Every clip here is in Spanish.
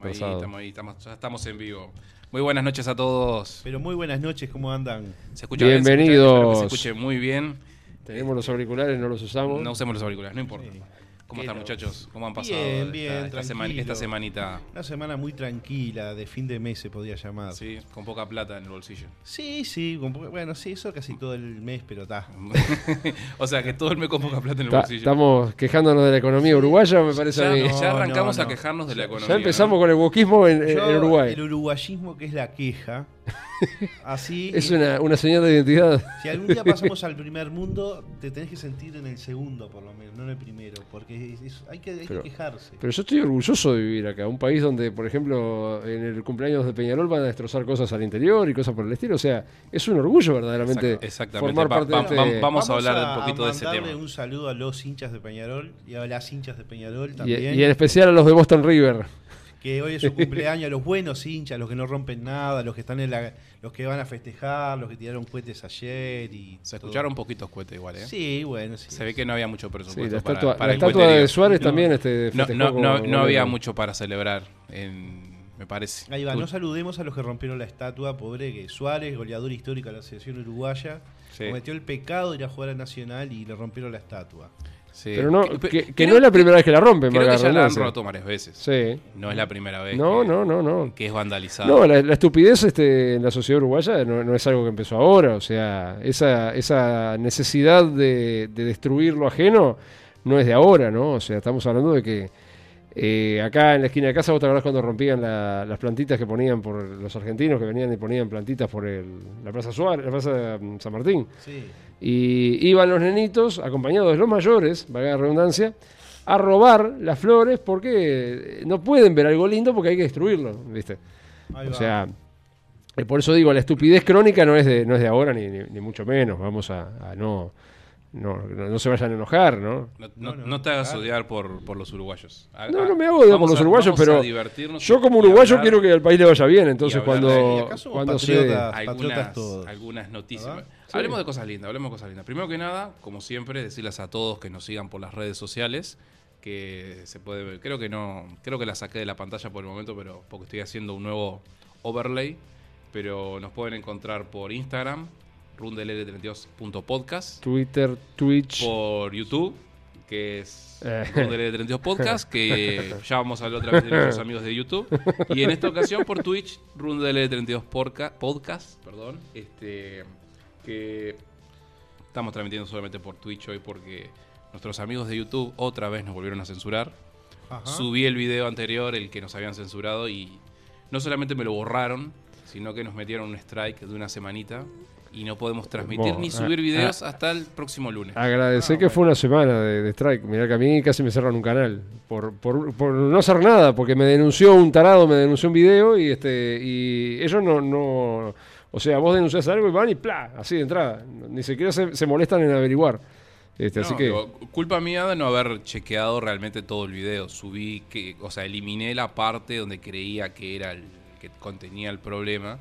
Ahí, estamos ahí, estamos, ya estamos en vivo. Muy buenas noches a todos. Pero muy buenas noches, ¿cómo andan? ¿Se escucha bien? ¿Se escucha bien? Bienvenidos. Espero que se escuche muy bien. Tenemos los auriculares, no los usamos. No usemos los auriculares, no importa. Sí. ¿Cómo ¿Qué están muchachos? ¿Cómo han pasado Bien, esta- bien, esta, semana- esta semanita? Una semana muy tranquila, de fin de mes se podría llamar. Sí, con poca plata en el bolsillo. sí, sí, con po- bueno, sí, eso casi todo el mes, pero está. o sea, que todo el mes con poca plata en el Ta- bolsillo. estamos quejándonos de la economía uruguaya, me parece ya, a mí. no, ya arrancamos no, a no. quejarnos de la economía. Ya empezamos ¿no? con el wokismo en, en- Yo, en Uruguay. El uruguayismo que es la queja. Así. Es una, una señal de identidad. Si algún día pasamos al primer mundo, te tenés que sentir en el segundo, por lo menos, no en el primero, porque es- es- hay, que, hay que Pero- quejarse. Pero yo estoy orgulloso de vivir acá. Un país donde, por ejemplo, en el cumpleaños de Peñarol van a destrozar cosas al interior y cosas por el estilo. O sea, es un orgullo verdaderamente Exact- exactamente. formar Va- parte va- de va- este... vamos a hablar un poquito de ese mandarle tema. un saludo a los hinchas de Peñarol y a las hinchas de Peñarol y, también. y en especial a los de Boston River. Que hoy es su cumpleaños, a los buenos hinchas, los que no rompen nada, los que están en la, los que van a festejar, los que tiraron cohetes ayer y Se todo. escucharon poquitos cohetes igual, ¿eh? Sí, bueno, sí. Se ve que no había mucho Sí, presupuesto la para, estatua, para la el estatua de Suárez No. también este, No, no, no, no había mucho para celebrar, en, me parece. Ahí va, no saludemos a los que rompieron la estatua, pobre que Suárez, goleador histórico de la selección uruguaya, Sí. cometió el pecado de ir a jugar a Nacional y le rompieron la estatua. Sí. Pero no, Que- que, que creo- no es la primera vez que la rompen, Creo que la ya la han roto varias veces. Sí. No es la primera vez No, que, no, no, no. que es vandalizada. No, la, la estupidez este, en la sociedad uruguaya no, no es algo que empezó ahora. O sea, esa, esa necesidad de, de destruir lo ajeno no es de ahora, ¿no? O sea, estamos hablando de que eh, acá en la esquina de casa, ¿vos te acordás cuando rompían la- las plantitas que ponían por los argentinos que venían y ponían plantitas por el- la Plaza Suárez, la Plaza mm, San Martín? Sí. Y iban los nenitos, acompañados de los mayores, valga la redundancia, a robar las flores porque no pueden ver algo lindo porque hay que destruirlo, ¿viste? Ahí O va. sea, eh, por eso digo, la estupidez crónica no es de, no es de ahora ni, ni- ni mucho menos. Vamos a, a no, no, no, no se vayan a enojar, ¿no? No, no- te hagas claro. odiar por, por los uruguayos. A- No, no me hago odiar por los a- uruguayos, pero divertirnos Yo como uruguayo hablar quiero que al país le vaya bien, entonces cuando, cuando patriotas. algunas, algunas noticias. ¿Verdad? Hablemos de cosas lindas, hablemos de cosas lindas. Primero que nada, como siempre, decirles a todos que nos sigan por las redes sociales, que se puede ver. Creo que no, creo que la saqué de la pantalla por el momento, pero porque estoy haciendo un nuevo overlay. Pero nos pueden encontrar por Instagram, rundelr32.podcast, Twitter, Twitch... por YouTube, que es Eh. rundelr32 podcast, que ya vamos a hablar otra vez de nuestros amigos de YouTube. Y en esta ocasión por Twitch, rundelr32 porca- podcast, perdón, este que estamos transmitiendo solamente por Twitch hoy porque nuestros amigos de YouTube otra vez nos volvieron a censurar. Ajá. Subí el video anterior, el que nos habían censurado, y no solamente me lo borraron, sino que nos metieron un strike de una semanita y no podemos transmitir Bueno, ni ah, subir videos ah. hasta el próximo lunes. Agradecer Ah, que fue una semana de, de strike. Mirá que a mí casi me cerran un canal por, por, por no hacer nada, porque me denunció un tarado, me denunció un video y este y ellos no, no o sea, vos denunciás algo y van y ¡plá! así de entrada. Ni siquiera se, se molestan en averiguar. Este, así que digo, culpa mía de no haber chequeado realmente todo el video. Subí que, o sea, eliminé la parte donde creía que era el que contenía el problema.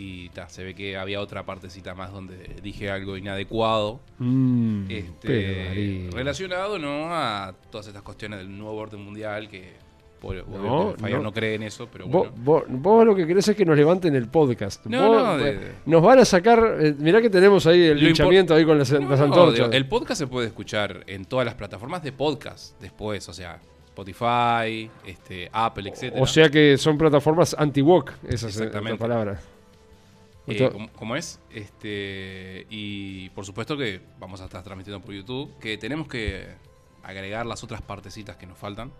Y ta, se ve que había otra partecita más donde dije algo inadecuado. mm, Este, relacionado no a todas estas cuestiones del nuevo orden mundial que por, No, no. no. cree en eso, pero bueno. vos- vos lo que querés es que nos levanten el podcast. No, Vos, no, de- eh, Nos van a sacar. eh, mirá que tenemos ahí el linchamiento ahí con las, las antorchas. el podcast se puede escuchar en todas las plataformas de podcast después, o sea, Spotify, este, Apple, etcétera. O sea que son plataformas anti-walk, esas eh, Exactamente. otras palabras. Eh, Esto- ¿cómo, cómo es? Este, y por supuesto que vamos a estar transmitiendo por YouTube, que tenemos que agregar las otras partecitas que nos faltan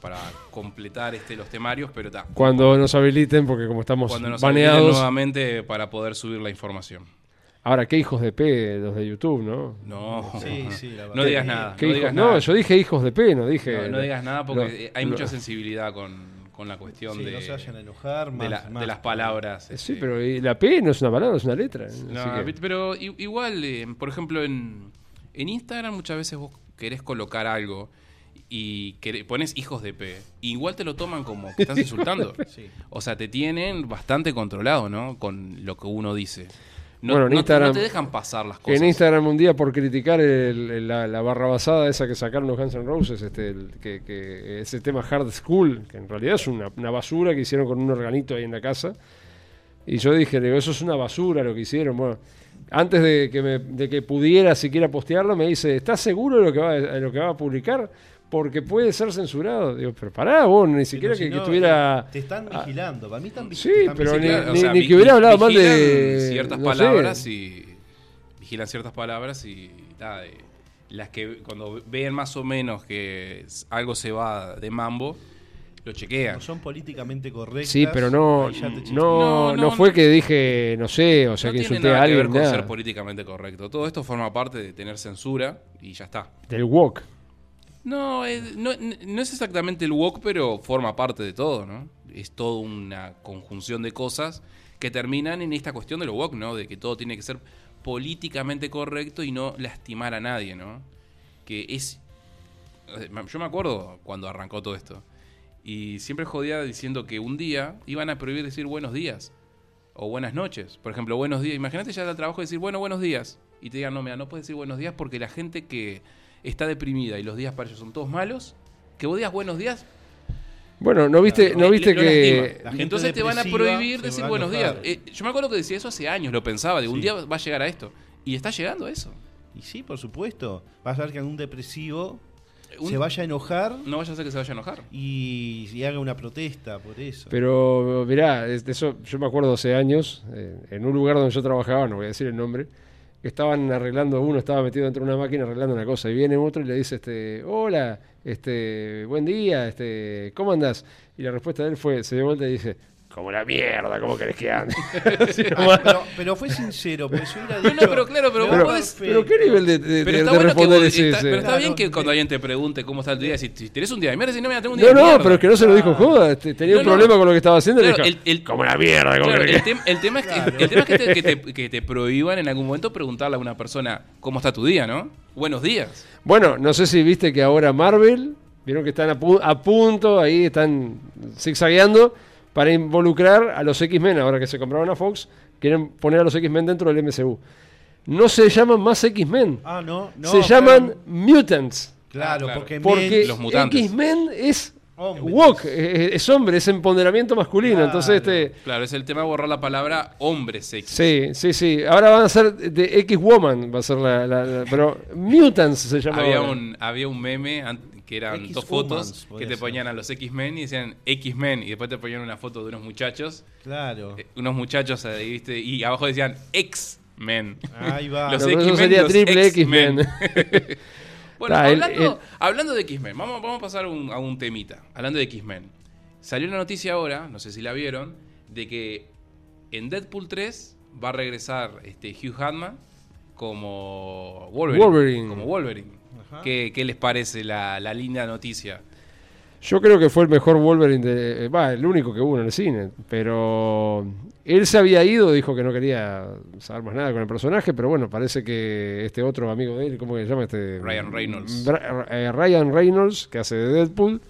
para completar este, los temarios, pero está. Cuando nos habiliten, porque como estamos Cuando nos habiliten baneados. nuevamente para poder subir la información. Ahora, qué hijos de P los de YouTube, ¿no? No, Sí, sí, la verdad. no digas nada. ¿Qué No, digas nada. yo dije hijos de P, no dije. No, no digas nada porque hay mucha sensibilidad con, con la cuestión Sí, de, no se vayan a enojar de, más, la- más. de las palabras. Eh, Sí, este. pero y la P no es una palabra, es una letra. No, así que- pero igual, eh, por ejemplo, en, en Instagram muchas veces vos querés colocar algo y querés- pones hijos de P. Igual te lo toman como que estás insultando. Sí. O sea, te tienen bastante controlado, ¿no? Con lo que uno dice. No, Bueno, en no te- no Instagram- te dejan pasar las cosas. en Instagram un día por criticar el- la, la barra basada esa que sacaron los Guns N' Roses, este, el- que, que ese tema Hard School, que en realidad es una, una basura que hicieron con un organito ahí en la casa. Y yo dije, digo, eso es una basura lo que hicieron. Bueno, antes de que, me- de que pudiera siquiera postearlo, me dice, ¿estás seguro de lo que va, de lo que va a publicar? Porque puede ser censurado. Digo, pero pará, vos, ni siquiera que, no, estuviera... Te están vigilando. Para mí están vi- Sí, pero ni- vigilando. que hubiera hablado mal vigilan de- ciertas no sé. palabras y vigilan ciertas palabras y nada, de- las que cuando ven más o menos que algo se va de mambo lo chequean No son políticamente correctas. Sí, pero no, no, No, no, no, fue no. que dije, no sé, o sea, no que tiene insulté nada a que ver alguien, con nada. ser políticamente correcto todo esto forma parte de tener censura y ya está Del walk. No no, no es exactamente el walk pero forma parte de todo no es toda una conjunción de cosas que terminan en esta cuestión del walk no de que todo tiene que ser políticamente correcto y no lastimar a nadie no que es yo me acuerdo cuando arrancó todo esto y siempre jodía diciendo que un día iban a prohibir decir buenos días o buenas noches. Por ejemplo, buenos días. Imagínate ya al trabajo decir, bueno, buenos días. Y te digan, no, mira, no puedes decir buenos días porque la gente que está deprimida y los días para ellos son todos malos, que vos digas buenos días, Bueno, ¿no viste, Claro, no viste que... Entonces te van a prohibir decir buenos días. Eh, yo me acuerdo que decía eso hace años, lo pensaba, de un día va a llegar a esto. Y está llegando a eso. Y sí, por supuesto. Vas a ver que algún depresivo Un- se vaya a enojar No vaya a ser que se vaya a enojar. y, y haga una protesta por eso. Pero mirá, eso yo me acuerdo hace años, eh, en un lugar donde yo trabajaba, no voy a decir el nombre, estaban arreglando, uno estaba metido dentro de una máquina arreglando una cosa, y viene otro y le dice, este, hola, este, buen día, este, ¿cómo andás? Y la respuesta de él fue, se dio vuelta y dice, como la mierda, ¿cómo querés que ande? Ah, pero, pero fue sincero, porque si hubiera No, dicho. no, pero claro, pero pero, vos podés- pero qué nivel de, de- Pero de- está de bueno que responder vos- es está- ese? pero está Claro, bien que cuando alguien te pregunte cómo está el día, si, si tenés un día de mierda, si no, mira, tengo un No, día de no, mierda. pero es que no se lo dijo joda, este, tenía No, un no. problema con lo que estaba haciendo, Claro, dijo, el- el- como la mierda, ¿cómo Claro, querés el, que tem- el tema es que, Claro. el tema es que, te, que te- que te prohíban en algún momento preguntarle a una persona cómo está tu día, ¿no? Buenos días. Bueno, no sé si viste que ahora Marvel, vieron que están a, pu- a punto, ahí están zigzagueando para involucrar a los X-Men, ahora que se compraron a Fox, quieren poner a los X-Men dentro del MCU. No se llaman más X-Men, Ah, no, no. se llaman Mutants, Claro, Ah, claro. porque. porque men- Los mutantes. X-Men es Hombres. woke, es, es hombre, es empoderamiento masculino, Claro. entonces este... Claro, es el tema de borrar la palabra hombre sexy. Sí, sí, sí. Ahora van a ser de X-Woman, va a ser la, la- la- Pero Mutants se llama Había ahora. un, había un meme que eran dos fotos que te ser. ponían a los X-Men y decían X-Men y después te ponían una foto de unos muchachos, Claro. eh, unos muchachos ahí, ¿viste? Y abajo decían X-Men. Ahí va. Los X-Men, sería los triple X-Men. Bueno, Ah, hablando, el- hablando de X-Men, vamos, vamos a pasar un- a un temita. Hablando de X-Men. Salió una noticia ahora, no sé si la vieron, de que en Deadpool 3 va a regresar este Hugh Jackman como Wolverine. Wolverine. Como Wolverine. ¿Qué, qué les parece la, la linda noticia? Yo creo que fue el mejor Wolverine de. Va, el único que hubo en el cine. Pero. Él se había ido, dijo que no quería saber más nada con el personaje. Pero bueno, parece que este otro amigo de él, ¿cómo se llama? Este, Ryan Reynolds. Bra- eh, Ryan Reynolds, que hace de Deadpool.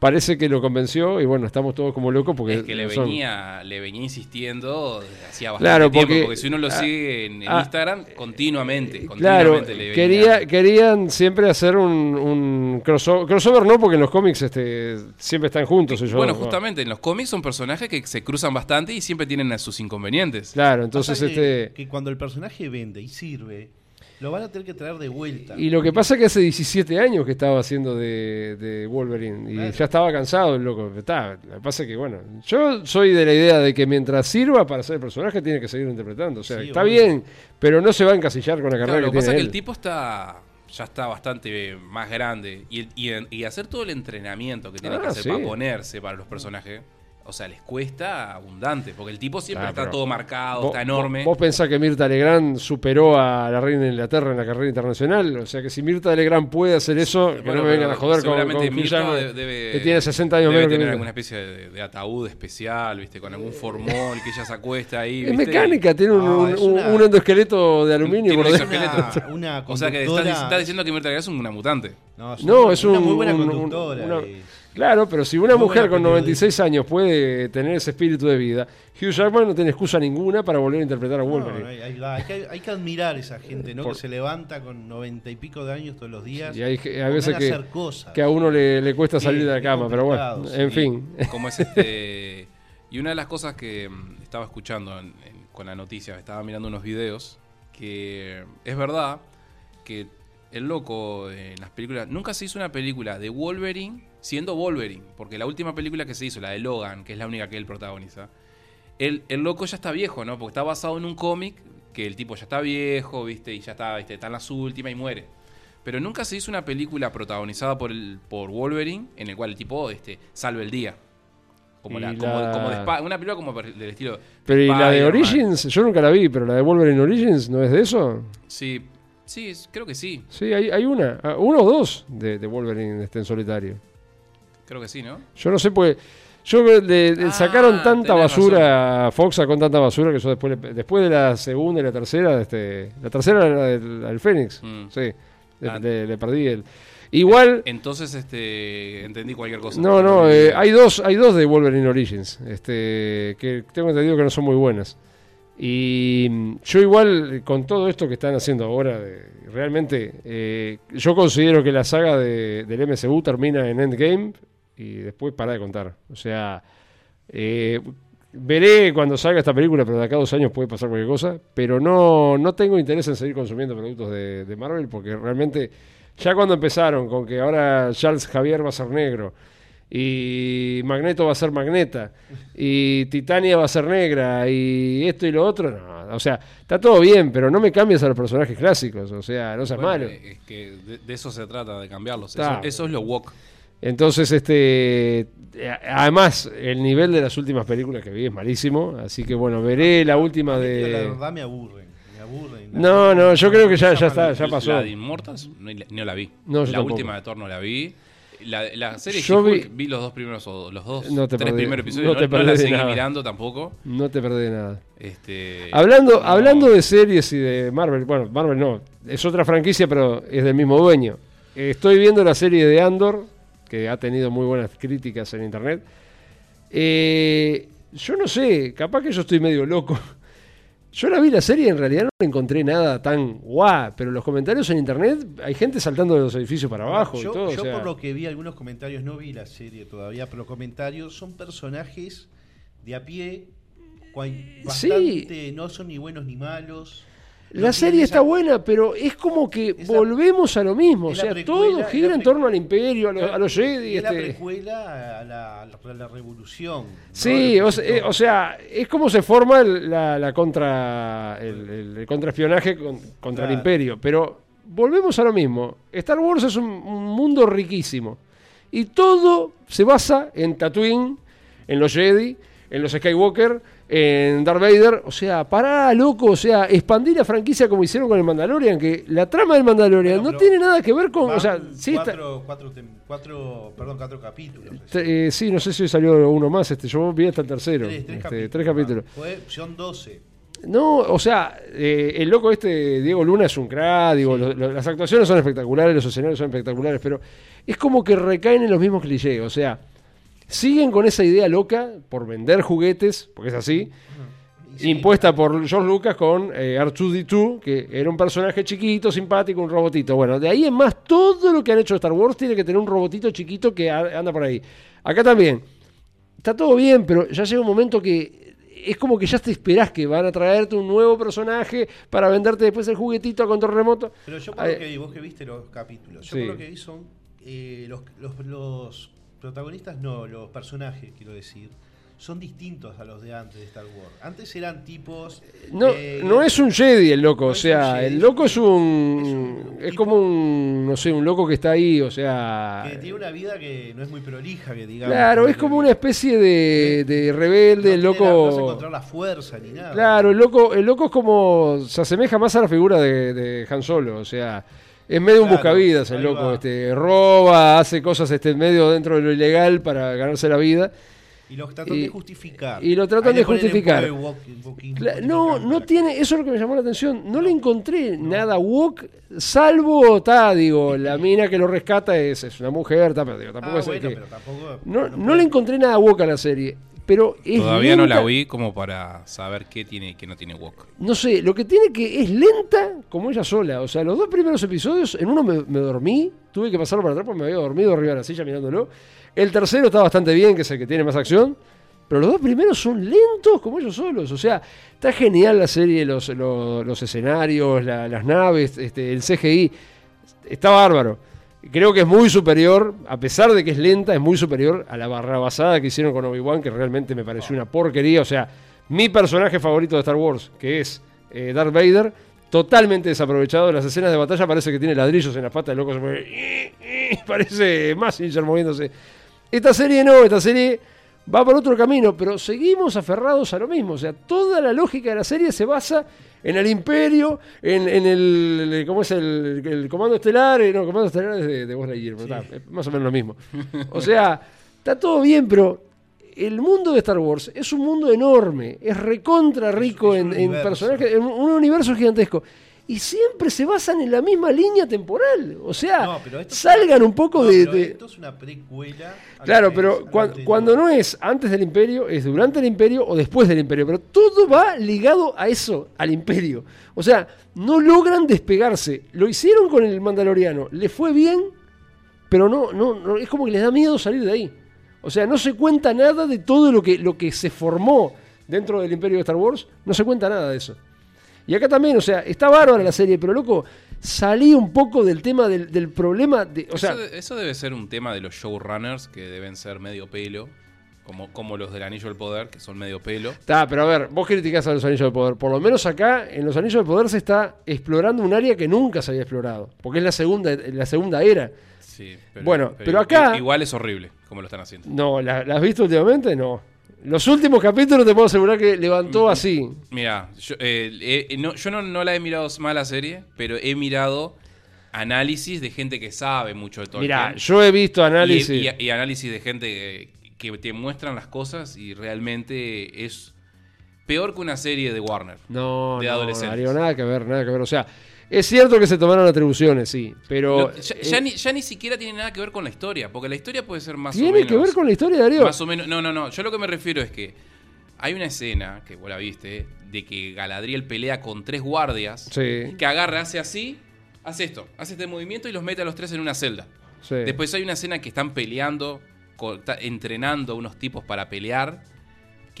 Parece que lo convenció y bueno, estamos todos como locos porque. Es que le son- venía, le venía insistiendo desde hacía bastante Claro, tiempo, porque- porque si uno lo ah, sigue en, en ah, Instagram, continuamente, Claro, continuamente le venía- quería, querían siempre hacer un, un crossover, crossover no, porque en los cómics este, siempre están juntos ellos. Bueno, justamente en los cómics son personajes que se cruzan bastante y siempre tienen a sus inconvenientes. Claro, entonces Pasa que, este... que cuando el personaje vende y sirve, lo van a tener que traer de vuelta. Y lo que pasa es que hace 17 años que estaba haciendo de, de Wolverine y Claro. ya estaba cansado el loco. Está, lo que pasa es que, bueno, yo soy de la idea de que mientras sirva para ser el personaje tiene que seguir interpretando. O sea, Sí, está bien, pero no se va a encasillar con la Claro, carrera lo que que pasa es que el tipo está ya está bastante más grande y, y- y hacer todo el entrenamiento que tiene que Ah, hacer sí. para ponerse para los personajes, o sea, les cuesta abundante, porque el tipo siempre está todo marcado, Vos- está enorme. Vos, pensás que Mirta Legrand superó a la reina de Inglaterra en la carrera internacional. O sea que si Mirta Legrand puede hacer eso, que Bueno, no me vengan a joder con, seguramente con Mirta debe- que tiene 60 años debe menos que tener Mirta. alguna especie de, de ataúd especial, ¿viste? Con algún formol que ella se acuesta ahí. Es mecánica, tiene un, No, un- es un- una- un endoesqueleto de aluminio Tiene por un dentro. exoesqueleto. una, una O sea que estás, diciendo que Mirta Legrand es una mutante. No, es, No, una- es una un- muy buena un- conductora. Claro, pero si una Muy mujer con película. 96 años puede tener ese espíritu de vida, Hugh Jackman no tiene excusa ninguna para volver a interpretar a Wolverine. no, hay, hay- hay que, hay que admirar a esa gente, ¿no? Por- Que se levanta con noventa y pico de años todos los días. y hay, hay con veces que, hacer cosas. que a uno le, le cuesta Sí, salir de la cama, pero bueno, en sí. fin. Como es este. Y una de las cosas que mm, estaba escuchando en- en- con la noticia, estaba mirando unos videos, que es verdad que el loco en las películas. Nunca se hizo una película de Wolverine siendo Wolverine, porque la última película que se hizo, la de Logan, que es la única que él protagoniza, el, el loco ya está viejo, ¿no? Porque está basado en un cómic que el tipo ya está viejo, ¿viste? Y ya está, ¿viste? Está en las últimas y muere. Pero nunca se hizo una película protagonizada por, el, por Wolverine en el cual el tipo este, salve el día. Como, la, como, de una película como del estilo. Pero ¿y la de. Origins? Yo nunca la vi, pero la de Wolverine Origins, ¿no es de eso? Sí, sí, creo que sí. Sí, hay, hay una, ah, uno o dos de, de Wolverine este, en solitario. Creo que sí, ¿no? Yo no sé, pues. Yo le, le Ah, sacaron tanta basura, Fox sacó tanta basura que yo después, después de la segunda y la tercera, este, la tercera era la del, del Fénix, Mm. sí, le, Ah. le- le perdí el. Igual, Entonces, este, entendí cualquier cosa. no, no, eh, hay dos, hay dos de Wolverine Origins, este, que tengo entendido que no son muy buenas. Y mm, yo igual, con todo esto que están haciendo ahora, de- realmente, eh, yo considero que la saga de- del MCU termina en Endgame y después para de contar. O sea, eh, veré cuando salga esta película, pero de acá a dos años puede pasar cualquier cosa, pero no, no tengo interés en seguir consumiendo productos de, de Marvel porque realmente ya cuando empezaron con que ahora Charles Javier va a ser negro y Magneto va a ser Magneta y Titania va a ser negra y esto y lo otro, no, o sea, está todo bien, pero no me cambies a los personajes clásicos, o sea, no seas Bueno, malo. Es que de, de eso se trata, de cambiarlos. Eso, eso es lo woke. Entonces, este, además, el nivel de las últimas películas que vi es malísimo, así que bueno, veré la última tío, La de... verdad me aburren. Me aburren. No, no, yo creo que ya- ya está, ya pasó. La de Immortals no, no la vi. No, yo la tampoco. última de Thor no la vi. La, la serie Yo vi- vi, los dos primeros o los dos No te tres perdí- primeros episodios. no No, te no la perdí seguí nada. mirando tampoco. No te perdí nada. Este, Hablando, no. hablando de series y de Marvel, bueno, Marvel no, es otra franquicia, pero es del mismo dueño. Estoy viendo la serie de Andor, que ha tenido muy buenas críticas en internet. Eh, yo no sé, capaz que yo estoy medio loco. Yo la vi la serie y en realidad no encontré nada tan guau, pero los comentarios en internet hay gente saltando de los edificios para abajo yo y todo. o yo sea, por lo que vi algunos comentarios, no vi la serie todavía, pero comentarios son personajes de a pie, Sí. bastante, no son ni buenos ni malos. La serie esa- está buena, pero es como que volvemos a lo mismo. O sea, todo gira en torno al imperio, a, los- a los Jedi. Es la este- precuela a la, a revolución. Sí, o sea, eh, o sea, es como se forma el- la, la contra el, contraespionaje con- contra el imperio. Pero volvemos a lo mismo. Star Wars es un, un mundo riquísimo. Y todo se basa en Tatooine, en los Jedi, en los Skywalker, en Darth Vader. O sea, pará, loco. O sea, expandir la franquicia como hicieron con el Mandalorian. Que la trama del Mandalorian Bueno, no tiene nada que ver con. O sea, sí, está- cuatro, cuatro cuatro- perdón, cuatro capítulos. Eh, sí, no sé si salió uno más. Este, yo vi hasta el tercero. Tres, tres este, capítulos. tres capítulos. Fue- son 12. No, o sea, eh, el loco este, Diego Luna, es un crack, digo, lo- lo- las actuaciones son espectaculares, los escenarios son espectaculares, pero es como que recaen en los mismos clichés, o sea, siguen con esa idea loca por vender juguetes, porque es así, sí, impuesta por George Lucas con eh, R2D2, que era un personaje chiquito, simpático, un robotito. Bueno, de ahí en más, todo lo que han hecho Star Wars tiene que tener un robotito chiquito que anda por ahí. Acá también. Está todo bien, pero ya llega un momento que es como que ya te esperás que van a traerte un nuevo personaje para venderte después el juguetito a control remoto. Pero yo por lo que vi, vos que viste los capítulos, yo Sí. por lo que vi son eh, los, los, los protagonistas, no, los personajes, quiero decir, son distintos a los de antes de Star Wars. Antes eran tipos... No, eh, no es un Jedi el loco, no o sea, el loco es un, es un es tipo- como un, no sé, un loco que está ahí, o sea, que tiene una vida que no es muy prolija, que digamos. claro, es como una especie de, de rebelde, el la- no loco. encontrar la fuerza ni nada. Claro, el loco, el loco es como. se asemeja más a la figura de, de Han Solo. O sea, es medio un Claro, buscavidas el loco. va. Este, roba, hace cosas este, medio dentro de lo ilegal para ganarse la vida. Y lo tratan Y- de justificar. y lo tratan de justificar. No, no tiene, eso es lo que me llamó la atención. No le encontré nada woke, salvo, está, digo, la mina que lo rescata es, es una mujer, ta, pero digo, tampoco Ah, es bueno, que- pero tampoco. no, no le encontré nada woke a la serie, pero es Todavía no la vi como para saber qué tiene y qué no tiene Wok. No sé, lo que tiene que es lenta como ella sola. O sea, los dos primeros episodios, en uno me, me dormí, tuve que pasarlo para atrás porque me había dormido arriba de la silla mirándolo. El tercero está bastante bien, que es el que tiene más acción. Pero los dos primeros son lentos como ellos solos. O sea, está genial la serie, los, los, los escenarios, la- las naves, este, el CGI. Está bárbaro. Creo que es muy superior, a pesar de que es lenta, es muy superior a la barrabasada que hicieron con Obi-Wan, que realmente me pareció una porquería. O sea, mi personaje favorito de Star Wars, que es eh, Darth Vader, totalmente desaprovechado. En las escenas de batalla parece que tiene ladrillos en las patas, el loco se mueve. Parece Massinger moviéndose. Esta serie no, esta serie va por otro camino, pero seguimos aferrados a lo mismo. O sea, toda la lógica de la serie se basa en el imperio, en, en el, ¿cómo es el, el comando estelar? Eh, No, el comando estelar es de, de Buzz Lightyear, pero está, es más o menos lo mismo. O sea, está todo bien, pero el mundo de Star Wars es un mundo enorme, es recontra rico es en, en personajes, en un universo gigantesco. Y siempre se basan en la misma línea temporal. O sea, No, salgan un poco no, de- Esto es una precuela. Claro, pero es- cuando no es antes del imperio, es durante el imperio o después del imperio. Pero todo va ligado a eso, al imperio. O sea, no logran despegarse. Lo hicieron con el Mandaloriano. Le fue bien, pero no, no, no es como que les da miedo salir de ahí. O sea, no se cuenta nada de todo lo que, lo que se formó dentro del imperio de Star Wars. No se cuenta nada de eso. Y acá también, o sea, está bárbara la serie, pero loco, salí un poco del tema del, del problema de. O sea, eso, de- eso debe ser un tema de los showrunners que deben ser medio pelo, como, como los del Anillo del Poder, que son medio pelo. Está, pero a ver, vos criticás a los Anillos del Poder. Por lo menos acá, en los Anillos del Poder se está explorando un área que nunca se había explorado. Porque es la segunda, la segunda era. Sí, Bueno, pero acá- Igual es horrible como lo están haciendo. No, ¿la, la has visto últimamente? No. Los últimos capítulos te puedo asegurar que levantó así. Mira, yo, eh, eh, no, yo no, no la he mirado mal la serie, pero he mirado análisis de gente que sabe mucho de Tolkien. Mira, yo he visto análisis. y- y análisis de gente que, que te muestran las cosas y realmente es peor que una serie de Warner. no, de no, adolescentes. Nada que ver, nada que ver. O sea, es cierto que se tomaron atribuciones, sí, pero. Lo- ya, eh, ya ni, ya ni siquiera tiene nada que ver con la historia, porque la historia puede ser más o menos. tiene que ver con la historia de Darío. Más o menos. No, no, no. Yo lo que me refiero es que hay una escena, que vos la viste, de que Galadriel pelea con tres guardias, Sí, que agarra, hace así, hace esto, hace este movimiento y los mete a los tres en una celda. sí. Después hay una escena que están peleando, entrenando a unos tipos para pelear,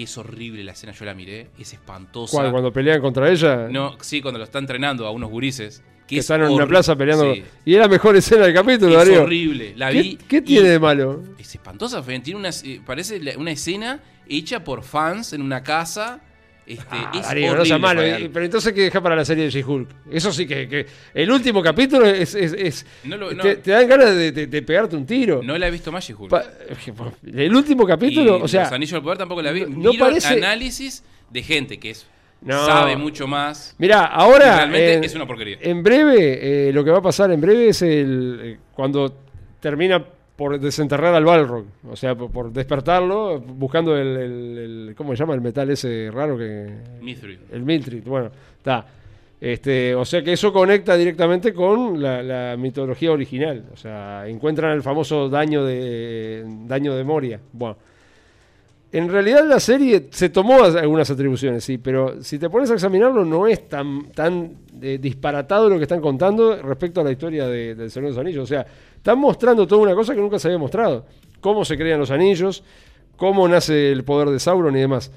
que es horrible la escena, yo la miré, es espantosa. ¿Cuál, cuando pelean contra ella. No, sí, cuando lo está entrenando a unos gurises. Que, que es están en una plaza peleando. Sí, Y es la mejor escena del capítulo, es Darío. horrible. La ¿Qué, vi. qué y tiene de malo? Es espantosa. Tiene una, eh, parece una escena hecha por fans en una casa. Este, Ah, es Darío, no horrible, sea malo. Fabián. eh, Pero entonces que deja para la serie de She-Hulk. Eso sí que, que el último capítulo es, es- es- No lo- no. te, te dan ganas de, de- de pegarte un tiro. No la he visto más, She-Hulk. El último capítulo, Y o sea, Los Anillos del Poder tampoco la vi. no Miro parece- análisis de gente que es, No. sabe mucho más. mira, ahora realmente en, es una porquería. en breve, eh, lo que va a pasar en breve es el eh, cuando termina por desenterrar al Balrog, o sea, por, por despertarlo, buscando el, el- el- ¿cómo se llama? El metal ese raro que Mithril. El Miltrit, bueno, está. Este, o sea que eso conecta directamente con la, la mitología original. O sea, encuentran el famoso daño de daño de Moria. Bueno. En realidad la serie se tomó as- algunas atribuciones, sí, pero si te pones a examinarlo no es tan, tan eh, disparatado lo que están contando respecto a la historia de, del Señor de los Anillos. O sea, están mostrando toda una cosa que nunca se había mostrado. Cómo se crean los anillos, cómo nace el poder de Sauron y demás.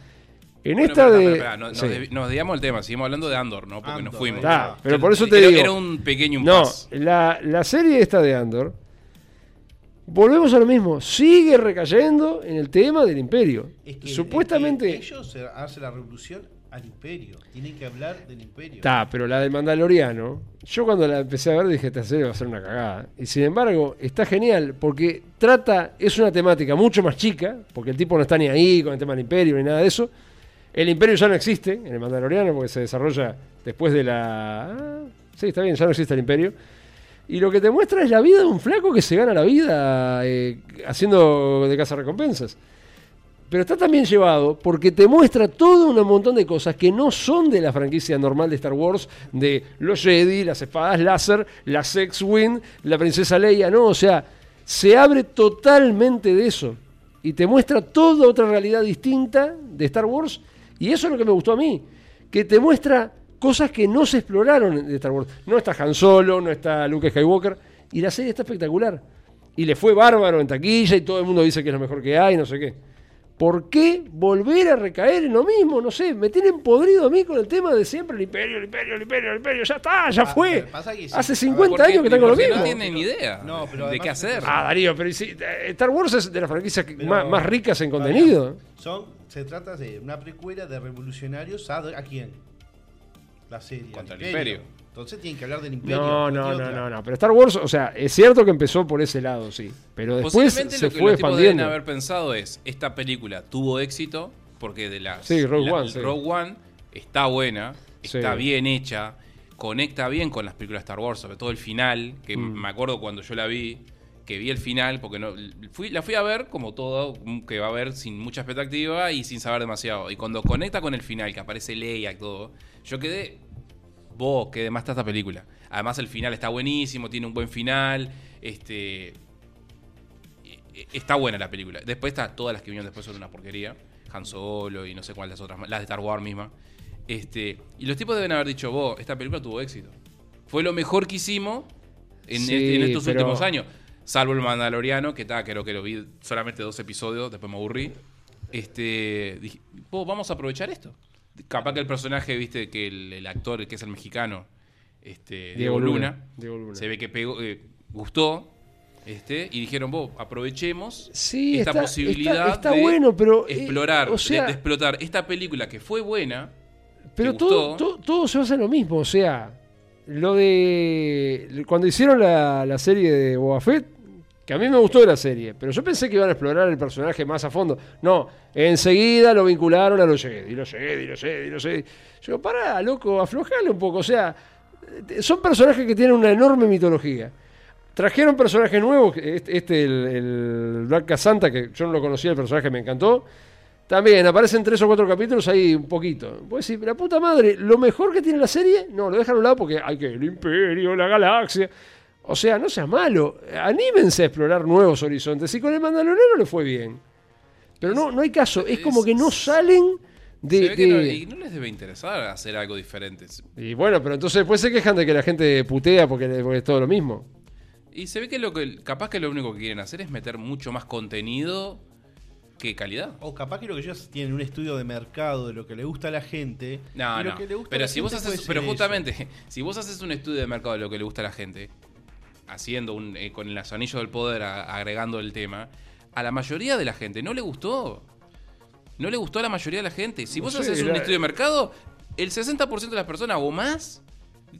En Bueno, esta pero, de... pero, pero, no- nos, sí. desvi- nos desviamos del tema, seguimos hablando de Andor, ¿no? Porque Andor, nos fuimos. Está, pero por eso te era, digo. Era un pequeño No, impasse. la, la serie esta de Andor, volvemos a lo mismo, sigue recayendo en el tema del imperio. Es que- Supuestamente... es que ellos hacen la revolución al imperio. Tienen que hablar del imperio. Está, pero la del Mandaloriano, yo cuando la empecé a ver dije, esta serie va a ser una cagada. Y sin embargo, está genial porque trata, es una temática mucho más chica, porque el tipo no está ni ahí con el tema del imperio ni nada de eso. El imperio ya no existe en el Mandaloriano porque se desarrolla después de la... ah, sí, está bien, ya no existe el imperio. Y lo que te muestra es la vida de un flaco que se gana la vida eh, haciendo de recompensas pero está también llevado porque te muestra todo un montón de cosas que no son de la franquicia normal de Star Wars, de los Jedi, las espadas láser, la X-Wing, la princesa Leia, no, o sea, se abre totalmente de eso y te muestra toda otra realidad distinta de Star Wars y eso es lo que me gustó a mí, que te muestra cosas que no se exploraron de Star Wars. No está Han Solo, no está Luke Skywalker y la serie está espectacular. Y le fue bárbaro en taquilla y todo el mundo dice que es lo mejor que hay, no sé qué. ¿Por qué volver a recaer en lo mismo? No sé, me tienen podrido a mí con el tema de siempre el imperio, el imperio, el imperio, el imperio, ya está, ya Ah, fue. pero pasa que sí. Hace A ver, 50 Porque- años que están con lo mismo. No tienen ni idea No, pero de qué hacer. Ah, Darío, pero si, eh, Star Wars es de las franquicias Pero- más, más ricas en contenido. Son, se trata de una precuela de revolucionarios a, ¿a quién? La serie. Contra el Imperio. Entonces tienen que hablar del imperio. No, no, no, no, no. Pero Star Wars, o sea, es cierto que empezó por ese lado, sí. Pero después Posiblemente se lo que fue los deben expandiendo. haber pensado es, esta película tuvo éxito porque de las... Sí, Rogue la- One, sí. Rogue One está buena, Sí. está bien hecha, conecta bien con las películas de Star Wars, sobre todo el final, que Mm. me acuerdo cuando yo la vi, que vi el final, porque no fui, la fui a ver como todo, que va a ver sin mucha expectativa y sin saber demasiado. Y cuando conecta con el final, que aparece Leia y todo, yo quedé vos, que demás está esta película. Además el final está buenísimo, tiene un buen final, este eh, está buena la película. Después está todas las que vinieron después son una porquería, Han Solo y no sé cuáles otras más, las de Star Wars misma. Este, y los tipos deben haber dicho, vos, esta película tuvo éxito. Fue lo mejor que hicimos en, Sí, este- en estos pero- últimos años. Salvo el Mandaloriano, que está, creo que lo vi solamente dos episodios, después me aburrí. Este, dije, vos, vamos a aprovechar esto. Capaz que el personaje, viste, que el, el actor, que es el mexicano, este, Diego, Luna, Diego Luna. se ve que pegó, eh, gustó. Este, y dijeron, vos, aprovechemos Sí, esta está- posibilidad está- está de bueno, pero, eh, explorar, o sea- de, de explotar esta película que fue buena. Pero ¿Te todo, gustó? todo, todo se basa en lo mismo. O sea, lo de. Cuando hicieron la, la serie de Boba Fett, que a mí me gustó la serie, pero yo pensé que iban a explorar el personaje más a fondo. No, enseguida lo vincularon a los Jedi, los Jedi, los Jedi, los Jedi. Yo pará, loco, aflojale un poco. O sea, eh, son personajes que tienen una enorme mitología. Trajeron personajes nuevos, este, este, el, el Black Santa, que yo no lo conocía, el personaje me encantó. También aparecen tres o cuatro capítulos ahí un poquito. Puedes decir, la puta madre, lo mejor que tiene la serie, no, lo dejan a un lado porque hay que el imperio, la galaxia. O sea, no seas malo. Anímense a explorar nuevos horizontes. Y con el Mandaloriano le fue bien. Pero no, no hay caso. Es como que no salen de. se ve que de- no, y no les debe interesar hacer algo diferente. Y bueno, pero entonces después se quejan de que la gente putea porque, porque es todo lo mismo. Y se ve que lo que capaz que lo único que quieren hacer es meter mucho más contenido que calidad. O capaz que lo que ellos tienen un estudio de mercado de lo que le gusta a la gente. No, y lo no. que le gusta a Pero la si vos haces, pero eso. justamente, si vos haces un estudio de mercado de lo que le gusta a la gente, haciendo un, eh, con los anillos del poder a- agregando el tema, a la mayoría de la gente no le gustó. No le gustó a la mayoría de la gente. Si No vos sé, haces un estudio de mercado, el 60% de las personas o más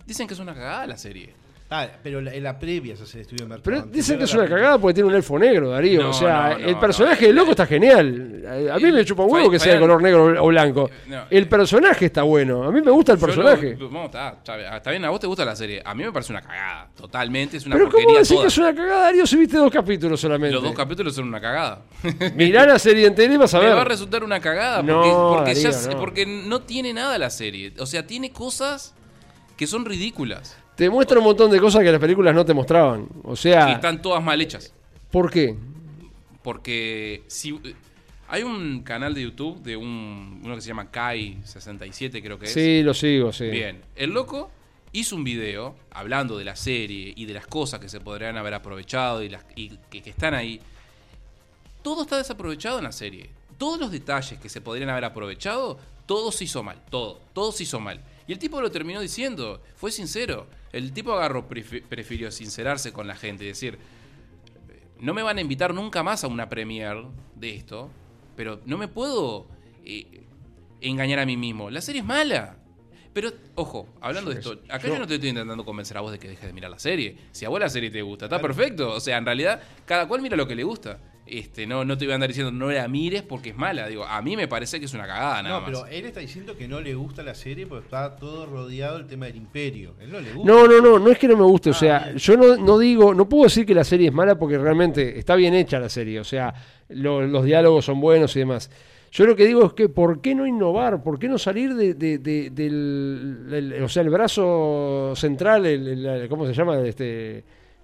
dicen que es una cagada la serie. Ah, pero la- en la previa se hace el estudio de mercado. Pero dicen que es una cagada porque tiene un elfo negro, Darío. No, o sea, no, no, el personaje no. del loco está genial. A mí me chupa un huevo que sea de color negro o blanco. No, El eh, personaje está bueno. A mí me gusta el personaje. lo- está, bien, a vos te gusta la serie. A mí me parece una cagada. Totalmente, es una Pero ¿cómo porquería decís que es una cagada, Darío, si viste dos capítulos solamente? Los dos capítulos son una cagada. Mirá la serie entera y vas a Me ver. va a resultar una cagada No, porque, porque, ya Darío, porque no tiene nada la serie. O sea, tiene cosas que son ridículas. Te muestra un montón de cosas que las películas no te mostraban. O sea, están todas mal hechas. ¿por qué? Porque si hay un canal de YouTube de un uno que se llama Kai67 creo que es. Sí, lo sigo, sí. Bien, el loco hizo un video hablando de la serie y de las cosas que se podrían haber aprovechado y, las, y que, que están ahí. Todo está desaprovechado en la serie. Todos los detalles que se podrían haber aprovechado, todo se hizo mal. Todo, todo se hizo mal. Y el tipo lo terminó diciendo, fue sincero. El tipo agarró, prefi- prefirió sincerarse con la gente y decir, no me van a invitar nunca más a una premiere de esto, pero no me puedo eh, engañar a mí mismo. La serie es mala. Pero, ojo, hablando de esto, acá yo- yo no te estoy intentando convencer a vos de que dejes de mirar la serie. Si a vos la serie te gusta, está perfecto. O sea, en realidad, cada cual mira lo que le gusta. Este, no, no te voy a andar diciendo no la mires porque es mala. Digo, a mí me parece que es una cagada nada No, más. pero él está diciendo que no le gusta la serie porque está todo rodeado del tema del imperio. Él no le gusta. No, no, no, no es que no me guste, o Ah, sea, bien. yo no, no digo, no puedo decir que la serie es mala porque realmente está bien hecha la serie, o sea, lo- los diálogos son buenos y demás. Yo lo que digo es que, ¿por qué no innovar? ¿Por qué no salir de, de- de- del, del- o sea, el brazo central, el, el- ¿cómo se llama? Este,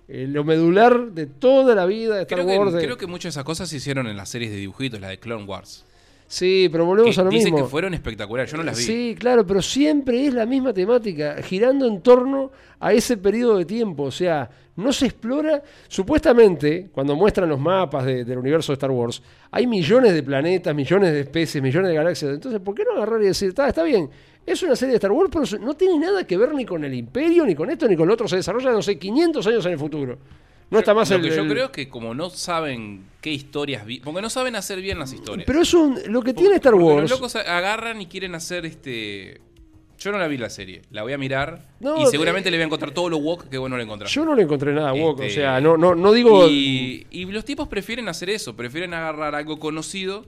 eh, lo medular de toda la vida de Star creo, Wars. que, de- creo que muchas de esas cosas se hicieron en las series de dibujitos, la de Clone Wars. Sí, pero volvemos Que a lo dicen mismo. que fueron espectaculares, yo no las vi. Sí, claro, pero siempre es la misma temática, girando en torno a ese periodo de tiempo. O sea, no se explora. Supuestamente, cuando muestran los mapas de- del universo de Star Wars, hay millones de planetas, millones de especies, millones de galaxias. Entonces, ¿por qué no agarrar y decir, está, está bien? Es una serie de Star Wars, pero no tiene nada que ver ni con el Imperio, ni con esto, ni con lo otro. Se desarrolla, no sé, 500 años en el futuro. No está más Lo el, que yo el- creo es que como no saben qué historias vi, porque no saben hacer bien las historias. Pero es un. Lo que Porque- tiene Star Wars. Los locos agarran y quieren hacer este. Yo no la vi la serie, la voy a mirar No, y seguramente eh, le voy a encontrar todo lo woke que bueno le encontrar. Yo no le encontré nada woke, o Este, sea, no, no, no digo. Y, y los tipos prefieren hacer eso, prefieren agarrar algo conocido,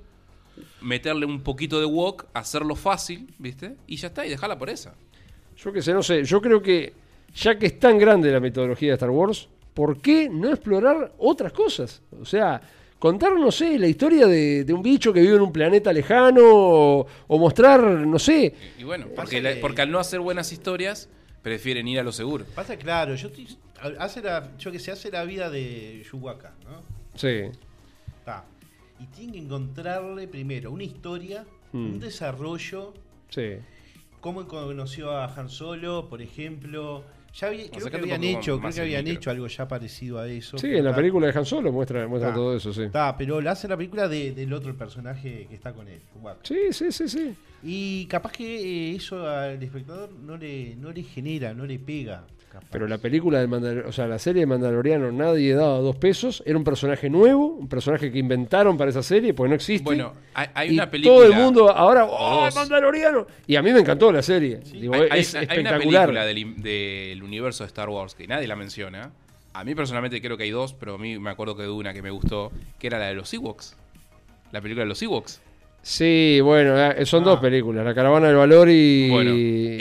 meterle un poquito de woke, hacerlo fácil, ¿viste? Y ya está, y dejarla por esa. Yo qué sé, no sé. Yo creo que ya que es tan grande la metodología de Star Wars, ¿por qué no explorar otras cosas? O sea, contar, no sé, la historia de, de un bicho que vive en un planeta lejano o, o mostrar, no sé. Y bueno, porque, la- que- porque al no hacer buenas historias, prefieren ir a lo seguro. Pasa claro, yo estoy, hace la, yo que sé, hace la vida de Yuhuaca, ¿no? Sí. Está. Y tienen que encontrarle primero una historia, Mm. un desarrollo, Sí. cómo conoció a Han Solo, por ejemplo. Ya había- creo que habían hecho, creo que habían micro. hecho algo ya parecido a eso. Sí, en la película de Han Solo muestra, muestra está. todo eso, sí. Está, pero la hace la película de- del otro personaje que está con él. Sí, sí, sí, sí. Y capaz que eh, eso al espectador no le, no le genera, no le pega. Capaz. Pero la película del Mandaloriano, o sea, la serie de Mandaloriano, nadie daba dos pesos. Era un personaje nuevo, un personaje que inventaron para esa serie, porque no existe. Bueno, hay, hay y una película. todo el mundo ahora, ¡oh, dos. Hay Y a mí me encantó la serie. Digo, hay, hay- es hay una película del universo de Star Wars que nadie la menciona. A mí personalmente creo que hay dos, pero a mí me acuerdo que de una que me gustó, que era la de los Ewoks. La película de los Ewoks. Sí, bueno, eh, son Ah. dos películas, La Caravana del Valor y... Bueno,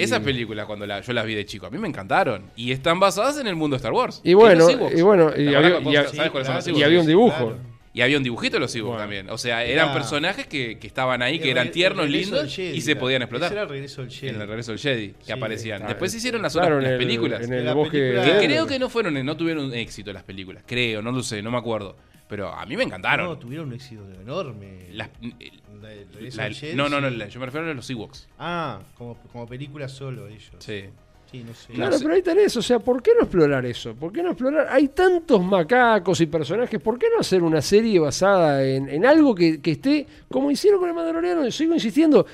esas películas cuando la- yo las vi de chico, a mí me encantaron. Y están basadas en el mundo de Star Wars. Y bueno, y bueno, ¿Te y había- y y un dibujo. Claro. Y había un dibujito de los Ewoks Bueno. también. O sea, Era- eran personajes que, que estaban ahí, que eran tiernos, lindos Jedi, y se claro. podían Ese era explotar. el regreso del Jedi. En el regreso del Jedi, que Sí, aparecían. Después se hicieron las otras las el- películas. en el La bosque... película- Que creo que no fueron, no tuvieron éxito las películas. Creo, no lo sé, no me acuerdo. Pero a mí me encantaron. No, tuvieron un éxito enorme. Las- La no, no, no, la- yo me refiero a los Ewoks. Ah, como, como película solo ellos. Sí. Sí, no sé. Claro, No sé. pero ahí tenés, o sea, ¿por qué no explorar eso? ¿Por qué no explorar? Hay tantos macacos y personajes, ¿por qué no hacer una serie basada en, en algo que, que esté, como hicieron con el Mandaloriano? Sigo insistiendo,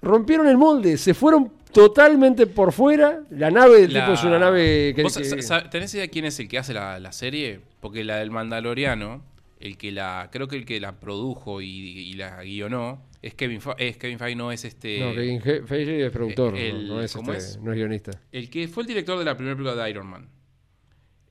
rompieron el molde, se fueron totalmente por fuera, la nave del La- tipo es una nave que... ¿Vos que- sa- sa- ¿Tenés idea quién es el que hace la, la serie? Porque la del Mandaloriano, el que la, creo que el que la produjo y, y la guionó, es Kevin Fa- es Kevin Feige, no es este. no, Kevin Fe- Feige es productor, el- no, no es, ¿cómo este, es? no es guionista. El que fue el director de la primera película de Iron Man.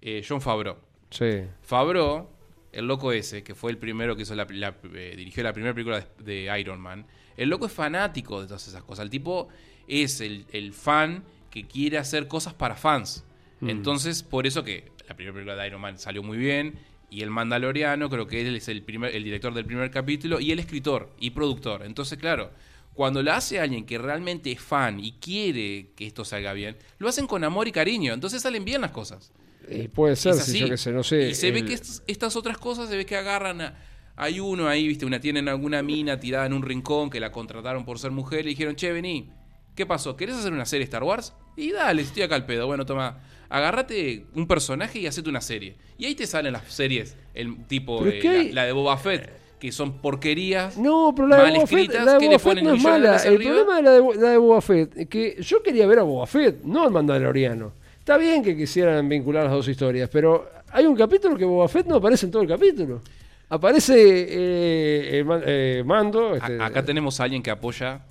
Eh, John Favreau. Sí. Favreau, el loco ese, que fue el primero que hizo la, la- eh, dirigió la primera película de, de Iron Man, el loco es fanático de todas esas cosas. El tipo es el, el fan que quiere hacer cosas para fans. Mm. Entonces, por eso que la primera película de Iron Man salió muy bien. Y el Mandaloriano, creo que él es el, primer, el director del primer capítulo y el escritor y productor. Entonces, claro, cuando lo hace alguien que realmente es fan y quiere que esto salga bien, lo hacen con amor y cariño. Entonces salen bien las cosas. Y puede ser, si yo que sé, no sé. Y se ve que est- estas otras cosas, se ve que agarran a. Hay uno ahí, viste, una tienen alguna mina tirada en un rincón que la contrataron por ser mujer y dijeron, che, vení, ¿qué pasó? ¿Querés hacer una serie Star Wars? Y dale, estoy acá al pedo. Bueno, toma, agárrate un personaje y hacete una serie. Y ahí te salen las series, el tipo, que la, hay- la de Boba Fett, que son porquerías. No, pero la de mal Fett, escritas, la de que Boba le Fett ponen no es de mala. El arriba. problema de la de, la de Boba Fett es que yo quería ver a Boba Fett, no al Mandaloriano. Está bien que quisieran vincular las dos historias, pero hay un capítulo que Boba Fett no aparece en todo el capítulo. Aparece eh, eh, Mando. Este, acá tenemos a alguien que apoya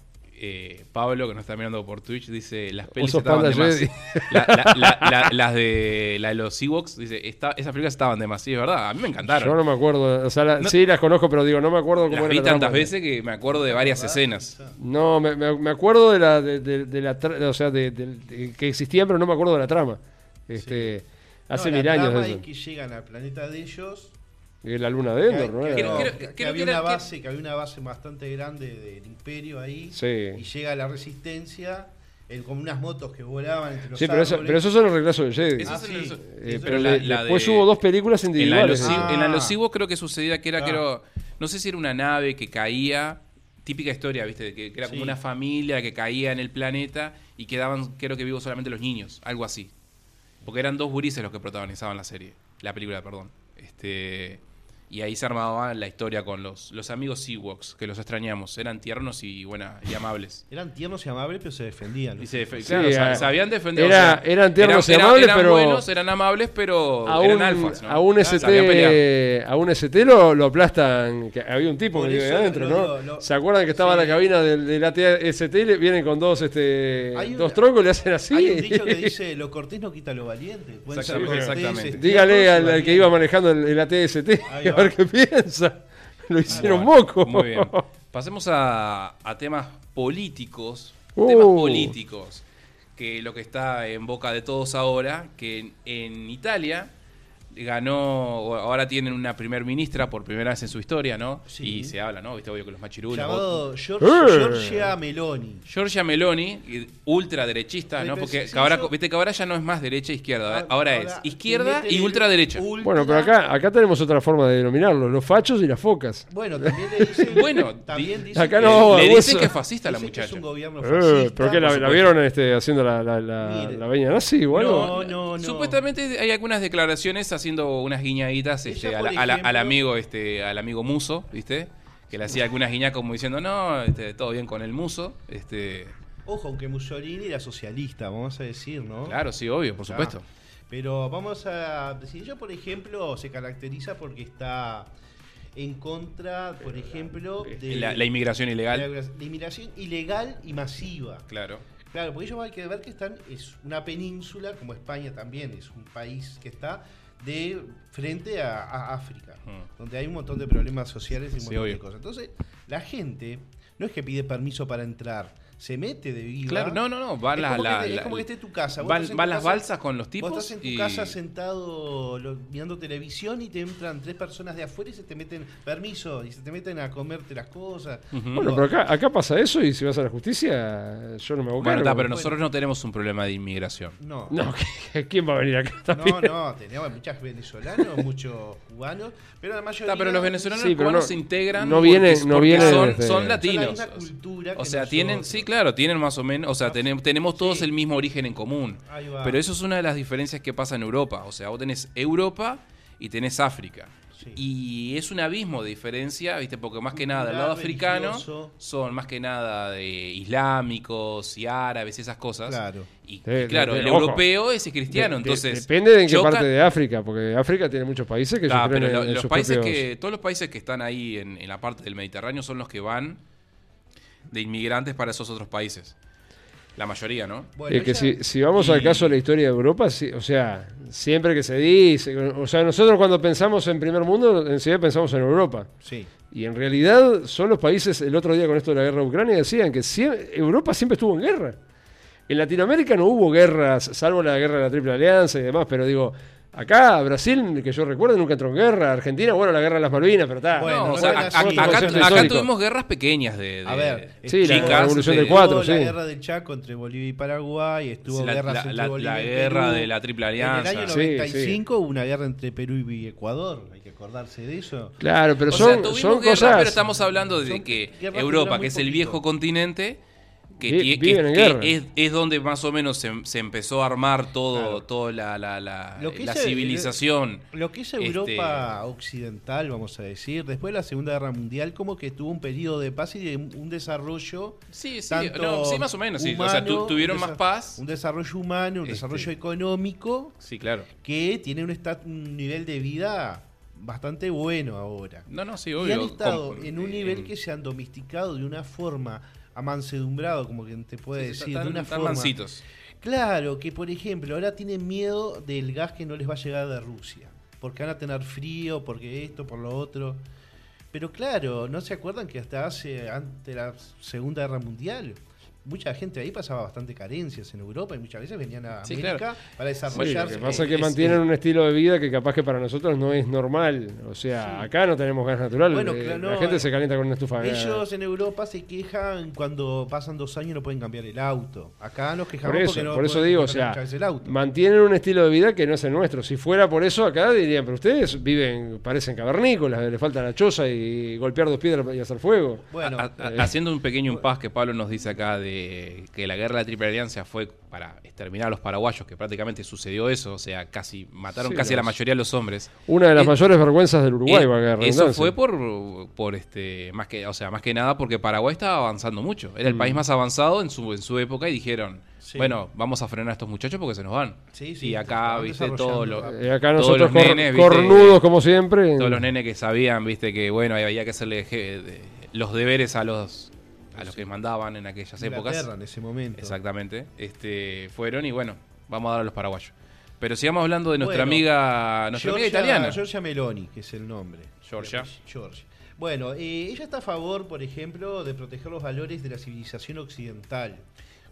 eh, Pablo, que nos está mirando por Twitch, dice: Las pelis estaban de más. Jedi. La- la- la- la- las de, la de los Ewoks, dice: "Esta- Esas películas estaban de más. Sí, es verdad. A mí me encantaron. Yo no me acuerdo. O sea, la- No- sí las conozco, pero digo, no me acuerdo cómo las era vi la trama. tantas veces que me acuerdo de varias escenas. No, me, me- me acuerdo de la, de, de- de la tra- o sea, de, de- de que existían, pero no me acuerdo de la trama. Este, Hace No, mil la años trama es que llegan al planeta de ellos. Y la luna de Endor, ¿no? que- Creo- creo había una base, que había una base bastante grande del imperio ahí. Y Sí. llega la resistencia, en, con unas motos que volaban entre los Sí, pero eso, árboles. pero esos son los regresos de Jedi. Ah, sí. el- Eh, Eso pero la- le- la después de- hubo dos películas En la, de individuales. Ah. en la Ewoks creo que sucedía que era, Claro. creo, no sé si era una nave que caía, típica historia, ¿viste? De Que, que era como una familia que caía en el planeta y quedaban, creo que vivos solamente los niños, algo así. Porque eran dos gurises los que protagonizaban la serie, la película, perdón. Este, y ahí se armaba la historia con los, los amigos Ewoks, que los extrañamos. Eran tiernos y, buena, y amables. Eran tiernos y amables, pero se defendían. Y se Sí, claro, sa- eh, sabían defender. era- eran tiernos y amables, eran pero- buenos, eran amables, pero a eran un, alfas. ¿no? a un. ST, a un ST lo, lo aplastan. que había un tipo Por ahí eso adentro, lo- ¿no? lo- lo- ¿Se acuerdan que estaba sí. la cabina del, del AT-ST y le vienen con dos, este, dos troncos y le hacen así? Hay un dicho que dice, lo cortés no quita lo valiente. Exactamente, exactamente. tiernos Dígale al, al que iba manejando el, el AT-ST. Ver qué piensa. Lo hicieron Bueno, moco. Muy bien. Pasemos a, a temas políticos. Uh. Temas políticos. Que lo que está en boca de todos ahora, que en, en Italia ganó, ahora tienen una primer ministra por primera vez en su historia, ¿no? Sí. Y se habla, ¿no? Viste, obvio que los machirulos. Llamado Eh. Giorgia, Giorgia Meloni. Giorgia Meloni, ultraderechista, ¿no? Porque sí, ahora, yo- viste que ahora ya no es más derecha e izquierda, Ah, ahora, es izquierda y ultraderecha. ultra- Bueno, pero acá, acá tenemos otra forma de denominarlo: los fachos y las focas. Bueno, también le dicen. Bueno, también di- dicen acá que- no, le hueso. dicen que es fascista la que muchacha. Es un gobierno Eh. ¿Pero qué? ¿La, vieron este, haciendo la, la, la, Mire. la veña nazi o algo? No, no, no. Supuestamente hay algunas declaraciones haciendo unas guiñaditas este, al, al- al ejemplo- amigo este al amigo Muso, ¿viste? Que le hacía algunas guiñas como diciendo, no, este, todo bien con el Muso. Este, Ojo, aunque Mussolini era socialista, vamos a decir, ¿no? claro, sí, obvio, por supuesto. Pero vamos a decir, ella, por ejemplo, se caracteriza porque está en contra, por ejemplo, de La, la inmigración ilegal. la, la inmigración ilegal y masiva. Claro. Claro, porque ellos hay que ver que están, es una península, como España también, es un país que está de frente a, a África, Mm. donde hay un montón de problemas sociales y un montón de cosas. Entonces, la gente no es que pide permiso para entrar, se mete de viva. Claro, no, no, no. Van es, la- como la- que, es la- como que esté en tu casa. Van, tu las casa- balsas con los tipos. Vos estás en tu y- casa sentado lo- mirando televisión y te entran tres personas de afuera y se te meten permiso y se te meten a comerte las cosas. Ujú. Bueno, pero acá, acá pasa eso y si vas a la justicia, yo no me hago Bueno, cargo. pero nosotros no tenemos un problema de inmigración. No. No, ¿quién va a venir acá también? No, no, teníamos muchos venezolanos, muchos cubanos, pero la mayoría. Está, pero los venezolanos Sí, pero cubanos no- se integran no vienen- no vienen son, desde- son Son la latinos. misma cultura o sea, tienen, sí, claro, tienen más o menos, o sea, tenem- tenemos todos Sí. el mismo origen en común. Pero eso es una de las diferencias que pasa en Europa. O sea, vos tenés Europa y tenés África. Sí. Y es un abismo de diferencia, ¿viste? Porque más que nada, el lado africano religioso. son más que nada de islámicos y árabes y esas cosas. Claro. Y, De- claro, de- el ojo. europeo es cristiano, De- de- entonces... depende de en qué choca- parte de África, porque África tiene muchos países que Ah, se creen pero en, lo- en los países propios- que todos los países que están ahí en, en la parte del Mediterráneo son los que van de inmigrantes para esos otros países. La mayoría, ¿no? Bueno, Es que ella- si, si vamos al caso de la historia de Europa, sí, o sea, siempre que se dice, o sea, nosotros cuando pensamos en primer mundo, enseguida pensamos en Europa. Sí. Y en realidad son los países, el otro día con esto de la guerra de Ucrania, decían que sie- Europa siempre estuvo en guerra. En Latinoamérica no hubo guerras, salvo la guerra de la Triple Alianza y demás, pero digo, acá Brasil, que yo recuerdo, nunca entró en guerra. Argentina, bueno, la guerra de las Malvinas, pero está. Bueno, No, o sea, acá, acá tuvimos guerras pequeñas de, de- A ver, Sí, la Revolución de- del 4, Estuvo la guerra del Chaco entre Bolivia y Paraguay, estuvo la, guerras la- entre la- Bolivia la y guerra Perú. de la Triple En el Alianza. año Sí, 95 hubo una guerra entre Perú y Ecuador, hay que acordarse de eso. Claro, pero o son, sea, son guerra, cosas. pero estamos hablando de que Europa, que es el viejo continente, que, Vi- tie- que- viven en que guerra. es, es donde más o menos se, se empezó a armar todo, Claro. toda la, la, la- Lo que la es el- civilización. Lo que es Este- Europa occidental, vamos a decir, después de la Segunda Guerra Mundial, como que tuvo un periodo de paz y de un desarrollo. Sí, sí, tanto no, sí, más o menos. sí. O sea, tu- humano, tuvieron un más paz. Un desarrollo humano, un Este- desarrollo económico Sí, claro. que tiene un, estat- un nivel de vida bastante bueno ahora. No, no, sí, y obvio. han estado en un eh, nivel que se han domesticado de una forma amansedumbrado, como que te puede Sí, sí, decir, de una forma. Claro, que por ejemplo ahora tienen miedo del gas que no les va a llegar de Rusia. Porque van a tener frío, porque esto, por lo otro. Pero claro, ¿no se acuerdan que hasta hace, antes de la Segunda Guerra Mundial, mucha gente ahí pasaba bastante carencias en Europa y muchas veces venían a Sí, América claro. para Sí, lo desarrollarse? que pasa es que es- mantienen un estilo de vida que capaz que para nosotros no es normal. O sea, acá no tenemos gas natural. Bueno, eh, claro, la gente eh, se calienta con una estufa. Ellos en Europa se quejan cuando pasan dos años y no pueden cambiar el auto. Acá nos quejamos Por eso, porque no por eso pueden digo, o sea, el auto. mantienen un estilo de vida que no es el nuestro. Si fuera por eso, acá dirían, pero ustedes viven, parecen cavernícolas, le falta la choza y golpear dos piedras y hacer fuego. Bueno, A- a- haciendo un pequeño impas que Pablo nos dice acá de que la guerra de la Triple Alianza fue para exterminar a los paraguayos, que prácticamente sucedió eso, o sea, casi mataron Sí, casi a la mayoría de los hombres. Una de las Eh, mayores vergüenzas del Uruguay, Eh, valga la eso fue por, por este más que o sea más que nada porque Paraguay estaba avanzando mucho era el Mm. país más avanzado en su en su época y dijeron Sí. bueno vamos a frenar a estos muchachos porque se nos van Sí, sí, y acá viste todos los Eh, acá todos nosotros los cor- nenes, viste, cornudos como siempre. todos los nenes que sabían viste que bueno había que hacerle je- de- los deberes a los a los que mandaban en aquellas épocas en ese momento. exactamente este fueron y bueno vamos a dar a los paraguayos pero sigamos hablando de nuestra Bueno, amiga nuestra amiga Giorgia- italiana Giorgia Meloni, que es el nombre. Giorgia. Giorgia. Bueno, eh, ella está a favor, por ejemplo, de proteger los valores de la civilización occidental.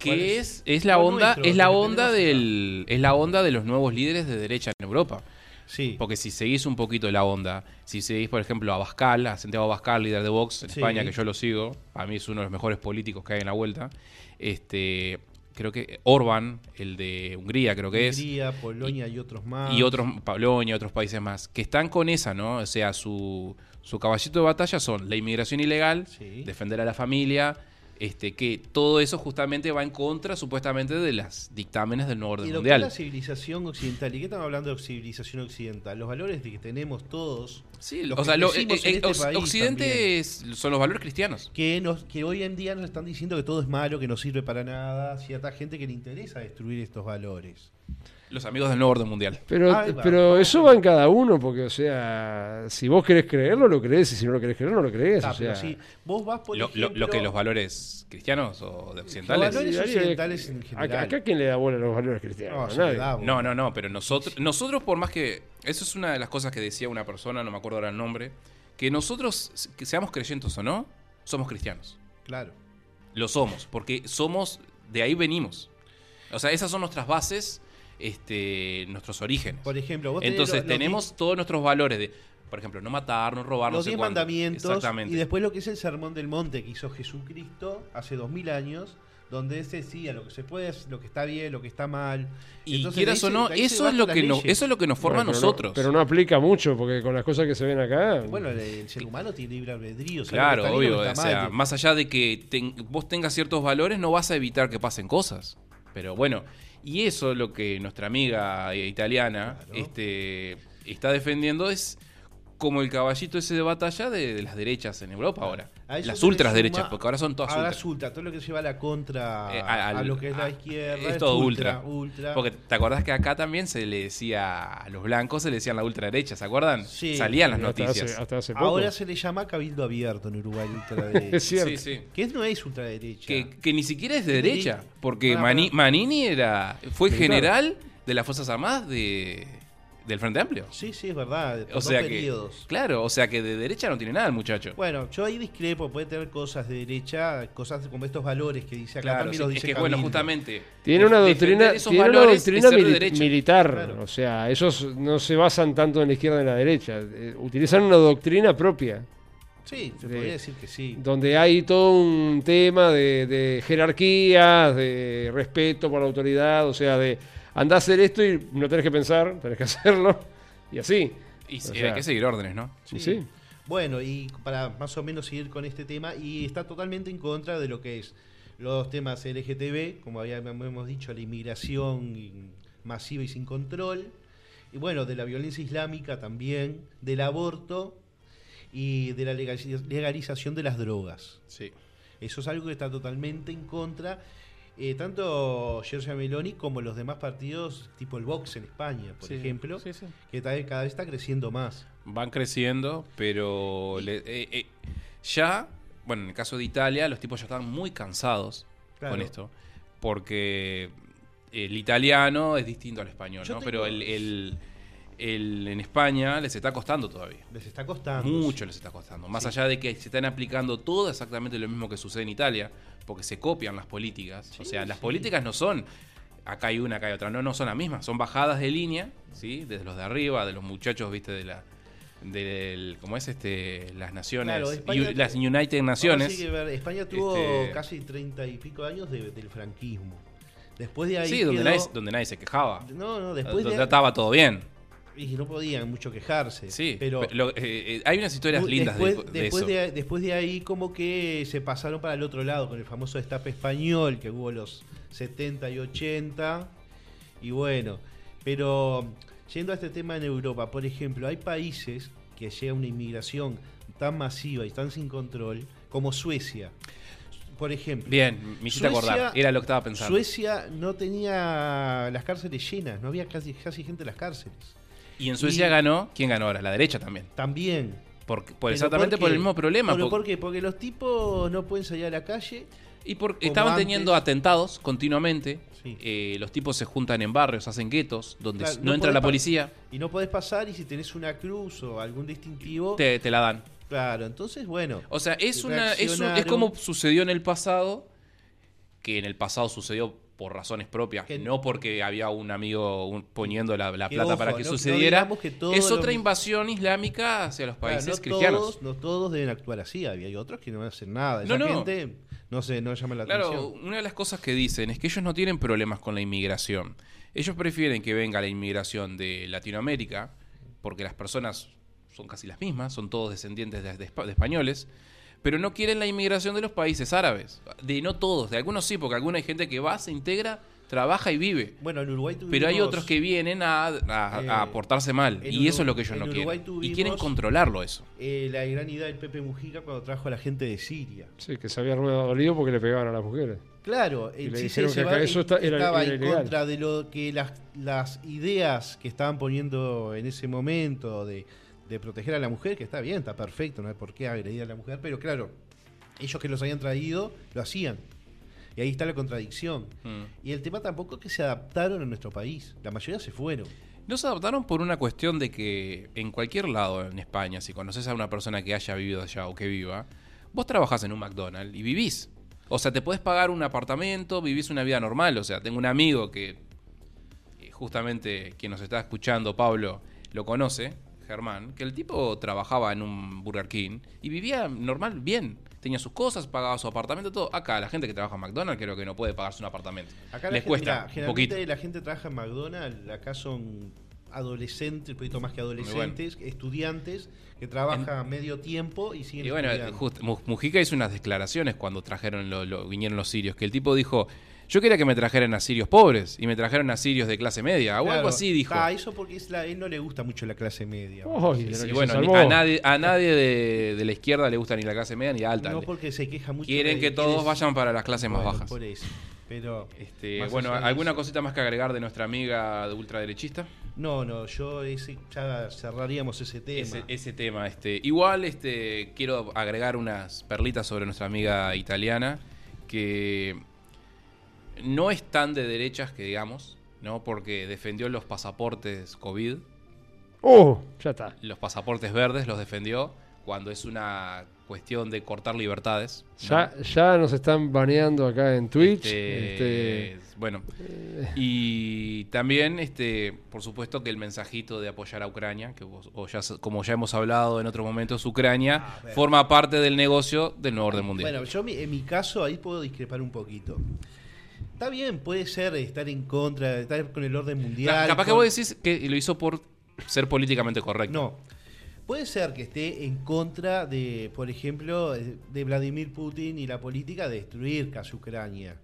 ¿Cuál que es, es la onda nuestro, es la onda del es la onda de los nuevos líderes de derecha en Europa Sí. porque si seguís un poquito la onda si seguís por ejemplo a Abascal a Santiago Abascal líder de Vox en Sí. España que yo lo sigo a mí es uno de los mejores políticos que hay en la vuelta este creo que Orban el de Hungría creo que es Hungría, Polonia y, otros más. y otros Polonia otros países más que están con esa no o sea su su caballito de batalla son la inmigración ilegal Sí. defender a la familia este que todo eso justamente va en contra supuestamente de las dictámenes del nuevo Y orden lo que es la mundial civilización occidental, ¿y qué estamos hablando de civilización occidental? Los valores de que tenemos todos, sí los o que sea lo- eh, en eh, este país Occidente es- son los valores cristianos que, nos, que hoy en día nos están diciendo que todo es malo, que no sirve para nada, cierta gente que le interesa destruir estos valores. Los amigos del nuevo orden mundial Pero, va. pero eso va en cada uno, porque, o sea, si vos querés creerlo, lo crees, y si no lo querés creer, no lo crees. Ah, o sea, sí, vos vas por lo, lo- ejemplo, lo que los valores cristianos o de occidentales Los valores occidentales en acá, general. acá quién le da bola a los valores No, cristianos, da. No, no, no, pero nosotros, nosotros por más que, eso es una de las cosas que decía una persona, no me acuerdo ahora el nombre, que nosotros, que seamos creyentes o no, somos cristianos. Claro. Lo somos, porque somos, de ahí venimos. O sea, esas son nuestras bases, este, nuestros orígenes. Por ejemplo, vos tenés Entonces tenemos todos nuestros valores de, por ejemplo, no matar, no robar, no los sé diez cuánto. mandamientos Exactamente. y después lo que es el sermón del monte que hizo Jesucristo hace dos mil años donde se decía lo que se puede lo que está bien lo que está mal Y Entonces, quieras o no, eso es lo que nos, leyes. eso es lo que nos forma Bueno, a pero no- nosotros. pero no aplica mucho, porque con las cosas que se ven acá. bueno el, el ser humano tiene libre albedrío Claro, bien, obvio. O sea, mal. más allá de que ten- vos tengas ciertos valores, no vas a evitar que pasen cosas. Pero bueno, y eso lo que nuestra amiga eh, italiana Claro. este, está defendiendo es como el caballito ese de batalla de, de las derechas en Europa ahora. Las ultras suma- derechas, porque ahora son todas ahora ultras. es ultra, todo lo que lleva a la contra Eh, a, lo que es la a- izquierda es todo ultra. ultra. Porque te acordás que acá también se le decía a los blancos, se le decían la ultraderecha, ¿se acuerdan? Sí. Salían las hasta noticias. hace, hasta hace poco. ahora se le llama cabildo abierto en Uruguay ultraderecha Es cierto. Sí, sí. que no es ultraderecha que, que ni siquiera es de derecha, porque Pará, Mani- pará. Manini era fue general de las Fuerzas Armadas de, del Frente Amplio. sí sí es verdad O dos sea que, periodos claro, o sea que de derecha no tiene nada el muchacho. Bueno, yo ahí discrepo, puede tener cosas de derecha, cosas como estos valores que dice acá claro, también sí, los es dice que bueno, justamente Tiene una defender doctrina, esos tiene una es doctrina mili- militar, Claro. o sea, ellos no se basan tanto en la izquierda y en la derecha, eh, utilizan una doctrina propia, Sí, se de- podría decir que sí. donde hay todo un tema de, de jerarquías, de respeto por la autoridad, o sea, de andá a hacer esto y no tenés que pensar, tenés que hacerlo, y así. Y O sea, hay que seguir órdenes, ¿no? Sí, sí. Bueno, y para más o menos seguir con este tema, y está totalmente en contra de lo que es los temas LGTB, como habíamos dicho, la inmigración masiva y sin control, y bueno, de la violencia islámica también, del aborto y de la legaliz- legalización de las drogas. Sí. Eso es algo que está totalmente en contra. Eh, tanto Giorgia Meloni como los demás partidos, tipo el Vox en España, por ejemplo, Sí, sí. que cada vez, está creciendo más. Van creciendo, pero le- eh, eh, ya bueno, en el caso de Italia, los tipos ya estaban muy cansados Claro. con esto. Porque el italiano es distinto al español, Yo ¿no? tengo- Pero el, el- el- en España les está costando todavía. Les está costando. Mucho les está costando. Más allá de que se están aplicando todo exactamente lo mismo que sucede en Italia, porque se copian las políticas. o Sí, sea, las políticas no son acá hay una, acá hay otra, no, no son las mismas, son bajadas de línea, ¿sí? Desde los de arriba, de los muchachos, ¿viste? De la del ¿cómo es este las naciones Claro, U- las United Naciones. sí España tuvo Este- casi treinta y pico años de- del franquismo. Después de ahí. Sí, donde quedó- nadie, donde nadie se quejaba. No, no, después donde de estaba todo bien. Y no podían mucho quejarse. Sí, pero. lo- eh, eh, hay unas historias lindas de- después, de, después eso. de, después de ahí como que se pasaron para el otro lado con el famoso destape español que hubo los 70 y 80 y bueno pero yendo a este tema en Europa por ejemplo hay países que llega una inmigración tan masiva y tan sin control como Suecia por ejemplo Bien, me hiciste Suecia- acordar, era lo que estaba pensando. Suecia no tenía las cárceles llenas no había casi, casi gente en las cárceles y en Suecia y- ganó, ¿quién ganó ahora? La derecha también. también Por, exactamente ¿por el mismo problema. ¿Pero por- por qué? Porque los tipos no pueden salir a la calle. y porque estaban antes. teniendo atentados continuamente. Sí. eh, los tipos se juntan en barrios, hacen guetos, donde Claro, no, no entra la policía, Y no podés pasar y si tenés una cruz o algún distintivo... te, te la dan. Claro, entonces bueno. O sea, es, una, es, un- es reaccionaron. como sucedió en el pasado, que en el pasado sucedió por razones propias, Que- no porque había un amigo un- poniendo la, plata ojo, para que no- sucediera. que es otra invasión islámica hacia los claro, países no cristianos. Todos, no todos deben actuar así. Hay otros que no hacen nada. No, Esa no. gente no se no llama la Claro, atención. una de las cosas que dicen es que ellos no tienen problemas con la inmigración. Ellos prefieren que venga la inmigración de Latinoamérica, porque las personas son casi las mismas, son todos descendientes de, de espa- de españoles, pero no quieren la inmigración de los países árabes. De no todos, de algunos sí, porque alguna hay gente que va, se integra, trabaja y vive. Bueno, en Uruguay tuvimos... Pero hay otros que vienen a, a- Eh, a portarse mal. Y eso es lo que ellos no Uruguay quieren. Y quieren controlarlo eso. eh, la gran idea del Pepe Mujica cuando trajo a la gente de Siria. Sí, que se había dolido porque le pegaban a las mujeres. Claro, el le Sisi dijeron se que acá va- eso está- era- estaba era en ilegal. contra de lo que las, las ideas que estaban poniendo en ese momento de, de proteger a la mujer, que está bien, está perfecto, no hay por qué agredir a la mujer, pero claro, ellos que los habían traído lo hacían. Y ahí está la contradicción. Mm. Y el tema tampoco es que se adaptaron a nuestro país. La mayoría se fueron. No se adaptaron por una cuestión de que en cualquier lado en España, si conoces a una persona que haya vivido allá o que viva, vos trabajás en un McDonald's y vivís. O sea, te podés pagar un apartamento, vivís una vida normal. O sea, tengo un amigo que eh, justamente quien nos está escuchando, Pablo, lo conoce, Germán, que el tipo trabajaba en un Burger King y vivía normal, bien. Tenía sus cosas, pagaba su apartamento, todo. Acá, la gente que trabaja en McDonald's creo que no puede pagarse un apartamento. Acá la Les gente, cuesta un poquito. la gente trabaja en McDonald's, acá son adolescentes, un poquito más que bueno. adolescentes, estudiantes que trabajan medio tiempo y siguen Y bueno, just- Mu- Mujica hizo unas declaraciones cuando trajeron lo- lo- vinieron los sirios, que el tipo dijo, yo quería que me trajeran a sirios pobres y me trajeron a sirios de clase media, o Claro. algo así dijo. Ah, eso porque es la, a él no le gusta mucho la clase media. Que bueno, a nadie, a nadie de, de la izquierda le gusta ni la clase media ni la alta. no porque se queja mucho. Quieren que todos vayan para las clases más bajas. Por eso. Pero. Este, bueno, ¿alguna eso- cosita más que agregar de nuestra amiga de ultraderechista? No, no, yo ese, ya cerraríamos ese tema. Ese, ese tema. Este, igual este, quiero agregar unas perlitas sobre nuestra amiga italiana, que no es tan de derechas que digamos, ¿no? Porque defendió los pasaportes COVID, ¡Oh! Ya está. los pasaportes verdes los defendió cuando es una cuestión de cortar libertades. ¿no? Ya, ya nos están baneando acá en Twitch. Este, este, bueno, y también, este, por supuesto que el mensajito de apoyar a Ucrania, que vos- o ya, como ya hemos hablado en otros momentos, Ucrania A ver. forma parte del negocio del nuevo orden mundial. Bueno, yo mi- en mi caso ahí puedo discrepar un poquito. Está bien, puede ser estar en contra, estar con el orden mundial. Ca- Capaz que vos decís que lo hizo por ser políticamente correcto. No. Puede ser que esté en contra de, por ejemplo, de Vladimir Putin y la política de destruir casi Ucrania.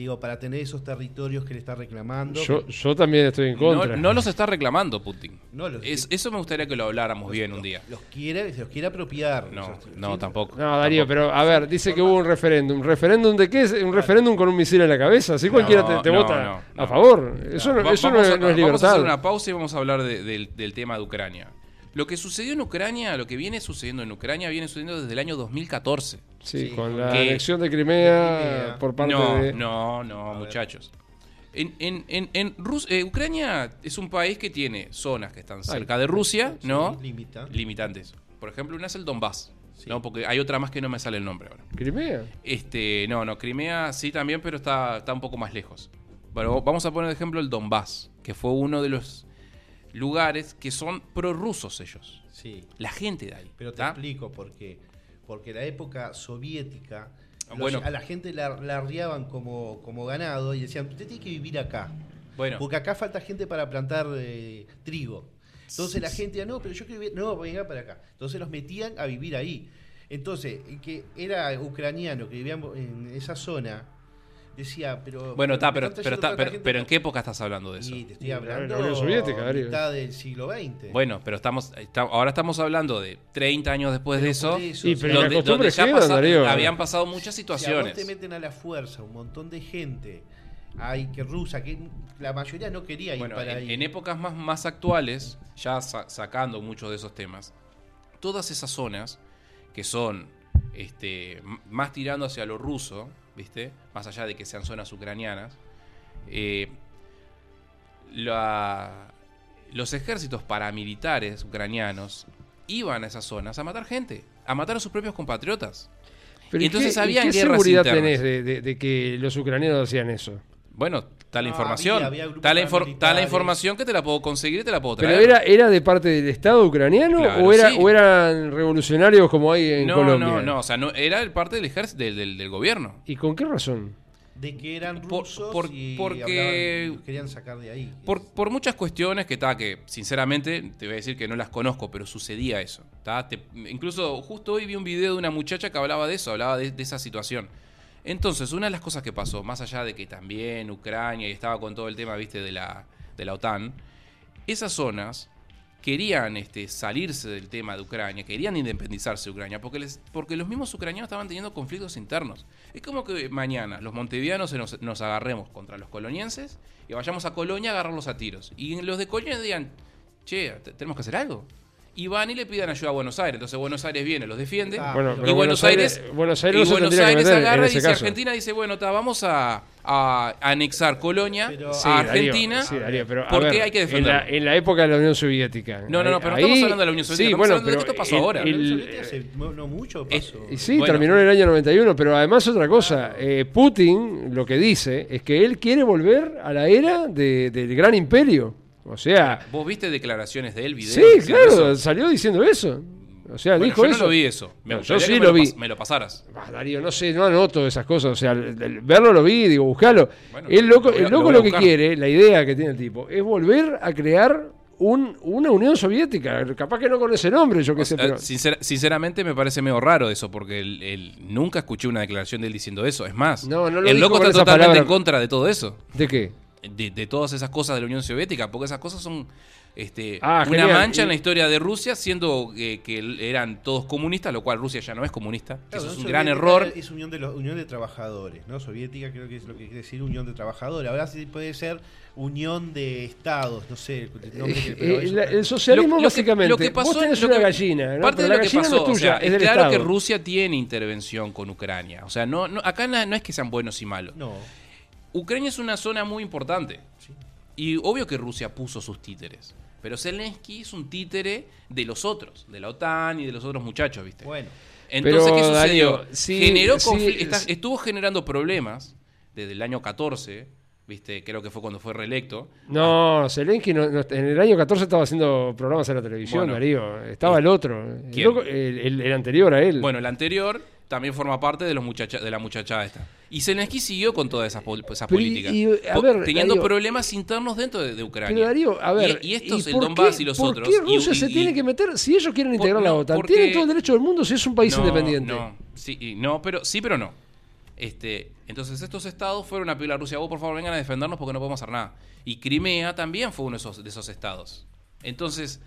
Digo, para tener esos territorios que le está reclamando. yo, yo también estoy en No, contra. no los está reclamando Putin. No, los- Es- eso me gustaría que lo habláramos bien un día. Los quiere, se los quiere apropiar. No, no, tampoco. No, Darío, Tampoco. pero a ver, dice que hubo un referéndum. ¿Referéndum de qué? es? ¿Un referéndum con un misil en la cabeza? Así cualquiera te, te no, vota no, a no. favor. Eso, no, eso no es, a- no es Vamos a libertad. hacer una pausa y vamos a hablar de- del, del tema de Ucrania. Lo que sucedió en Ucrania, lo que viene sucediendo en Ucrania, viene sucediendo desde el año 2014. Sí, Sí, con la anexión de Crimea, de Crimea. por parte no, de... no, no, A ver. muchachos. En, en, en, en Rus- eh, Ucrania es un país que tiene zonas que están cerca de Rusia, Sí, ¿no? Limita. Limitantes. Por ejemplo, una es el Donbass, Sí. ¿no? Porque hay otra más que no me sale el nombre ahora. ¿Crimea? Este, no, no, Crimea sí también, pero está, está un poco más lejos. Pero vamos a poner de ejemplo el Donbass, que fue uno de los lugares que son prorrusos ellos. Sí. La gente de ahí. Pero te ¿tá? explico por qué. Porque la época soviética, los- bueno. a la gente la, la arriaban como, como ganado y decían, usted tiene que vivir acá. Bueno, Porque acá falta gente para plantar eh, trigo. Entonces la gente, no, pero yo quiero vivir, no, venga para acá. Entonces los metían a vivir ahí. Entonces, el que era ucraniano, que vivía en esa zona, decía, pero... bueno, está, pero, pero, está, pero, pero ¿en acá". qué época estás hablando de eso? Y te estoy La hablando Unión Soviética, Darío. mitad del siglo XX. Bueno, pero estamos, está- ahora estamos hablando de 30 años después Pero de eso, eso, Y pero la donde, ya queda, pasa- Darío. habían pasado muchas Si a vos situaciones. te meten a la fuerza un montón de gente, hay que rusa, que la mayoría no quería ir Bueno, para en, ahí. en épocas más, más actuales, ya sa- sacando muchos de esos temas, todas esas zonas que son este, más tirando hacia lo ruso, ¿viste? Más allá de que sean zonas ucranianas, eh, la- los ejércitos paramilitares ucranianos iban a esas zonas a matar gente, a matar a sus propios compatriotas. Pero Y ¿y entonces qué, y habían qué seguridad internas. tenés de, de- de que los ucranianos hacían eso? Bueno, está la No, información. había- había grupos está, la infor- está la paramilitares. información que te la puedo conseguir y te la puedo traer. ¿Pero era, era de parte del Estado ucraniano Claro, o, era, sí. o eran revolucionarios como hay en no, Colombia? no, no, o sea, no, era el parte del ejército, del, del- del gobierno. ¿Y con qué razón? de que eran Por- rusos por- y porque- hablaban- querían sacar de ahí. Por, por muchas cuestiones que está, que sinceramente te voy a decir que no las conozco, pero sucedía eso. Te- incluso justo hoy vi un video de una muchacha que hablaba de eso, hablaba de, de esa situación. Entonces, una de las cosas que pasó, más allá de que también Ucrania y estaba con todo el tema, viste, de la, de la OTAN, esas zonas querían este, salirse del tema de Ucrania, querían independizarse de Ucrania, porque, les, porque los mismos ucranianos estaban teniendo conflictos internos. Es como que mañana los montevianos se nos, nos agarremos contra los colonienses y vayamos a Colonia a agarrarlos a tiros. Y los de Colonia digan, che, te- tenemos que hacer algo. Y van y le pidan ayuda a Buenos Aires. Entonces Buenos Aires viene, los defiende. Ah, Bueno, pero pero y Buenos Aires, Buenos Aires y Buenos agarra y dice, caso. Argentina dice, bueno, ta, vamos a, a anexar Colonia Pero- a Sí, Darío, Argentina. sí, Darío, pero, a ¿Por qué ver, hay que en defenderlo? la, en la época de la Unión Soviética. No, no, no, pero no ahí- estamos hablando de la Unión Soviética, Sí, estamos bueno, hablando de pero esto pasó el- ahora. el- hace no, mucho pasó. y sí, Bueno. terminó en el año 91, pero además otra cosa, eh, Putin lo que dice es que él quiere volver a la era de- del gran imperio. O sea, ¿Vos viste declaraciones de él, videos? sí, claro, eso? salió diciendo eso. O sea, Bueno, dijo yo eso. no lo vi eso. Me No, yo sí me lo vi. me lo pasaras. Ah, Darío, no sé, no anoto esas cosas, o sea, el- el- verlo lo vi, digo, buscalo. Bueno, el loco, lo a- el lo loco lo, que quiere, la idea que tiene el tipo, es volver a crear un, una Unión Soviética. Capaz que no con ese nombre, yo qué sé, pero... sincer- sinceramente me parece medio raro eso, porque él, él- nunca escuché una declaración de él diciendo eso. Es más, No, no lo el loco está totalmente palabra. en contra de todo eso. ¿De qué? De, de todas esas cosas de la Unión Soviética, porque esas cosas son este, Ah, una genial. mancha en la historia de Rusia, siendo que, que eran todos comunistas, lo cual Rusia ya no es comunista. Claro, eso es un gran error. Es unión de, los, unión de trabajadores, ¿no? Soviética creo que es lo que quiere decir unión de trabajadores. Ahora sí puede ser unión de estados, no sé. el nombre que- pero Eh, eso- la- el socialismo, Lo- lo que- básicamente, lo que pasó- vos tenés lo una gallina, ¿no? Parte pero de la lo que gallina pasó, no es tuya, o sea, es claro Estado. que Rusia tiene intervención con Ucrania. O sea, no, no- acá no es que sean buenos y malos. no. Ucrania es una zona muy importante. Sí. Y obvio que Rusia puso sus títeres. Pero Zelensky es un títere de los otros, de la OTAN y de los otros muchachos, ¿viste? Bueno, Entonces, Pero, ¿qué sucedió? Darío, sí, Generó sí, confli- está- sí. estuvo generando problemas desde el año 14, ¿viste? Creo que fue cuando fue reelecto. No, Zelensky no- no- en el año 14 estaba haciendo programas en la televisión, Bueno. Darío. Estaba el otro. El, ¿Quién? loco- el- el- el anterior a él. Bueno, el anterior también forma parte de los muchacha, de la muchachada esta. Y Zelensky siguió con todas esas, pol- esas Pero y- políticas. y, ver, teniendo Darío- problemas internos dentro de, de Ucrania. Pero Darío, a ver, Y, y estos, el por Donbass qué- y los ¿por otros. qué y- Rusia y- se y- tiene que meter? Si ellos quieren Por- integrar la OTAN, porque- tienen todo el derecho del mundo si es un país No, independiente. No, sí, y no, pero sí, pero no. Este, entonces estos estados fueron a pedirle a Rusia, vos por favor vengan a defendernos porque no podemos hacer nada. Y Crimea también fue uno de esos, de esos estados. Entonces,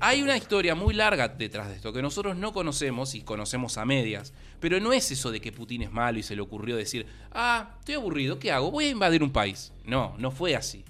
hay una historia muy larga detrás de esto que nosotros no conocemos y conocemos a medias. Pero no es eso de que Putin es malo y se le ocurrió decir, ah, estoy aburrido, ¿qué hago? Voy a invadir un país. No, no fue así.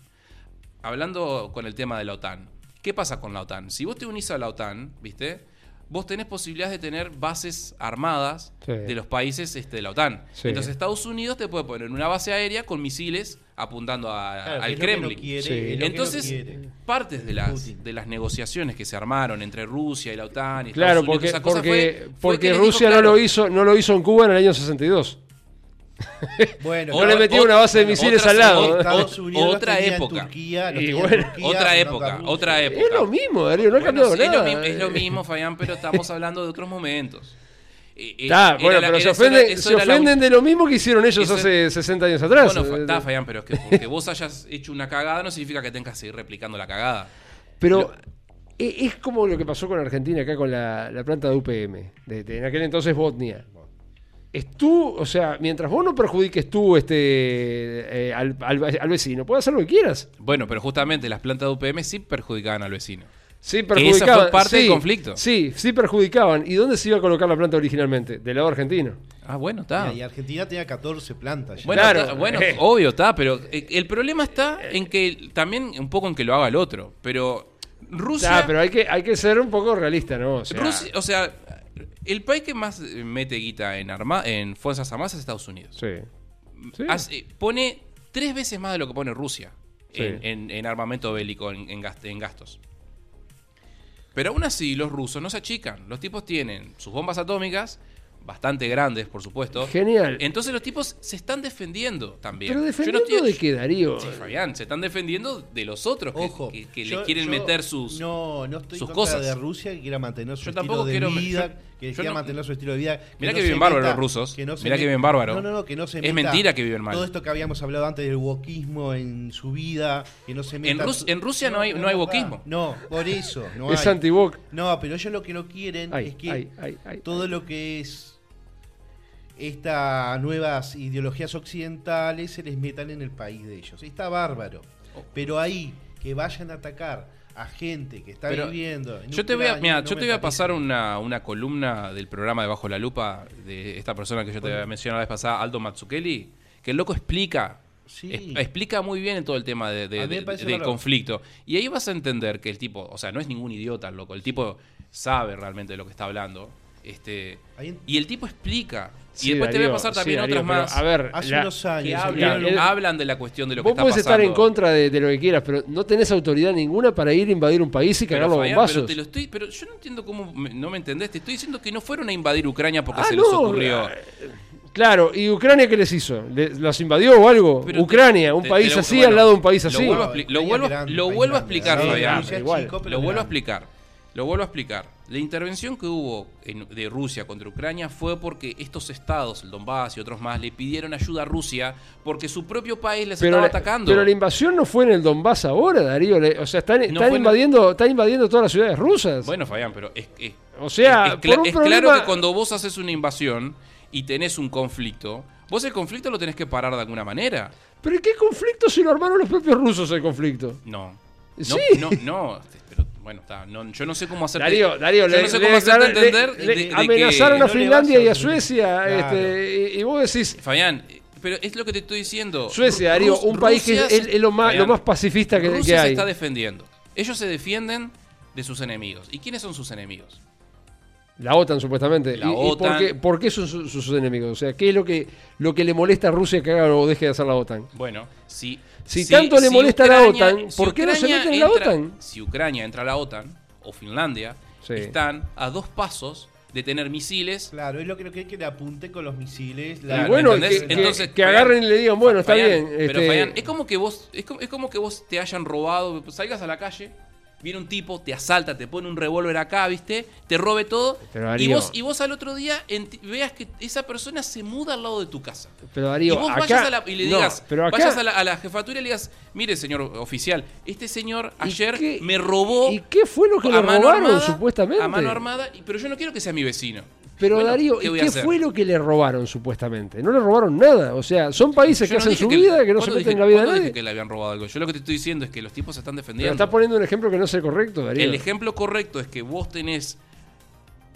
Hablando con el tema de la OTAN, ¿qué pasa con la OTAN? Si vos te unís a la OTAN, ¿viste? Vos tenés posibilidades de tener bases armadas Sí. de los países este, de la OTAN. Sí. Entonces Estados Unidos te puede poner una base aérea con misiles apuntando a- Claro, al Kremlin. quiere, Sí. Entonces, quiere. partes de las, Putin. de las negociaciones que se armaron entre Rusia y la OTAN y Claro, Estados Unidos, porque, esa cosa porque, fue- fue porque dijo, Rusia claro, no, lo hizo, no lo hizo en Cuba en el año 62. Bueno, No le metió una base de misiles otra al lado. Estados o- Unidos otra época. Turquía, los Y tenía en bueno, Turquía, otra época, Rusia. otra época. Es lo mismo, Darío, no ha Bueno, cambiado nada. lo mismo, es lo mismo, Fabián, pero estamos hablando de otros momentos. Eh, eh, Está, bueno, la- pero se, era- ofenden, se la de lo mismo que hicieron ellos Eso- hace 60 años atrás. Bueno, fa- está, Fabián, pero es que porque vos hayas hecho una cagada no significa que tengas que seguir replicando la cagada. Pero e- es como lo que pasó con Argentina acá con la, la planta de UPM, de, de en aquel entonces Botnia. Es tú, o sea, mientras vos no perjudiques tú este, eh, al, al- al vecino, puedes hacer lo que quieras. Bueno, pero justamente las plantas de UPM sí perjudicaban al vecino. Sí, esa perjudicaban. fue parte sí, del conflicto. Sí, sí perjudicaban. ¿Y dónde se iba a colocar la planta originalmente? Del lado argentino. Ah, bueno, está. Y Argentina tenía 14 plantas. ya. Bueno, Claro. bueno, Eh. obvio, está, pero eh, el problema está en que también un poco en que lo haga el otro. Pero Rusia, Ah, pero hay que, hay que ser un poco realista, ¿no? O sea, Rusia- o sea, el país que más eh, mete guita en arma, en fuerzas armadas es Estados Unidos. sí. Sí. Hace- pone tres veces más de lo que pone Rusia Sí. en, en- en armamento bélico, en gastos. Pero aún así, los rusos no se achican. Los tipos tienen sus bombas atómicas, bastante grandes, por supuesto. Genial. Entonces los tipos se están defendiendo también. Pero Yo no defendiendo estoy- de qué, Darío. Sí, Fabián, se están defendiendo de los otros que, Ojo, que- que yo- le quieren yo meter sus... No, no estoy sus cosas. de Rusia que quiera mantener su Yo estilo de quiero- vida, yo- que quiera no- mantener su estilo de vida. Mirá no que viven bárbaros los rusos. que no se Mirá que viven bárbaros. No, no, no, que no se Es mentira que viven mal. Todo esto que habíamos hablado antes del wokismo en su vida, que no se meta En Rus- en Rusia no hay- no hay wokismo. No, por eso, no es anti-Wok. No, pero ellos lo que no quieren Ay, es que ay, ay, ay. todo lo que es estas nuevas ideologías occidentales se les metan en el país de ellos. Está bárbaro. Pero ahí que vayan a atacar a gente que está Pero viviendo. en Yo te voy a, Ucrania, mira, no yo te voy a pasar una, una columna del programa de Bajo la Lupa de esta persona que yo te había mencionado la vez pasada, Aldo Matsukeli, que el loco explica Sí. es- explica muy bien en todo el tema de- del conflicto. Y ahí vas a entender que el tipo, o sea, no es ningún idiota el loco, el tipo sabe realmente de lo que está hablando. Este, y el tipo explica. Sí, y después te voy a Darío, pasar sí, también Darío, otras más A ver, Hace la- unos años. que hablan, el- hablan de la cuestión de lo que vos está podés pasando. estar en contra de, de lo que quieras, pero no tenés autoridad ninguna para ir a invadir un país y cagarlo a bombazos. pero, te lo estoy, pero yo no entiendo cómo me- no me entendés. Te estoy diciendo que no fueron a invadir Ucrania porque Ah, se les no, ocurrió. eh, Claro, ¿y Ucrania qué les hizo? ¿Le- ¿Los invadió o algo? Pero Ucrania, un te- país te lo- así bueno, al lado de un país lo así. vuelvo a expli- lo vuelvo- lo vuelvo a explicar, Sí, Fabián. Lo vuelvo a explicar. Lo vuelvo a explicar. La intervención que hubo en- de Rusia contra Ucrania fue porque estos estados, el Donbass y otros más, le pidieron ayuda a Rusia porque su propio país les Pero estaba la, atacando. pero la invasión no fue en el Donbass ahora, Darío. O sea, están, están invadiendo, están invadiendo todas las ciudades rusas. Bueno, Fabián, pero es, es- o sea, es, problema- claro que cuando vos haces una invasión y tenés un conflicto, vos el conflicto lo tenés que parar de alguna manera. ¿Pero qué conflicto si lo armaron los propios rusos el conflicto? No. No, Sí. no, no, bueno, está, no, yo no sé cómo hacerte Darío, Darío, yo le, no sé cómo hacerte entender le de- de que- amenazaron a Finlandia a- y a Suecia, Claro. este, y, y vos decís, Fabián, pero es lo que te estoy diciendo. Suecia, Darío, Rus- un país que es, es- es lo, más, Fabián, lo más pacifista que, que Rusia se hay. está defendiendo. Ellos se defienden de sus enemigos. ¿Y quiénes son sus enemigos? La OTAN, supuestamente. La ¿Y, y OTAN. por, qué, por qué son sus, sus enemigos? O sea, ¿qué es lo que, lo que le molesta a Rusia que haga o deje de hacer la OTAN? Bueno, si, Si tanto le molesta a la OTAN, ¿por qué no se meten en la OTAN? Si Ucrania entra a la OTAN, o Finlandia, Sí. están a dos pasos de tener misiles. Claro, es lo que quiere que le apunte con los misiles. Claro, y bueno, que, Entonces, que agarren y le digan, bueno, está bien. Pero este, es como que vos, es como, es como que vos te hayan robado, salgas a la calle, viene un tipo, te asalta, te pone un revólver acá, ¿viste? Te robe todo. Pero, y vos, y vos al otro día veas que esa persona se muda al lado de tu casa. pero Darío, y vos acá, vayas a la, y le no, digas, pero acá, vayas a la, a la jefatura y le digas, mire señor oficial, este señor ¿y ayer qué- me robó ¿Y qué fue lo que le robaron, armada, supuestamente? A mano armada, pero yo no quiero que sea mi vecino. Pero Bueno, Darío, ¿qué ¿y voy a qué fue lo que le robaron, supuestamente? No le robaron nada. O sea, son países Yo que no hacen su que- vida, que no se ¿cuándo meten en la vida de nadie. dije que le habían robado algo? Yo lo que te estoy diciendo es que los tipos se están Pero defendiendo. está poniendo un ejemplo que no es el correcto, Darío. El ejemplo correcto es que vos tenés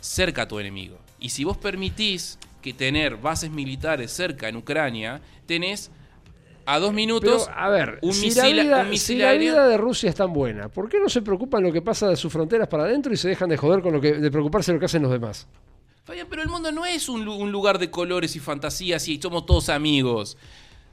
cerca a tu enemigo. Y si vos permitís que tener bases militares cerca en Ucrania, tenés a dos minutos. Pero, a ver, un si, misil, la vida, un misil si la aéreo- vida de Rusia es tan buena, ¿por qué no se preocupan lo que pasa de sus fronteras para adentro y se dejan de joder con lo que, de preocuparse de lo que hacen los demás? Pero el mundo no es un, un lugar de colores y fantasías y somos todos amigos.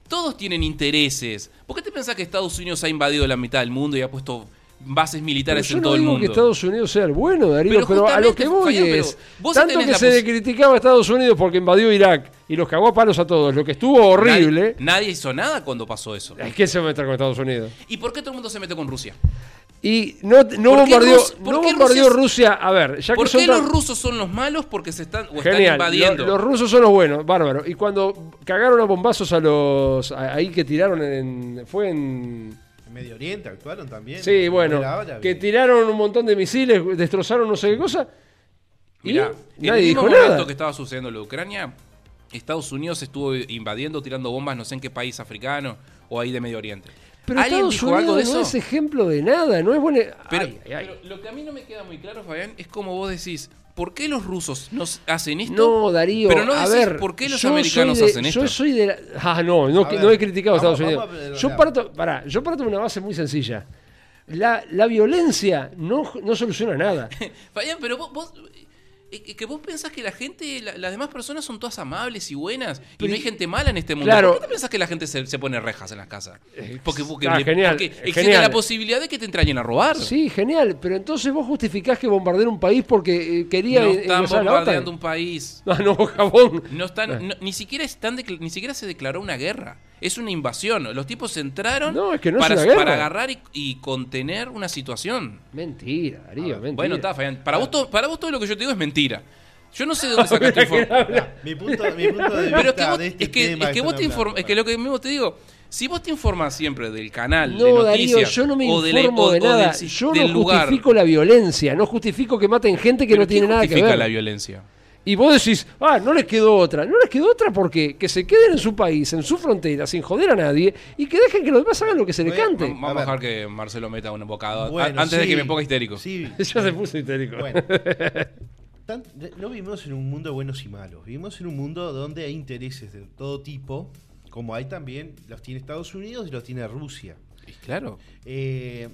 Todos tienen intereses. ¿Por qué te pensás que Estados Unidos ha invadido la mitad del mundo y ha puesto bases Pero militares yo en no todo el mundo? que Estados Unidos sea el bueno, Darío, Pero pero, a lo que voy es, tanto que se pos- criticaba a Estados Unidos porque invadió Irak y los cagó a palos a todos, lo que estuvo horrible, Nadie, nadie hizo nada cuando pasó eso. es que se meter con Estados Unidos. ¿Y por qué todo el mundo se mete con Rusia? Y no, no ¿Por qué bombardeó, Rus- no Rusia Rusia, a ver, ya que ¿Por son qué tan- los rusos son los malos? Porque se están, o están Genial, invadiendo. lo- los rusos son los buenos, bárbaro. Y cuando cagaron a bombazos a los a- ahí que tiraron en fue en En Medio Oriente actuaron también. Sí, bueno, que tiraron un montón de misiles, destrozaron no sé qué cosa. Y Mirá, en nadie el mismo dijo momento nada. que estaba sucediendo lo de Ucrania, Estados Unidos estuvo invadiendo, tirando bombas, no sé en qué país africano o ahí de Medio Oriente. Pero ¿Alguien Estados dijo Unidos algo de no eso? es ejemplo de nada, no es bueno. Pero, Ay, ay, ay. pero lo que a mí no me queda muy claro, Fabián, es como vos decís, ¿por qué los rusos nos hacen esto? No, Darío, pero no a ver, ¿por qué los americanos de- hacen esto? Yo soy de la- Ah, no, no, ver, he criticado a Estados vamos Unidos. a- yo parto, pará, yo parto de una base muy sencilla. La, la violencia no, no soluciona nada. Fabián, pero vos, vos- eh, que vos pensás que la gente, la- las demás personas son todas amables y buenas y no hay gente mala en este mundo. Claro. ¿Por qué te pensás que la gente se, se pone rejas en las casas? Porque, porque, ah, le- genial, porque existe genial. la posibilidad de que te entrañen a robar. Sí, genial, pero entonces vos justificás que bombardear un país porque eh, quería no eh, están bombardeando un país. Ah, no, jabón. No están, no- ni siquiera están decla- ni siquiera se declaró una guerra. Es una invasión. Los tipos entraron No, es que no para, para agarrar y, y contener una situación. Mentira, Darío, mentira. Bueno, está, Fabián. Para vos, todo, para vos todo lo que yo te digo es mentira. Yo no sé de dónde sacaste información. Mi, punto, mi punto de vista Pero es que vos, de este es que, tema es que vos te inform- es que lo que mismo te digo, si vos te informas siempre del canal, de No, noticias, Darío, yo no me o de la- informo o- de o del nada. si- Yo del no lugar, justifico la violencia, no justifico que maten gente que ¿pero no tiene nada que justifica ver. la violencia? Y vos decís, ah, no les quedó otra. No les quedó otra porque que se queden en su país, en su frontera, sin joder a nadie y que dejen que los demás hagan lo que se les Bueno, cante. Vamos a, dejar que Marcelo meta un bocado Bueno, antes de que me ponga histérico. Sí, ya se puso histérico. Bueno, tan- no vivimos en un mundo de buenos y malos. Vivimos en un mundo donde hay intereses de todo tipo, como hay también, los tiene Estados Unidos y los tiene Rusia. Y Claro. Eh,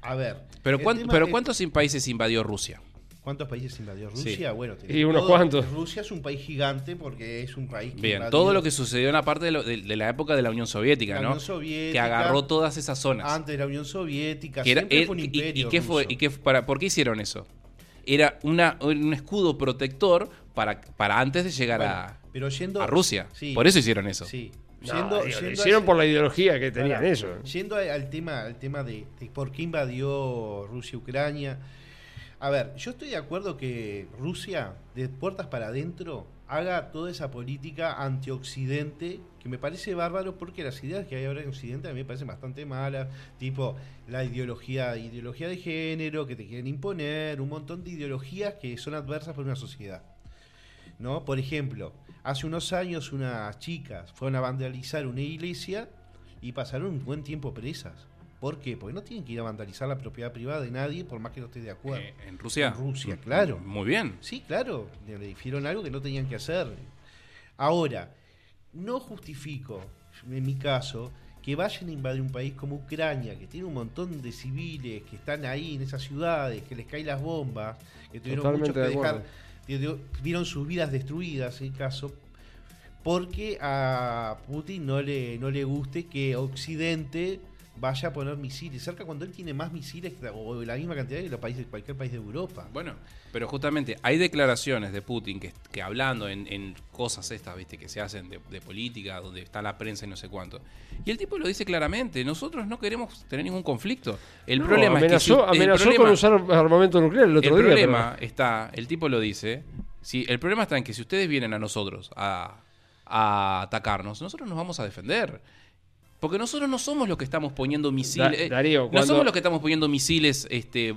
a ver. Pero, pero es- ¿cuántos países invadió Rusia? ¿Cuántos países invadió Sí. Rusia? Bueno, Y unos cuantos. Rusia es un país gigante porque es un país que Bien, invadió todo lo que sucedió en la parte de, lo- de- de la época de la Unión Soviética, la ¿no? Unión Soviética, que agarró todas esas zonas. antes de la Unión Soviética, Que era- siempre era- fue un y- imperio y, qué fue? ¿Y qué, para, ¿Por qué hicieron eso? Era una, un escudo protector para, para antes de llegar Bueno, a, pero yendo, a Rusia. Sí, Por eso hicieron eso. Sí. No, Yendo- digo, hicieron ese- por la ideología que tenían Ahora, eso. Yendo al tema, al tema de, de por qué invadió Rusia Ucrania. A ver, yo estoy de acuerdo que Rusia, de puertas para adentro, haga toda esa política antioccidente, que me parece bárbaro porque las ideas que hay ahora en Occidente a mí me parecen bastante malas, tipo la ideología, ideología de género que te quieren imponer, un montón de ideologías que son adversas para una sociedad. ¿no? Por ejemplo, hace unos años unas chicas fueron a vandalizar una iglesia y pasaron un buen tiempo presas. ¿Por qué? Porque no tienen que ir a vandalizar la propiedad privada de nadie por más que no esté de acuerdo. Eh, ¿En Rusia? En Rusia, claro. Muy bien. Sí, claro, le hicieron algo que no tenían que hacer. Ahora, no justifico, en mi caso, que vayan a invadir un país como Ucrania, que tiene un montón de civiles que están ahí en esas ciudades, que les caen las bombas, que tuvieron Totalmente muchos que de dejar, vieron sus vidas destruidas, en caso, porque a Putin no le, no le guste que Occidente vaya a poner misiles cerca cuando él tiene más misiles que- o la misma cantidad que los países, cualquier país de Europa. Bueno, pero justamente hay declaraciones de Putin que, que hablando en, en cosas estas, viste, que se hacen de, de política, donde está la prensa y no sé cuánto. Y el tipo lo dice claramente, nosotros no queremos tener ningún conflicto. El No, problema amenazó, es que si- el amenazó problema- con usar armamento nuclear el otro el día. problema está, el tipo lo dice, si, el problema está en que si ustedes vienen a nosotros a, a atacarnos, nosotros nos vamos a defender. Porque nosotros no somos los que estamos poniendo misiles. Da- Darío, no cuando- somos los que estamos poniendo misiles, este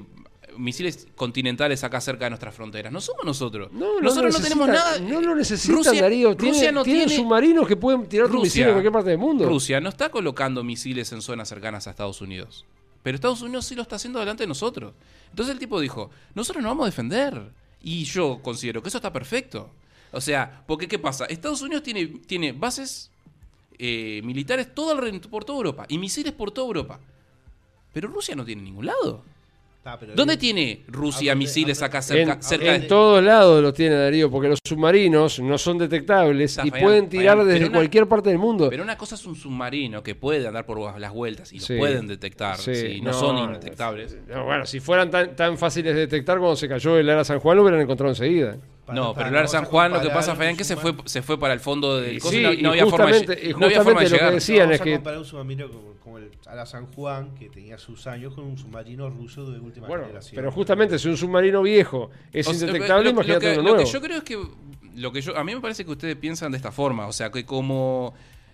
misiles continentales acá cerca de nuestras fronteras. No somos nosotros. No, no nosotros no tenemos nada. No lo necesitan, Rusia- Darío. Tiene, Rusia no tiene tiene- submarinos que pueden tirar Rusia- misil en cualquier parte del mundo. Rusia no está colocando misiles en zonas cercanas a Estados Unidos. Pero Estados Unidos sí lo está haciendo delante de nosotros. Entonces el tipo dijo, nosotros nos vamos a defender. Y yo considero que eso está perfecto. O sea, porque ¿qué pasa? Estados Unidos tiene, tiene bases eh, militares todo alrededor- por toda Europa y misiles por toda Europa. Pero Rusia no tiene ningún lado. ¿Dónde bien. tiene Rusia ¿A dónde- misiles a acá En, cerca, cerca en de... todos lados lo tiene Darío, porque los submarinos no son detectables Está, y pueden tirar desde pero una- cualquier parte del mundo. Pero una cosa es un submarino que puede andar por las vueltas y lo Sí. pueden detectar. Sí, sí, no, son indetectables. no, bueno, si fueran tan, tan fáciles de detectar cuando se cayó el Ara San Juan, lo hubieran encontrado enseguida. Para- no, pero el Ar vamos San Juan, lo que pasa, Fabián, que se fue, se fue para el fondo del coso sí, y no, y no había forma de, no había forma de justamente lo que llegar. decía- decían vamos es que- comparar un submarino como, como el Ara San Juan, que tenía sus años, con un submarino ruso de última Bueno, generación. pero justamente si un submarino viejo es O sea, indetectable, lo- lo imagínate que- uno lo nuevo. que yo creo es que lo que yo a mí me parece que ustedes piensan de esta forma, o sea, que como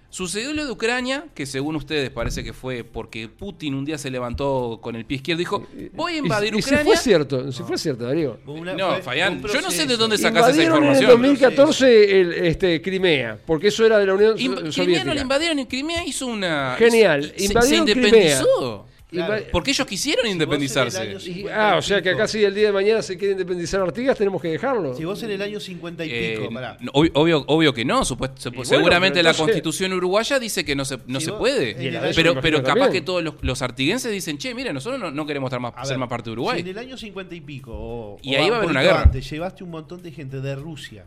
sucedió lo de Ucrania, que según ustedes parece que fue porque Putin un día se levantó con el pie izquierdo y dijo, "Voy a Y- invadir y, si Ucrania." fue cierto, si fue cierto, Darío. Una- No, fue- Fabián, fue un yo no sé de dónde sacás esa Invadieron en el información. 2014 el, este, Crimea, porque eso era de la Unión Inv- So- Crimea Soviética. no la invadieron y Crimea hizo una Genial, se- se, invadieron independizó. Claro. Porque ellos quisieron independizarse. año y- 50 ah, o sea que acá si el día de mañana se quiere independizar Artigas, tenemos que dejarlo. Si vos en el año 50 y Eh, pico, pará. no, obvio, obvio, que no, supuest- sup- bueno, seguramente la constitución uruguaya dice que no se, no Si se vos- puede. Pero pero capaz también. que todos los, los artiguenses dicen, che, mira, nosotros no, no queremos estar más, A ser más parte de Si Uruguay. en el año 50 y pico, o, Y o ahí va a haber una guerra. antes, llevaste un montón de gente de Rusia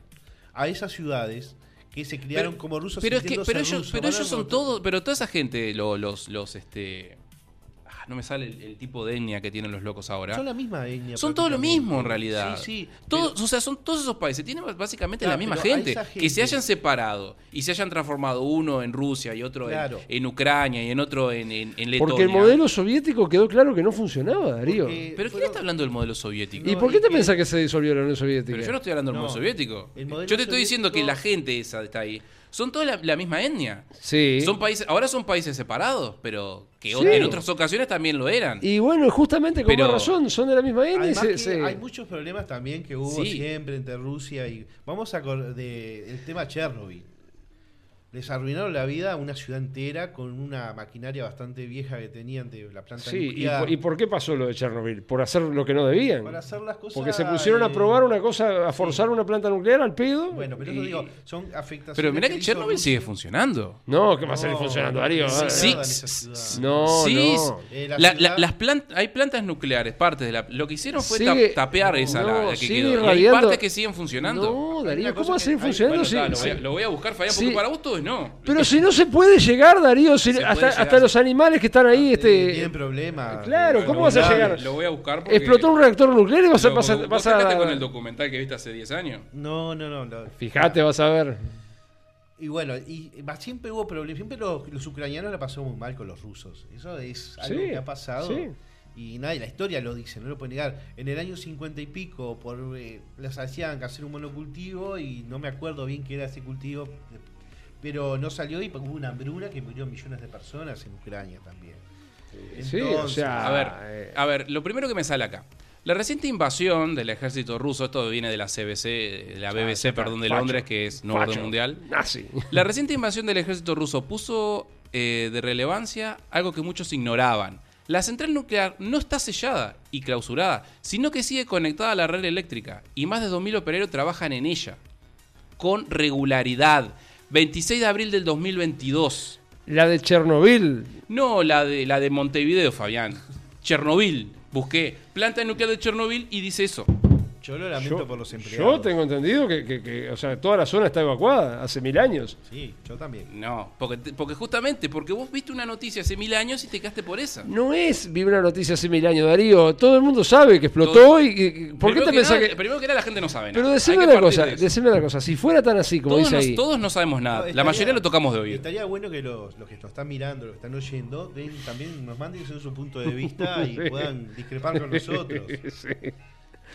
a esas ciudades que se criaron Pero- como rusos pero es que pero ellos, rusos, pero ellos son todos, pero toda esa gente, lo- los, los, este, ah, no me sale el, el tipo de etnia que tienen los locos ahora. Son la misma etnia. Son todo lo mismo en realidad. Sí, sí. Todos, o sea, son todos esos países. Tienen básicamente Claro, la misma gente, Que se hayan separado y se hayan transformado uno en Rusia y otro en- Claro. en, Ucrania y en otro en, en, en Letonia. Porque el modelo soviético quedó claro que no funcionaba, Darío. Porque- ¿Pero quién está hablando del modelo soviético? ¿Y por qué te que- pensás que se disolvió la Unión Soviética? Pero yo no estoy hablando del No. modelo soviético. El modelo Yo te estoy diciendo que la gente esa está ahí. Son toda la, la misma etnia. Sí. Son países, ahora son países separados, pero que o- en otras ocasiones también lo eran. Y bueno, justamente con Pero- razón, son de la misma etnia. se- se- hay muchos problemas también que hubo Sí. siempre entre Rusia y... Vamos a acordar del tema Chernobyl. Les arruinaron la vida a una ciudad entera con una maquinaria bastante vieja que tenían de la planta Sí, ¿y nuclear. por, y por qué pasó lo de Chernobyl? ¿Por hacer lo que no debían? Para hacer las cosas... Porque se pusieron a probar una cosa, a forzar una planta nuclear al pedo. Bueno, pero eso y- digo, son afectaciones... Pero mirá que Chernobyl sigue funcionando. No, ¿qué va a seguir No, funcionando, Darío? sí. No, sí, no. Eh, la la- la- ciudad- las plant- hay plantas nucleares, partes de la. Lo que hicieron fue Sigue- tapear esa la, no, la que quedó. Y hay partes que siguen funcionando. No, Darío, ¿cómo va a seguir que funcionando? Lo, voy a, buscar, Fabián, porque para vos todo no. Pero si no se puede llegar, Darío, si- hasta, llegar. hasta los animales que están ahí, Eh, este, Tienen problemas. Claro, eh, ¿cómo vas a llegar? Lo voy a buscar porque. explotó un reactor nuclear y vas a... Lo- Vas a, vos vas fíjate a- con el documental que viste hace 10 años. No, no, no. no. Fíjate, vas a ver. Y bueno, y siempre hubo problemas. Siempre los, los ucranianos la pasó muy mal con los rusos. Eso es algo Sí, que ha pasado. sí. Y nadie, la historia lo dice, no lo puede negar. En el año 50 y pico, por eh, les hacían hacer un monocultivo y no me acuerdo bien qué era ese cultivo, pero no salió y hubo una hambruna que murió millones de personas en Ucrania también. Sí, o Entonces, sea, A ver, a ver, lo primero que me sale acá. La reciente invasión del ejército ruso, esto viene de la CBC, de la BBC, perdón, de facho, Londres, que es Nuevo Orden Mundial. Nazi. La reciente invasión del ejército ruso puso eh, de relevancia algo que muchos ignoraban. La central nuclear no está sellada y clausurada, sino que sigue conectada a la red eléctrica y más de 2.000 operarios trabajan en ella, con regularidad. 26 de abril del 2022. La de Chernobyl. No la de, la de Montevideo, Fabián. Chernobyl. Busqué planta nuclear de Chernobyl y dice eso. Yo lo lamento Yo, por los empleados. yo tengo entendido que, que- que, o sea, toda la zona está evacuada hace mil años. Sí, yo también. No, porque, porque justamente, porque vos viste una noticia hace mil años y te quedaste por esa. No es, vi una noticia hace mil años, Darío. Todo el mundo sabe que explotó Todo- y, y- ¿Por qué te que pensás nada- que.? Primero que era la gente no sabe nada. Pero decime una cosa, de decime una cosa. Si fuera tan así como todos, dice nos- ahí. todos no sabemos nada. No, la estaría- mayoría lo tocamos de oído. Estaría bueno que los, los que nos están mirando, los que están oyendo, den- también nos manden su punto de vista y puedan discrepar con nosotros. Sí.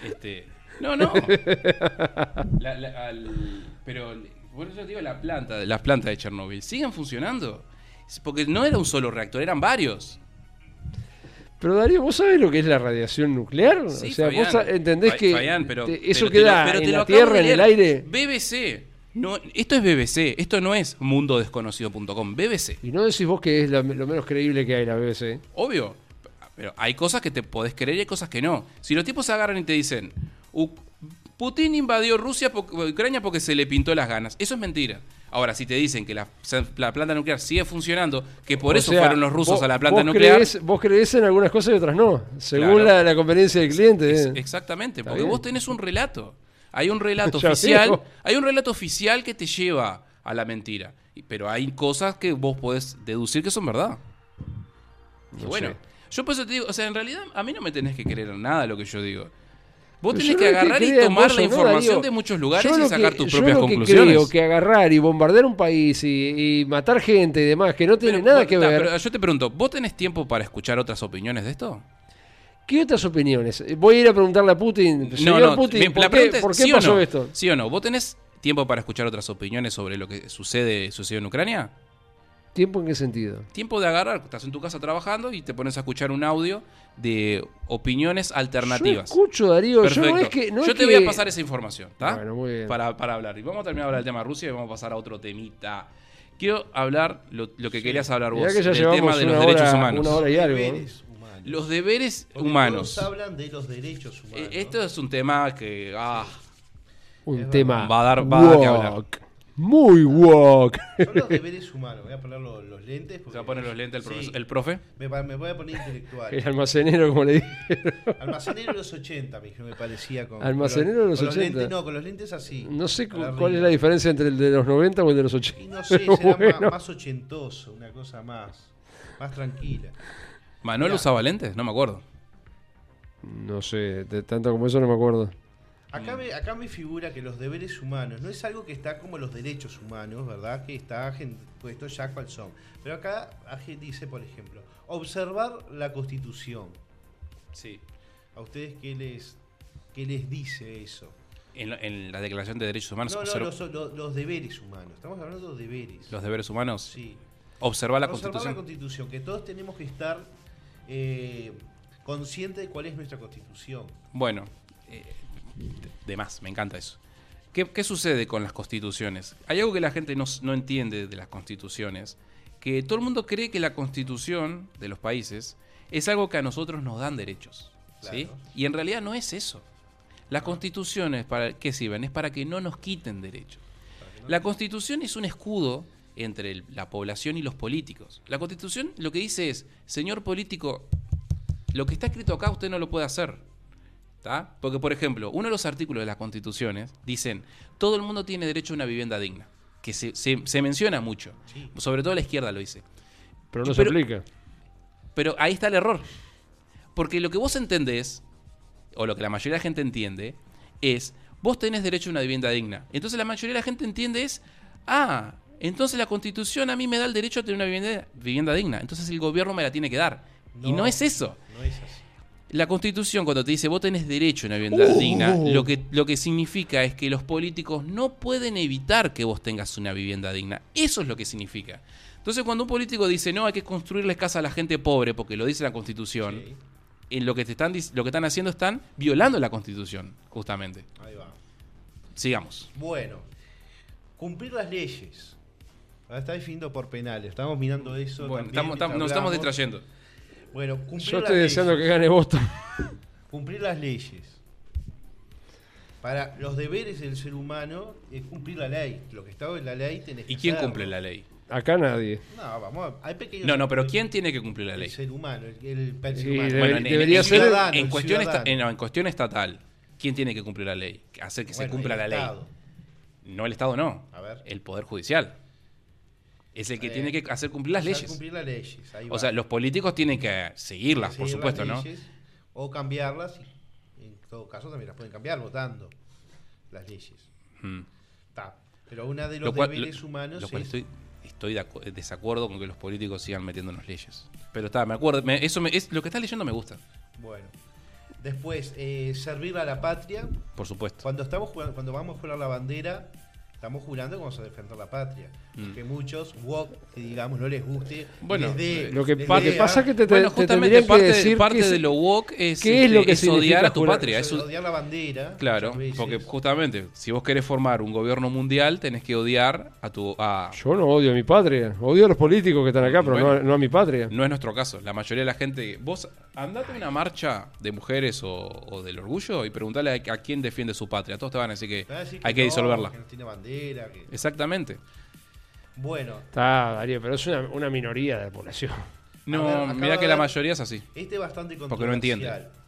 Este, no, no. La- la- al- pero por eso te digo la planta, las plantas de Chernobyl siguen funcionando. Porque no era un solo reactor, eran varios. Pero Darío, ¿vos sabés lo que es la radiación nuclear? Sí, o sea, Fabián. vos entendés que Fabián, pero- te- eso pero te lo- queda pero en lo la tierra, en el aire. BBC. No, esto es BBC, esto no es mundodesconocido.com, BBC. Y no decís vos que es la- lo menos creíble que hay la BBC. Obvio. Pero hay cosas que te podés creer y hay cosas que no. Si los tipos se agarran y te dicen, "U- Putin invadió Rusia, Ucrania porque se le pintó las ganas. Eso es mentira. Ahora, si te dicen que la, la planta nuclear sigue funcionando, que por O eso sea, fueron los rusos vos- a la planta vos nuclear. Creés, vos creés en algunas cosas y otras no, según Claro. la, la conveniencia del cliente. Es- eh. exactamente, Está porque bien. vos tenés un relato. Hay un relato oficial, hay un relato oficial que te lleva a la mentira. Pero hay cosas que vos podés deducir que son verdad. Y No bueno, sé. yo por eso te digo, o sea, en realidad a mí no me tenés que creer nada de lo que yo digo. Vos tenés yo que no agarrar y tomar la no, información de muchos lugares Yo y sacar que- tus yo propias lo que conclusiones. creo que agarrar y bombardear un país y, y matar gente y demás que no tiene Pero, nada que ver. pero yo te pregunto, ¿vos tenés tiempo para escuchar otras opiniones de esto? ¿Qué otras opiniones? Voy a ir a preguntarle a Putin, señor Putin, bien, ¿por qué, es, por qué ¿sí pasó no? esto? ¿Sí o no? ¿Vos tenés tiempo para escuchar otras opiniones sobre lo que sucede, sucedió en Ucrania? ¿Tiempo en qué sentido? Tiempo de agarrar, estás en tu casa trabajando y te pones a escuchar un audio de opiniones alternativas. Yo escucho, Darío, Perfecto. yo no es que... no Yo es te voy a pasar esa información, ¿está? Bueno, muy bien. Para, para hablar. Y vamos a terminar de hablar del tema de Rusia y vamos a pasar a otro temita. Quiero hablar lo, lo que querías hablar vos, que ya del llevamos tema de los una derechos hora- humanos. una hora y algo. ¿eh? Deberes humanos. Los deberes Porque humanos. Todos hablan de los derechos humanos. Eh, Esto es un tema que... ah, Un tema Va a dar- va a dar que hablar. Muy woke. Son los deberes humanos. Voy a poner los, los lentes. se porque- va a poner los lentes el, Sí, profesor- el profe. Me, me voy a poner intelectual. El almacenero, como le dije. Almacenero de los 80, me, me parecía. Con, Almacenero de los con 80. lentes, no, con los lentes así. No sé cuál es la diferencia entre el de los 90 o el de los Y 80. no sé, será Bueno. más, más ochentoso, una cosa más, más tranquila. ¿Manuel Mirá. usaba lentes? No me acuerdo. No sé, de tanto como eso no me acuerdo. Acá me, acá me figura que los deberes humanos no es algo que está como los derechos humanos, ¿verdad? Que está puesto ya cual son. Pero acá dice, por ejemplo, observar la constitución. Sí. ¿A ustedes qué les, qué les dice eso? En, lo- en la Declaración de Derechos Humanos, No, no, observ- los, los- los deberes humanos. Estamos hablando de deberes. los deberes humanos, Sí. observar la Observar Constitución. la constitución, que todos tenemos que estar eh, conscientes de cuál es nuestra constitución. Bueno, eh, de- más, me encanta eso. ¿Qué, qué sucede con las constituciones? Hay algo que la gente no, no entiende de las constituciones, que todo el mundo cree que la constitución de los países es algo que a nosotros nos dan derechos. ¿sí? Y en realidad no es eso. Las constituciones, ¿para qué sirven? Es para que no nos quiten derechos. La constitución es un escudo entre el- la población y los políticos. La constitución lo que dice es, señor político, lo que está escrito acá usted no lo puede hacer. ¿Tá? Porque, por ejemplo, uno de los artículos de las constituciones dicen, todo el mundo tiene derecho a una vivienda digna, que se, se- se menciona mucho, Sí. sobre todo la izquierda lo dice. Pero no Y se pero- aplica. Pero ahí está el error. Porque lo que vos entendés, o lo que la mayoría de la gente entiende, es, vos tenés derecho a una vivienda digna. Entonces la mayoría de la gente entiende es, ah, entonces la constitución a mí me da el derecho a tener una vivienda, vivienda digna. Entonces el gobierno me la tiene que dar. Y No. no es eso. No es así. La constitución cuando te dice vos tenés derecho a una vivienda digna, lo que, lo que significa es que los políticos no pueden evitar que vos tengas una vivienda digna. Eso es lo que significa. Entonces cuando un político dice no hay que construirles casa a la gente pobre porque lo dice la constitución, en lo que te están lo que están haciendo están violando la constitución, justamente. ahí va. Sigamos. Bueno, cumplir las leyes. Ahora está definido por penales. Estamos mirando eso. Bueno, también estamos, estamos- nos estamos distrayendo. Bueno, cumplir Yo las estoy deseando que gane Boston. Cumplir las leyes. Para los deberes del ser humano es cumplir la ley. Lo que está en la ley tenés que ¿Y quién hacerlo. cumple la ley? Acá nadie. No, vamos, hay pequeños. No, no, pero ¿quién tiene que cumplir la El ley? ser humano, el, el- el ser Y humano. debe- Bueno, en, en- debería en- ser- ciudadano, en el cuestión esta- en- no, en cuestión estatal, ¿quién tiene que cumplir la ley? Hacer que se cumpla el la ley. No el Estado, no. A ver. El Poder Judicial. Es el que Eh, tiene que hacer cumplir las leyes. Cumplir las leyes. ahí O sea, los políticos tienen que seguirlas, por supuesto, las ¿no? O cambiarlas. y en todo caso también las pueden cambiar votando las leyes. Mm. Está. Pero una de los Lo cual, deberes lo- humanos lo cual es estoy, estoy de acu- desacuerdo con que los políticos sigan metiéndonos leyes. Pero está, me acuerdo, me- eso me- es, lo que estás leyendo me gusta, Bueno. Después, eh, servir a la patria. por supuesto. Cuando estamos jugando, cuando vamos a jurar la bandera, estamos jurando que vamos a defender la patria. Mm. Que muchos, woke, que digamos, no les guste. Bueno, les dé- Lo que, les pasa es que te, te- Bueno, te justamente tendrían parte, que decir parte que de es- lo woke es, ¿qué es lo este, que significa odiar a tu jurar? patria. es es- odiar la bandera. claro, porque justamente, si vos querés formar un gobierno mundial, tenés que odiar a tu... A, Yo no odio a mi patria. Odio a los políticos que están acá, pero Bueno. no, no a mi patria. No es nuestro caso. La mayoría de la gente. Vos andate a una marcha de mujeres o, o del orgullo y preguntale a, a quién defiende su patria. Todos te van a decir que hay que no, disolverla. Que no tiene bandera. que- Exactamente. Bueno, Está, Darío, pero es una, una minoría de la población. No, ver, mira que la mayoría es así. este es bastante Porque no entiende. controversial.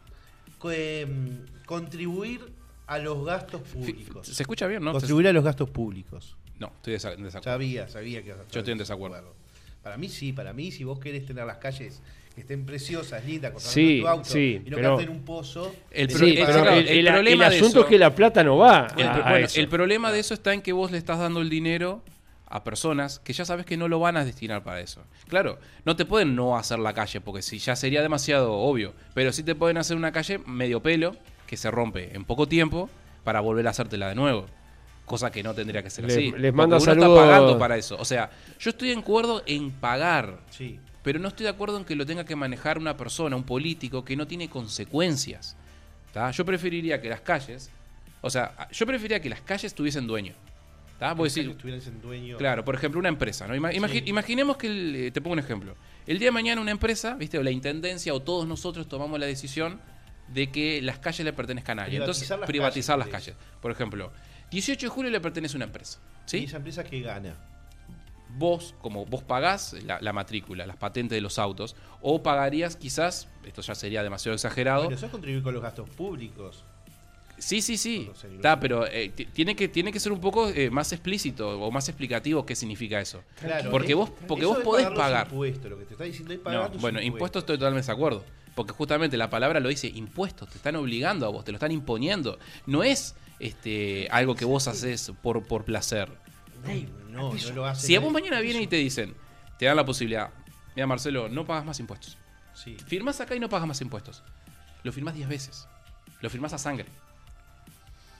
Co- em, contribuir a los gastos públicos. ¿Se escucha bien, no? Contribuir a los gastos públicos. No, estoy en desacuerdo. Sabía, sabía que Yo estoy en desacuerdo. Para mí sí, para mí si vos querés tener las calles que estén preciosas, lindas, con Sí, tu auto sí, y no pero- en un pozo. El pro- Sí, el- pero pagar- el, el el- problema el de asunto eso- es que la plata no va El, a- pro- a bueno, eso. el problema de eso está en que vos le estás dando el dinero a personas que ya sabes que no lo van a destinar para eso. Claro, no te pueden no hacer la calle, porque si ya sería demasiado obvio, pero sí te pueden hacer una calle medio pelo, que se rompe en poco tiempo, para volver a hacértela de nuevo. Cosa que no tendría que ser Les- así. les manda uno saludos- está pagando para eso. O sea, yo estoy de acuerdo en pagar, Sí. pero no estoy de acuerdo en que lo tenga que manejar una persona, un político, que no tiene consecuencias. ¿tá? Yo preferiría que las calles, o sea, yo preferiría que las calles tuviesen dueño. Estuvieran en dueño. claro, por ejemplo, una empresa. ¿no? Sí. Imaginemos que, el- eh, te pongo un ejemplo. El día de mañana una empresa, ¿viste? o la intendencia, o todos nosotros tomamos la decisión de que las calles le pertenezcan a alguien. Entonces, Privatizar las privatizar las calles. Por ejemplo, 18 de julio le pertenece a una empresa. Y ¿Sí? esa empresa que gana. vos, como vos pagás la, la matrícula, las patentes de los autos, o pagarías quizás, esto ya sería demasiado exagerado, Bueno, eso es contribuir con los gastos públicos. Sí, sí, sí, está, pero eh, ti- tiene, que, tiene que ser un poco eh, más explícito o más explicativo qué significa eso. Claro, Porque es- vos- porque eso vos podés pagar. impuestos, lo que te está diciendo es pagar No, bueno, impuestos estoy totalmente de acuerdo, porque justamente la palabra lo dice impuestos, te están obligando a vos, te lo están imponiendo, no es este algo que vos haces por, por placer. No, no lo Si a vos mañana vienen y te dicen, te dan la posibilidad, mira Marcelo, no pagas más impuestos. Sí. Firmás acá y no pagas más impuestos. Lo firmás 10 veces. Lo firmás a sangre.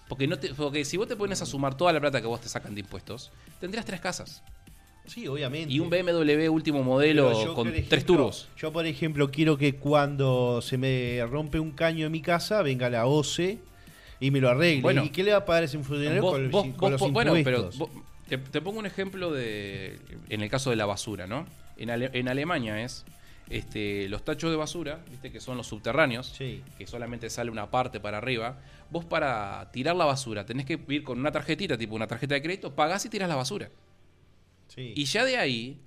Porque, no te, porque si vos te pones a sumar toda la plata que vos te sacan de impuestos, tendrías tres casas. Sí, obviamente. Y un BMW último modelo con tres turbos. Yo, por ejemplo, quiero que cuando se me rompe un caño en mi casa, venga la OCE y me lo arregle. Bueno. ¿Y qué le va a pagar ese funcionario Vos- con, vos- con vos los impuestos? bueno, pero te, te pongo un ejemplo de. En el caso de la basura, ¿no? En, Ale- en Alemania es. Este, los tachos de basura, viste que son los subterráneos, Sí. que solamente sale una parte para arriba. Vos para tirar la basura tenés que ir con una tarjetita, tipo una tarjeta de crédito, pagás y tirás la basura. Sí. Y ya de ahí,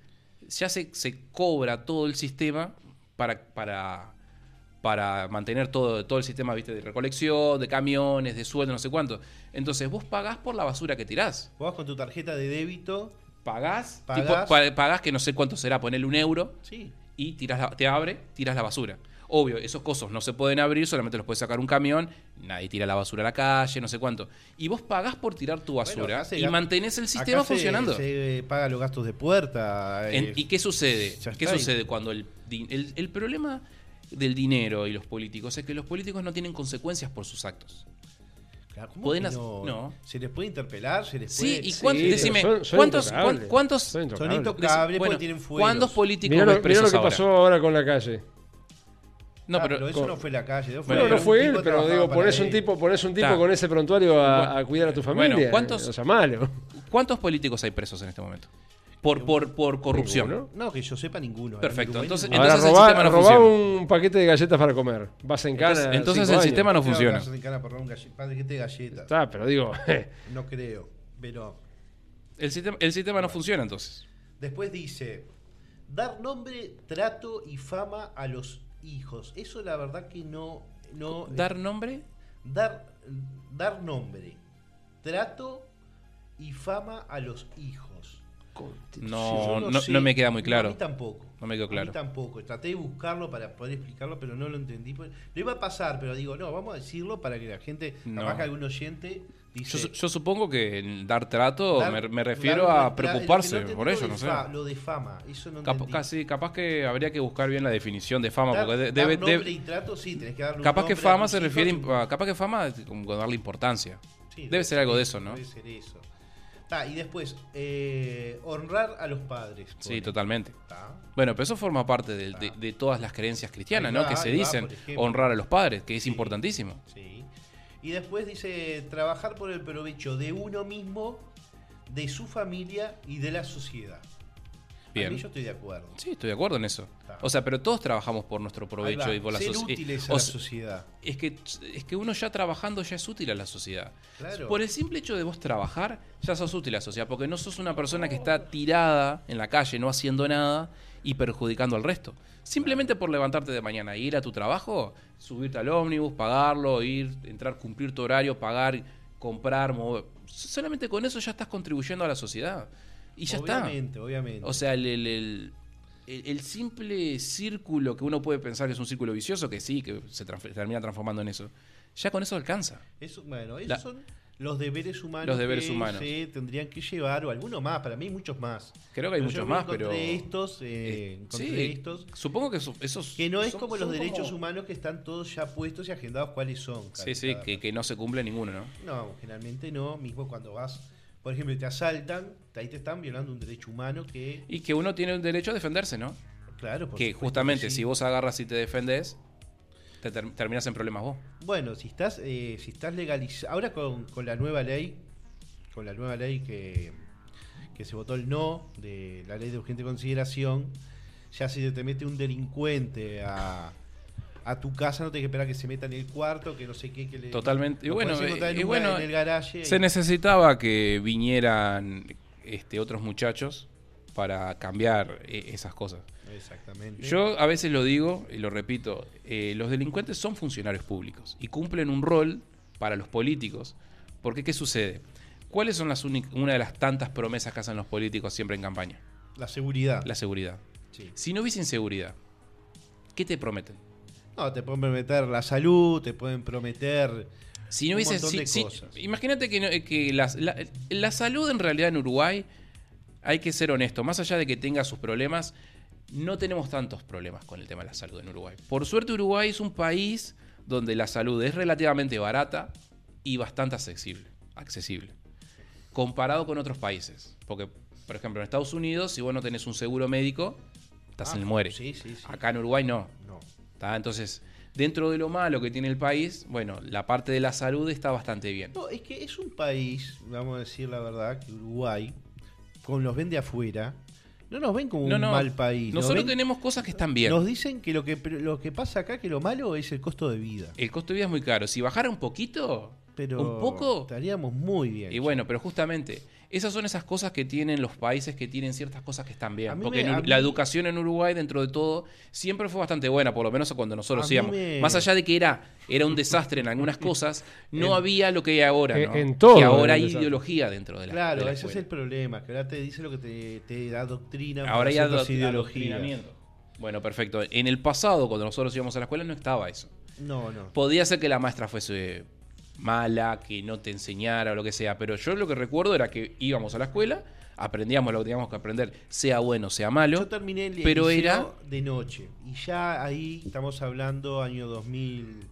ya se, se cobra todo el sistema para, para, para mantener todo, todo el sistema ¿viste? de recolección, de camiones, de sueldo, no sé cuánto. Entonces vos pagás por la basura que tirás. Vos vas con tu tarjeta de débito. Pagás, Pagás. tipo, pa- pagás que no sé cuánto será, ponerle un euro Sí. Y tiras la- te abre, tiras la basura. Obvio, esos cosos no se pueden abrir, solamente los puede sacar un camión, nadie tira la basura a la calle, no sé cuánto. Y vos pagás por tirar tu basura Bueno, y mantenés el sistema Acá funcionando. Se, paga los gastos de puerta. En- eh, ¿Y qué sucede? ¿Qué sucede cuando el, el, el problema del dinero y los políticos es que los políticos no tienen consecuencias por sus actos? Claro, ¿cómo pueden que no? no. Se les puede interpelar, se les Sí, puede... y cuánto- Sí, decime, pero son- son ¿cuántos, cuántos, Son intocables. bueno, tienen fueros. ¿cuántos políticos Mirá lo, mirá lo que ahora? pasó ahora con la calle. No, Ah, pero, eso con- no fue la calle. Bueno, no, pero no un fue él, pero digo, pones un tipo, pones un tipo Ta. con ese prontuario a, Bueno, a cuidar a tu bueno, familia. ¿cuántos- O sea, malo. ¿cuántos políticos hay presos en este momento? Por, por, por corrupción. Ninguno. No, que yo sepa ninguno. ¿eh? Perfecto, En Uruguay entonces-. Ahora el sistema no robá funciona. un paquete de galletas para comer. Vas en cana. Entonces- entonces el años. sistema no funciona. vas en cana por un paquete de galletas. Está, pero digo, No creo. Pero El sistema, el sistema no funciona entonces. después dice, dar nombre, trato y fama a los hijos. Eso la verdad que no... no ¿Dar nombre? dar, dar nombre, trato y fama a los hijos. No, Yo no, sé. no me queda muy No, claro. a mí tampoco. No me quedó A claro. mí tampoco. Traté de buscarlo para poder explicarlo, pero no lo entendí. Pues, Lo iba a pasar, pero digo, no, vamos a decirlo para que la gente, capaz que algún oyente Yo, dice... su- yo supongo que en dar trato dar- me, me refiero dar- a preocuparse no por ello, lo no sé. Lo de fama, eso no Cap- casi, capaz que habría que buscar bien la definición de fama, Dar- porque de- debe, nombre debe- y trato, sí, tenés que darle un capaz que a fama se refiere, a- capaz que fama como darle importancia. Sí, debe ser algo de eso, ¿no? Debe ser eso. Ta, y después, eh, honrar a los padres. Sí, pone. totalmente. Ta. Bueno, pero eso forma parte del- de, de todas las creencias cristianas, ¿no? Que se va, dicen honrar a los padres, que es Sí. importantísimo. Sí. Y después dice trabajar por el provecho de uno mismo, de su familia y de la sociedad. Bien. A mí yo estoy de acuerdo. Sí, estoy de acuerdo en eso. Claro. O sea, pero todos trabajamos por nuestro provecho y por la ser sociedad. útiles a la sociedad. Es que, es que uno ya trabajando ya es útil a la sociedad. Claro. Por el simple hecho de vos trabajar, ya sos útil a la sociedad, porque no sos una persona que está tirada en la calle, no haciendo nada y perjudicando al resto. Simplemente por levantarte de mañana e ir a tu trabajo, subirte al ómnibus, pagarlo, ir, entrar, cumplir tu horario, pagar, comprar, mover. Solamente con eso ya estás contribuyendo a la sociedad. Y ya está. obviamente, obviamente. O sea, el, el- el- el- el simple círculo que uno puede pensar que es un círculo vicioso, que sí, que se termina transformando en eso, ya con eso alcanza. Eso, bueno, esos La- son los deberes humanos Los deberes que humanos. se tendrían que llevar, o algunos más, para mí hay muchos más. Creo que hay Pero muchos más, pero. estos, eh, sí, estos, supongo que eso- esos. que no es son- como los derechos como- humanos que están todos ya puestos y agendados cuáles son. Sí, cada- sí, que, que no se cumple ninguno, ¿no? No, generalmente no. Mismo cuando vas, por ejemplo, te asaltan, ahí te están violando un derecho humano que, Y que uno tiene el derecho a defenderse, ¿no? claro, por que justamente que sí. si vos agarras y te defendes, te ter- terminas en problemas vos. Bueno, si estás, eh, si estás legalizado, ahora con, con la nueva ley, con la nueva ley que, que se votó el no de la ley de urgente consideración, ya si te mete un delincuente a, a tu casa, no te que esperar que se meta en el cuarto, que no sé qué, que le... Totalmente. Y bueno, y bueno, en el garaje. Se y- necesitaba que vinieran este, otros muchachos para cambiar eh, esas cosas. Exactamente. Yo a veces lo digo y lo repito, eh, los delincuentes son funcionarios públicos y cumplen un rol para los políticos. Porque ¿qué sucede? ¿Cuáles son las una de las tantas promesas que hacen los políticos siempre en campaña? La seguridad. La seguridad. Sí. Si no hubiese inseguridad, ¿qué te prometen? No, te pueden prometer la salud, te pueden prometer... Si no hubiese. si- imagínate que, no- que la, la salud en realidad en Uruguay, hay que ser honesto, más allá de que tenga sus problemas, no tenemos tantos problemas con el tema de la salud en Uruguay. Por suerte, Uruguay es un país donde la salud es relativamente barata y bastante accesible. accesible comparado con otros países. Porque, por ejemplo, en Estados Unidos, si vos no tenés un seguro médico, estás Ah, en el muere. Sí, sí, sí. Acá en Uruguay no. Entonces, dentro de lo malo que tiene el país, bueno, la parte de la salud está bastante bien. No, es que es un país, vamos a decir la verdad, que Uruguay, con los ven de afuera, no nos ven como No, un no, mal país. nos Nosotros ven- tenemos cosas que están bien. Nos dicen que lo que lo que pasa acá, que lo malo es el costo de vida. El costo de vida es muy caro. Si bajara un poquito, Pero un poco, estaríamos muy bien. y bueno, pero justamente, esas son esas cosas que tienen los países que tienen ciertas cosas que están bien. Porque me- en la mí- educación en Uruguay, dentro de todo, siempre fue bastante buena, por lo menos cuando nosotros íbamos. me- Más allá de que era, era un desastre en algunas cosas, no En- había lo que hay ahora. en- ¿no? en todo Que ahora hay ideología dentro de la claro, de la ese es el problema, que ahora te dice lo que te, te da doctrina. Ahora adoctrinamiento. ideologías. Bueno, perfecto. En el pasado, cuando nosotros íbamos a la escuela, no estaba eso. No, no. Podía ser que la maestra fuese mala, que no te enseñara o lo que sea, pero yo lo que recuerdo era que íbamos a la escuela, aprendíamos lo que teníamos que aprender, sea bueno, sea malo. Yo terminé el pero liceo era- de noche. Y ya ahí estamos hablando año 2000,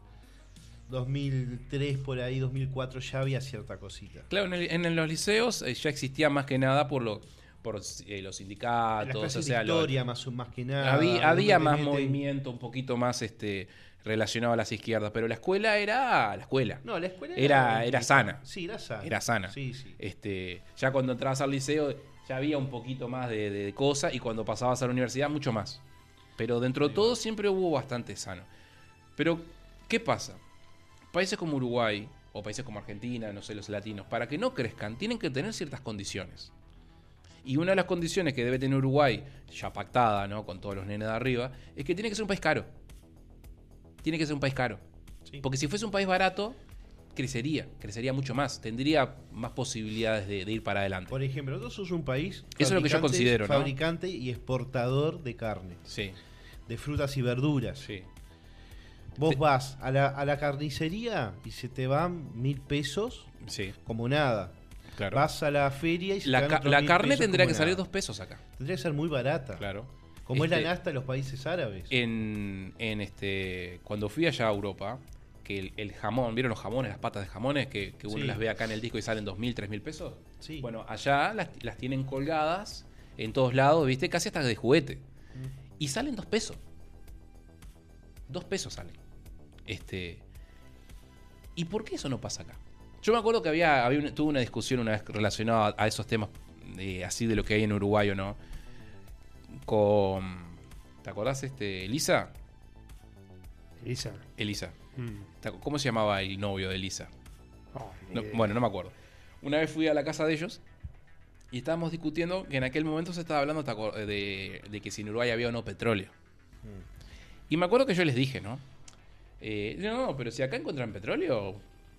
2003, por ahí, 2004, ya había cierta cosita. Claro, en, el- en los liceos eh, ya existía más que nada por, lo, por eh, los En las sindicatos, o clases sea, de lo- historia, más, más que nada. había, había más movimiento, un poquito más este relacionado a las izquierdas, pero la escuela era la escuela. No, la escuela Era- era sana. Sí, era sana. Era sana. Sí, sí. Este, ya cuando entrabas al liceo ya había un poquito más de, de cosas y cuando pasabas a la universidad mucho más. Pero dentro de todo siempre hubo bastante sano. Pero, ¿qué pasa? Países como Uruguay o países como Argentina, no sé, los latinos, para que no crezcan, tienen que tener ciertas condiciones. Y una de las condiciones que debe tener Uruguay, ya pactada, ¿no? Con todos los nenes de arriba, es que tiene que ser un país caro. Tiene que ser un país caro. Sí. Porque si fuese un país barato, crecería, crecería mucho más, tendría más posibilidades de, de ir para adelante. Por ejemplo, nosotros somos un país. Eso es lo que yo fabricante- considero, ¿no? Fabricante y exportador de carne, Sí, de frutas y verduras. sí. Vos vas a la, a la carnicería y se te van mil pesos Sí, como nada. claro. Vas a la feria y se La, te van ca- otros la mil carne pesos tendría que salir dos pesos acá. Tendría que ser muy barata. Claro. Como es Este, la nasta de los países árabes. En, en este, cuando fui allá a Europa, que el, el jamón, ¿vieron los jamones, las patas de jamones que, que uno Sí. las ve acá en el disco y salen dos mil, tres mil pesos? Sí. Bueno, allá las, las tienen colgadas en todos lados, ¿viste? Casi hasta de juguete. Mm. Y salen dos pesos. Dos pesos salen. Este. ¿Y por qué eso no pasa acá? Yo me acuerdo que había, había una- tuve una discusión una vez relacionada a esos temas de, así de lo que hay en Uruguay o no. Con. ¿Te acordás, este, Elisa? Elisa. Elisa. Mm. ¿Te acu- ¿Cómo se llamaba el novio de Elisa? Oh, No, bueno, no me acuerdo. Una vez fui a la casa de ellos y estábamos discutiendo que en aquel momento se estaba hablando ¿te acuer- de, de que si en Uruguay había o no petróleo. Y me acuerdo que yo les dije, ¿no? Eh, no, no, pero si acá encuentran petróleo,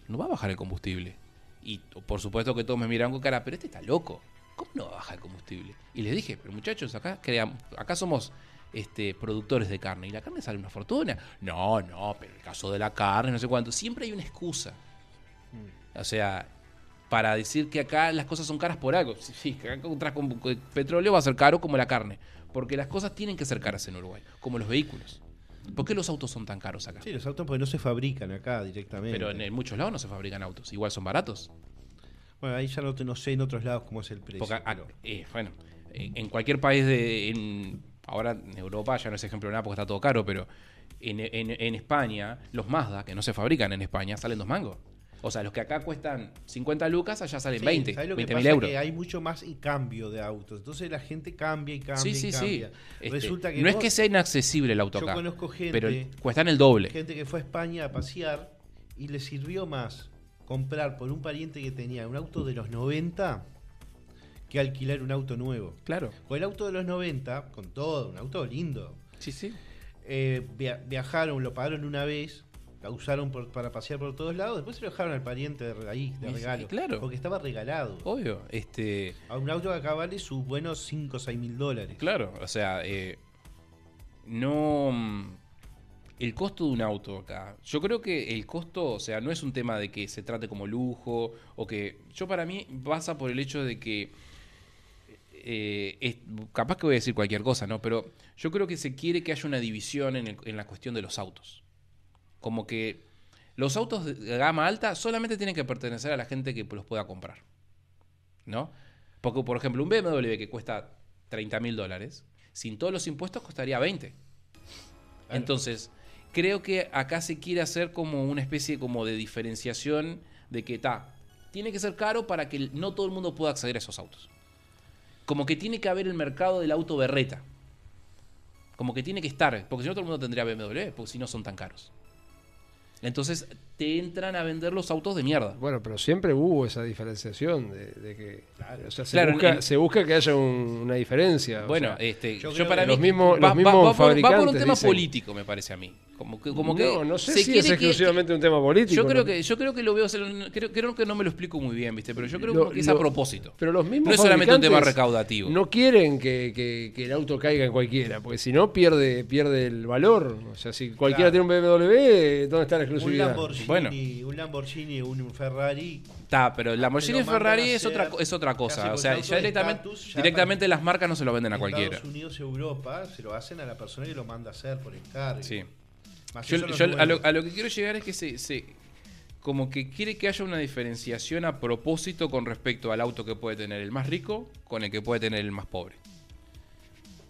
no va a bajar el combustible. Y por supuesto que todos me miraron con cara, pero este está loco. ¿Cómo no va a bajar el combustible? Y les dije, pero muchachos, acá cream- acá somos este, productores de carne y la carne sale una fortuna. No, no, pero el caso de la carne, no sé cuánto. Siempre hay una excusa. O sea, para decir que acá las cosas son caras por algo. Sí, sí, acá con con petróleo va a ser caro como la carne. Porque las cosas tienen que ser caras en Uruguay, como los vehículos. ¿Por qué los autos son tan caros acá? Sí, los autos porque no se fabrican acá directamente. Pero en, en muchos lados no se fabrican autos. Igual son baratos. Bueno, ahí ya no, te- no sé en otros lados cómo es el precio. Porque, a- pero- eh, bueno, en, cualquier país de. en- ahora en Europa ya no es ejemplo de nada porque está todo caro, pero en, en- en España, los Mazda, que no se fabrican en España, salen dos mangos. O sea, los que acá cuestan 50 lucas, allá salen Sí, 20, ¿sabes lo que 20 pasa? mil euros. Que hay mucho más y cambio de autos. Entonces la gente cambia y cambia Sí, y sí, sí. cambia. Este, Resulta que no es vos- que sea inaccesible el auto Yo acá, conozco gente, pero cuestan el doble. gente que fue a España a pasear y le sirvió más comprar por un pariente que tenía un auto de los 90 que alquilar un auto nuevo. Claro. Con el auto de los 90, con todo, un auto lindo, Sí, sí. eh, via- viajaron, lo pagaron una vez, la usaron por- para pasear por todos lados, después se lo dejaron al pariente de ahí, de sí, regalo. claro. Porque estaba regalado. Obvio. Este. A un auto que acá vale sus buenos 5 o 6 mil dólares. Claro, o sea, eh, no. El costo de un auto acá. Yo creo que el costo, o sea, no es un tema de que se trate como lujo o que. Yo para mí pasa por el hecho de que. eh, es- capaz que voy a decir cualquier cosa, ¿no? Pero yo creo que se quiere que haya una división en, el- en la cuestión de los autos. Como que los autos de gama alta solamente tienen que pertenecer a la gente que los pueda comprar. ¿No? Porque, por ejemplo, un BMW que cuesta 30 mil dólares, sin todos los impuestos costaría 20. Entonces, creo que acá se quiere hacer como una especie como de diferenciación de que está, tiene que ser caro para que no todo el mundo pueda acceder a esos autos. Como que tiene que haber el mercado del auto berreta. Como que tiene que estar, porque si no todo el mundo tendría BMW, porque si no son tan caros. Entonces te entran a vender los autos de mierda. Bueno, pero siempre hubo esa diferenciación de, de que. o sea, se, Claro, busca, en- se busca que haya un- una diferencia. o Bueno, sea, este, yo para mí los mismos- va, los mismos va- va por, va por un fabricantes tema dicen- político, me parece a mí. Como que, como que no, no sé se si es que- exclusivamente un tema político. Yo creo ¿no? que yo creo que lo veo, creo, creo que no me lo explico muy bien, ¿viste? Pero yo creo Lo- que es lo- a propósito. Pero los mismos No es solamente un tema fabricantes recaudativo. No quieren que, que- que el auto caiga en cualquiera, porque si no pierde, pierde el valor. O sea, si cualquiera Claro. tiene un BMW, ¿dónde está la Un exclusividad? Lamborghini, Bueno. un Lamborghini, un Ferrari. Está, pero la Lamborghini lo y Ferrari es otra es otra cosa, o sea, ya directamente ya directamente las marcas no se lo venden a cualquiera. Estados Unidos Europa se lo hacen a la persona que lo manda a hacer por encargo. Sí. Más Yo, yo a, lo, nuevos. a lo que quiero llegar es que se, se- como que quiere que haya una diferenciación a propósito con respecto al auto que puede tener el más rico con el que puede tener el más pobre.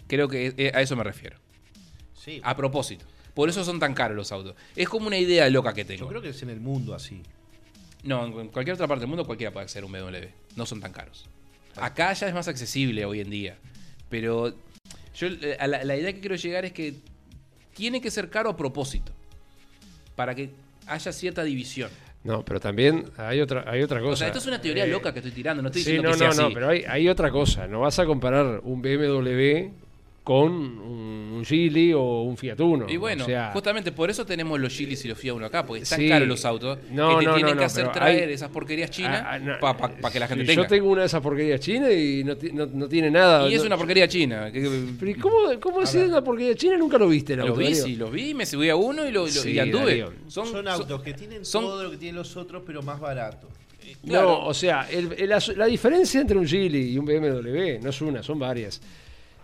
Creo que eh, a eso me refiero. Sí, A propósito. Por eso son tan caros los autos. Es como una idea loca que tengo. yo creo que es en el mundo así. No, en cualquier otra parte del mundo cualquiera puede acceder a un BMW. No son tan caros. Acá ya es más accesible hoy en día. Pero yo eh, a la, la idea que quiero llegar es que tiene que ser caro a propósito. Para que haya cierta división. No, pero también hay otra, hay otra cosa. O sea, esto es una teoría Eh, loca que estoy tirando. No estoy Sí, diciendo no, que sea no, no, así. pero hay, hay otra cosa. No vas a comparar un BMW con un, Geely o un Fiat Uno. Y bueno, o sea, justamente por eso tenemos los Gilis y los Fiat Uno acá, porque están Sí. caros los autos. No, que te no, tienen no, que no, hacer traer hay- esas porquerías chinas ah, ah, no, para que la gente sí, tenga. Yo tengo una de esas porquerías chinas y no, ti- no- no tiene nada. Y es no- una porquería china. Pero ¿y ¿cómo, cómo ver. una porquería china? Nunca lo viste el Lo auto. vi, Darío. sí, lo vi, me subí a uno y, lo, lo- Sí, y anduve. Son, Son, son- autos que tienen son- todo lo que tienen los otros, pero más barato. claro. No, o sea, el- el- la, la diferencia entre un Geely y un BMW no es una, son varias.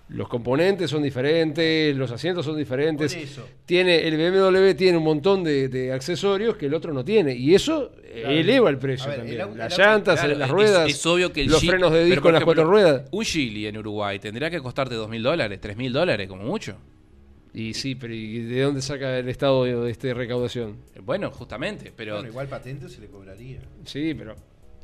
Los componentes son diferentes, los asientos son diferentes. Tiene, el BMW tiene un montón de, de accesorios que el otro no tiene. Y eso Claro. eleva el precio ver, también. el las el llantas, Claro, las ruedas, Es, obvio que el los Jeep- frenos de disco en las ejemplo, cuatro ruedas. Un Geely en Uruguay tendría que costarte dos mil dólares, tres mil dólares, como mucho. Y sí, pero ¿y de dónde saca el Estado de, de este recaudación? Bueno, justamente, pero Bueno, igual patente se le cobraría. Sí, pero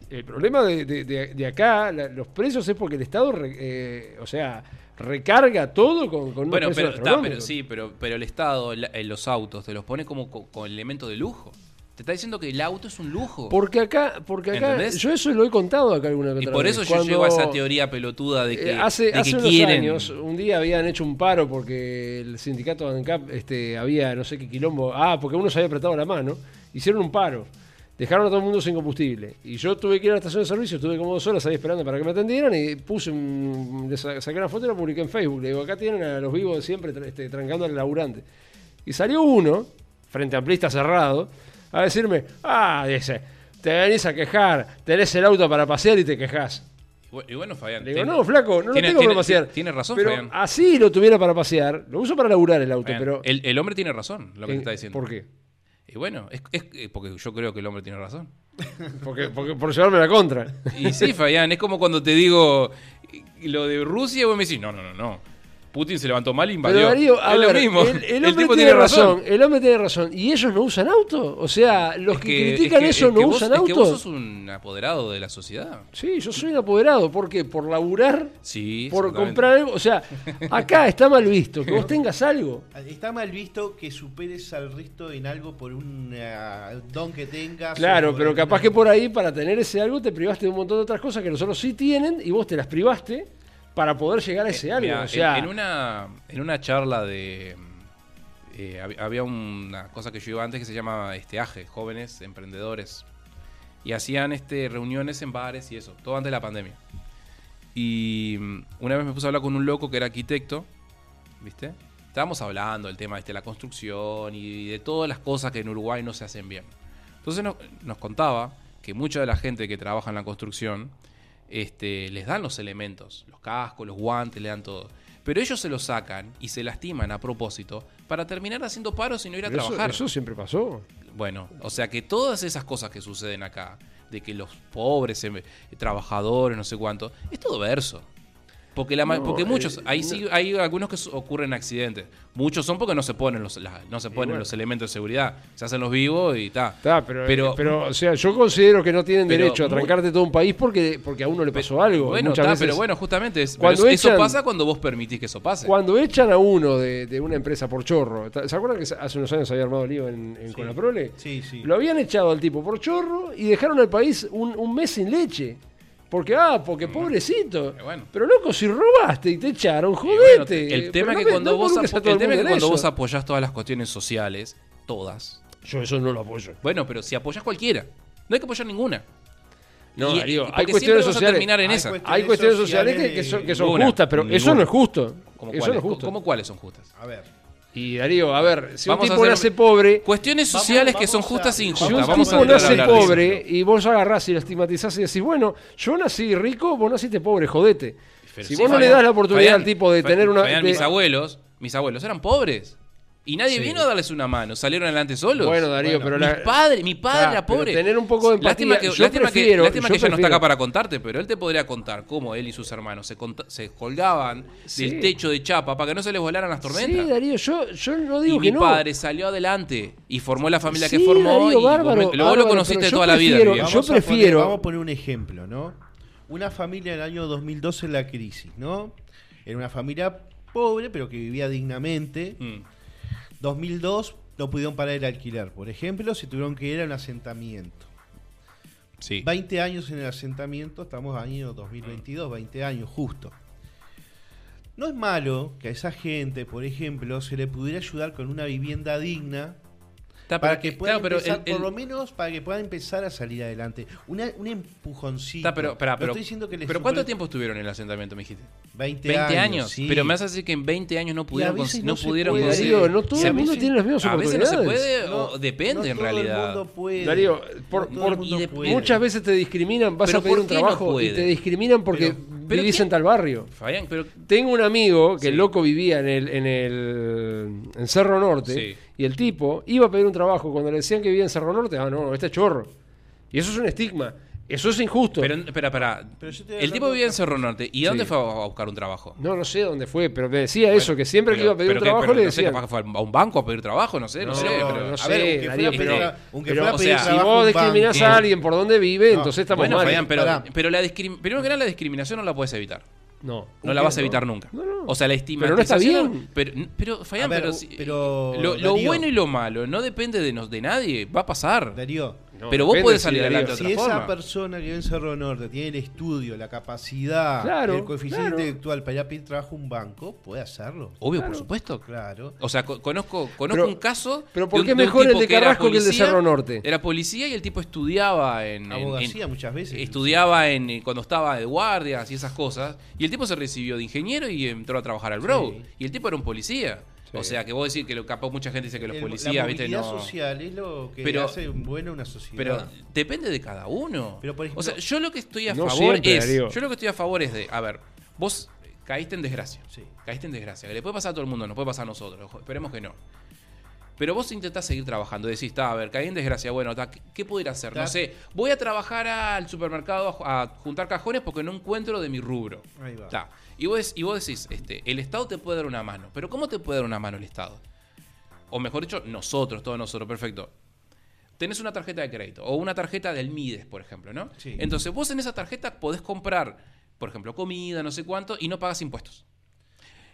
el problema de, de- de- de acá, la- los precios es porque el Estado, re- eh, o sea, recarga todo con, con Bueno, precios pero, pero sí, pero, pero el Estado, la- en los autos, te los pone como co- con, elementos de lujo. Te está diciendo que el auto es un lujo. Porque acá, porque acá, ¿Entendés? yo eso lo he contado acá alguna vez. y por eso yo llego a esa teoría pelotuda de que, Eh, hace de que hace unos quieren. años, un día habían hecho un paro porque el sindicato de ANCAP este, había no sé qué quilombo. Ah, porque uno se había apretado la mano. Hicieron un paro. Dejaron a todo el mundo sin combustible. Y yo tuve que ir a la estación de servicio, estuve como dos horas ahí esperando para que me atendieran y puse un. le Saqué una foto y la publiqué en Facebook. Le digo, acá tienen a los vivos de siempre este, trancando al laburante. Y salió uno, frente amplista cerrado, a decirme, ah, dice, te venís a quejar, tenés el auto para pasear y te quejás. Y bu- Y bueno, Fabián. Le digo, tiene- no, flaco, no tiene- lo tengo tiene- para pasear. Tiene razón, pero Fabián. así lo tuviera para pasear, lo uso para laburar el auto, Fabián, pero... el, el hombre tiene razón, lo que eh, te está diciendo. ¿Por qué? Y bueno, es, es- eh, porque yo creo que el hombre tiene razón. Porque, porque- por llevarme la contra. Y sí, Fabián, es como cuando te digo lo de Rusia vos me decís, no, no, no, no. Putin se levantó mal e invadió. Pero Darío, a es ver, lo mismo. El, el hombre tipo tiene razón, el hombre tiene razón. ¿Y ellos no usan auto? O sea, los Es que, critican que- eso es no que vos- usan es que auto. vos sos un apoderado de la sociedad. Sí, yo soy un apoderado. ¿Por qué? Por laburar, Sí, por comprar algo. O sea, acá está mal visto que vos tengas algo. Está mal visto que superes al resto en algo por un eh, don que tengas. Claro, pero capaz que por ahí, para tener ese algo, te privaste de un montón de otras cosas que los otros sí tienen y vos te las privaste para poder llegar a ese algo. O sea, en, en una, en una charla de. eh, hab- había una cosa que yo iba antes que se llama este AGE, Jóvenes Emprendedores. Y hacían este, reuniones en bares y eso, todo antes de la pandemia. Y mm, una vez me puse a hablar con un loco que era arquitecto, ¿viste? Estábamos hablando del tema este, de la construcción y de todas las cosas que en Uruguay no se hacen bien. Entonces nos contaba que mucha de la gente que trabaja en la construcción este, les dan los elementos, los cascos, los guantes, le dan todo. Pero ellos se los sacan y se lastiman a propósito para terminar haciendo paros y no ir a pero trabajar. eso siempre pasó. Bueno, o sea que todas esas cosas que suceden acá, de que los pobres, em, trabajadores, no sé cuánto, es todo verso. Porque, la, ma- No, porque muchos, eh, ahí sí, hay algunos que ocurren accidentes. Muchos son porque no se ponen los, la- no se ponen bueno. los elementos de seguridad. Se hacen los vivos y está. Pero, Pero- pero, o sea, yo considero que no tienen derecho a trancarte todo un país porque, porque a uno le pasó algo. Bueno, veces, pero bueno, justamente es, Cuando pero eso echan- pasa cuando vos permitís que eso pase. Cuando echan a uno de, de una empresa por chorro, ¿se acuerdan que hace unos años había armado lío en, en Conaprole? Sí, sí. Lo habían echado al tipo por chorro y dejaron al país un, un mes sin leche. Porque, ah, porque pobrecito. Eh, bueno. Pero loco, si robaste y te echaron, jodete. bueno, el Pero tema no es que cuando no vos apo- el tema que cuando vos apoyás todas las cuestiones sociales, todas. Yo eso no lo apoyo. Bueno, pero si apoyás cualquiera, no hay que apoyar ninguna. No, Y- Darío, y hay cuestiones sociales. terminar en Hay esa. cuestiones Hay cuestiones sociales sociales que, que son, que son justas, pero eso no es justo. ¿Cómo Eso cuáles? no es justo. ¿Cómo cuáles son justas? A ver. Y Darío, a ver, si Vamos un a tipo nace pobre, Cuestiones Vamos- sociales que son justas e Si injustas. un Vamos tipo nace pobre y vos agarrás y lo estigmatizás y decís, bueno, yo nací rico, vos naciste pobre, jodete. Pero si sí, vos no le das la oportunidad Fabián, al tipo de tener una... Fabián, de- mis abuelos, mis abuelos eran pobres. Y nadie Sí. vino a darles una mano, salieron adelante solos. Bueno, Darío, Bueno, pero mi la- padre, mi padre era pero pobre. tener un poco de empatía. Lástima que, Yo lástima que- prefiero- lástima yo que ella no está acá para contarte, pero él te podría contar cómo él y sus hermanos se, se colgaban Sí. del techo de chapa para que no se les volaran las tormentas. Sí, Darío, yo, yo no y digo mi que no. padre salió adelante y formó la familia que formó. Darío, y vos bárbaro, me- luego lo conociste toda la vida. mi yo prefiero- vamos a poner un ejemplo, ¿no? Una familia en el año 2012 en la crisis, ¿no? Era una familia pobre, pero que vivía dignamente. Mm. 2002 no pudieron pagar el alquiler, por ejemplo, se tuvieron que ir a un asentamiento. Sí. 20 años en el asentamiento, estamos año 2022, 20 años justo. No es malo que a esa gente, por ejemplo, se le pudiera ayudar con una vivienda digna Está, para que puedan claro, pero empezar, el- el- por lo menos para que puedan empezar a salir adelante. Una, un empujoncito. está, pero, estoy diciendo que les pero ¿cuánto tiempo estuvieron en el asentamiento, me dijiste? 20, 20 años. sí. Pero me hace decir que en 20 años no pudieron, no pudieron puede. conseguir- Darío, no todo el mundo tiene las mismas A veces no se puede o depende en todo el realidad. mundo puede. Darío, por- No todo por- el mundo y de- puede. Muchas veces te discriminan, vas Pero a pedir ¿por un trabajo y te discriminan porque Pero- pero vivís ¿quién- en tal barrio. Fabián, pero Tengo un amigo que Sí. el loco vivía en el, en el en Cerro Norte Sí. Y el tipo iba a pedir un trabajo cuando le decían que vivía en Cerro Norte, ah no, este es chorro. Y eso es un estigma. Eso es injusto. Pero, espera, espera. Pero yo te voy a El tipo vivía en Cerro Norte. ¿Y a dónde Sí. fue a buscar un trabajo? no, no sé dónde fue, pero me decía eso, que siempre que iba a pedir un trabajo pero le no sé, decían. capaz que fue a un banco a pedir trabajo, no sé, no, No, sé. pero no a sé, ver, aunque Darío, fuera a pero- pedir- aunque pero fuera a pedir o sea, si vos discriminás a alguien por dónde vive, No, entonces estamos Bueno, mal. Fabián, pero, pero la discrim- primero que nada la discriminación no la puedes evitar. No. No la vas a evitar nunca. No, no. O sea, la Pero no está bien. Pero, pero, ver, pero, si- pero, lo, bueno y lo malo no depende de, nos, de nadie. Va a pasar. Darío, No, pero vos podés si salir adelante de si esa persona que vive en Cerro Norte tiene el estudio, la capacidad, Claro, el coeficiente claro. intelectual para ir a pedir trabajo a un banco, puede hacerlo. Obvio, Claro. por supuesto. Claro. O sea, co- conozco, conozco Pero- un caso. pero de ¿por qué de un mejor el de Carrasco que el de Cerro Norte? Era policía y el tipo estudiaba en. Abogacía en- muchas veces. estudiaba en eh, cuando estaba de guardias y esas cosas. Y el tipo se recibió de ingeniero y entró a trabajar al Bro. Sí. Y el tipo era un policía. Sí. O sea, que vos decís que lo capaz mucha gente dice que los El- policías, la viste, no. social es lo que Pero- hace buena una sociedad. Pero depende de cada uno. Pero, por ejemplo- o sea, yo lo que estoy a No favor siempre, es. Darío. Yo lo que estoy a favor es de. A ver, vos caíste en desgracia. Sí. Caíste en desgracia. Que le puede pasar a todo el mundo, nos puede pasar a nosotros. Esperemos que no. Pero vos intentás seguir trabajando. Decís, está, a ver, caí en desgracia. Bueno, ta, ¿qué, qué puedo ir a hacer? No sé, voy a trabajar al supermercado a, ju- a juntar cajones porque no encuentro de mi rubro. Ahí va. Ta. Y, vos, y vos decís, este, el Estado te puede dar una mano. Pero ¿cómo te puede dar una mano el Estado? O mejor dicho, nosotros, todos nosotros, perfecto. Tenés una tarjeta de crédito o una tarjeta del Mides, por ejemplo, ¿no? Sí. Entonces vos en esa tarjeta podés comprar, por ejemplo, comida, no sé cuánto, y no pagas impuestos.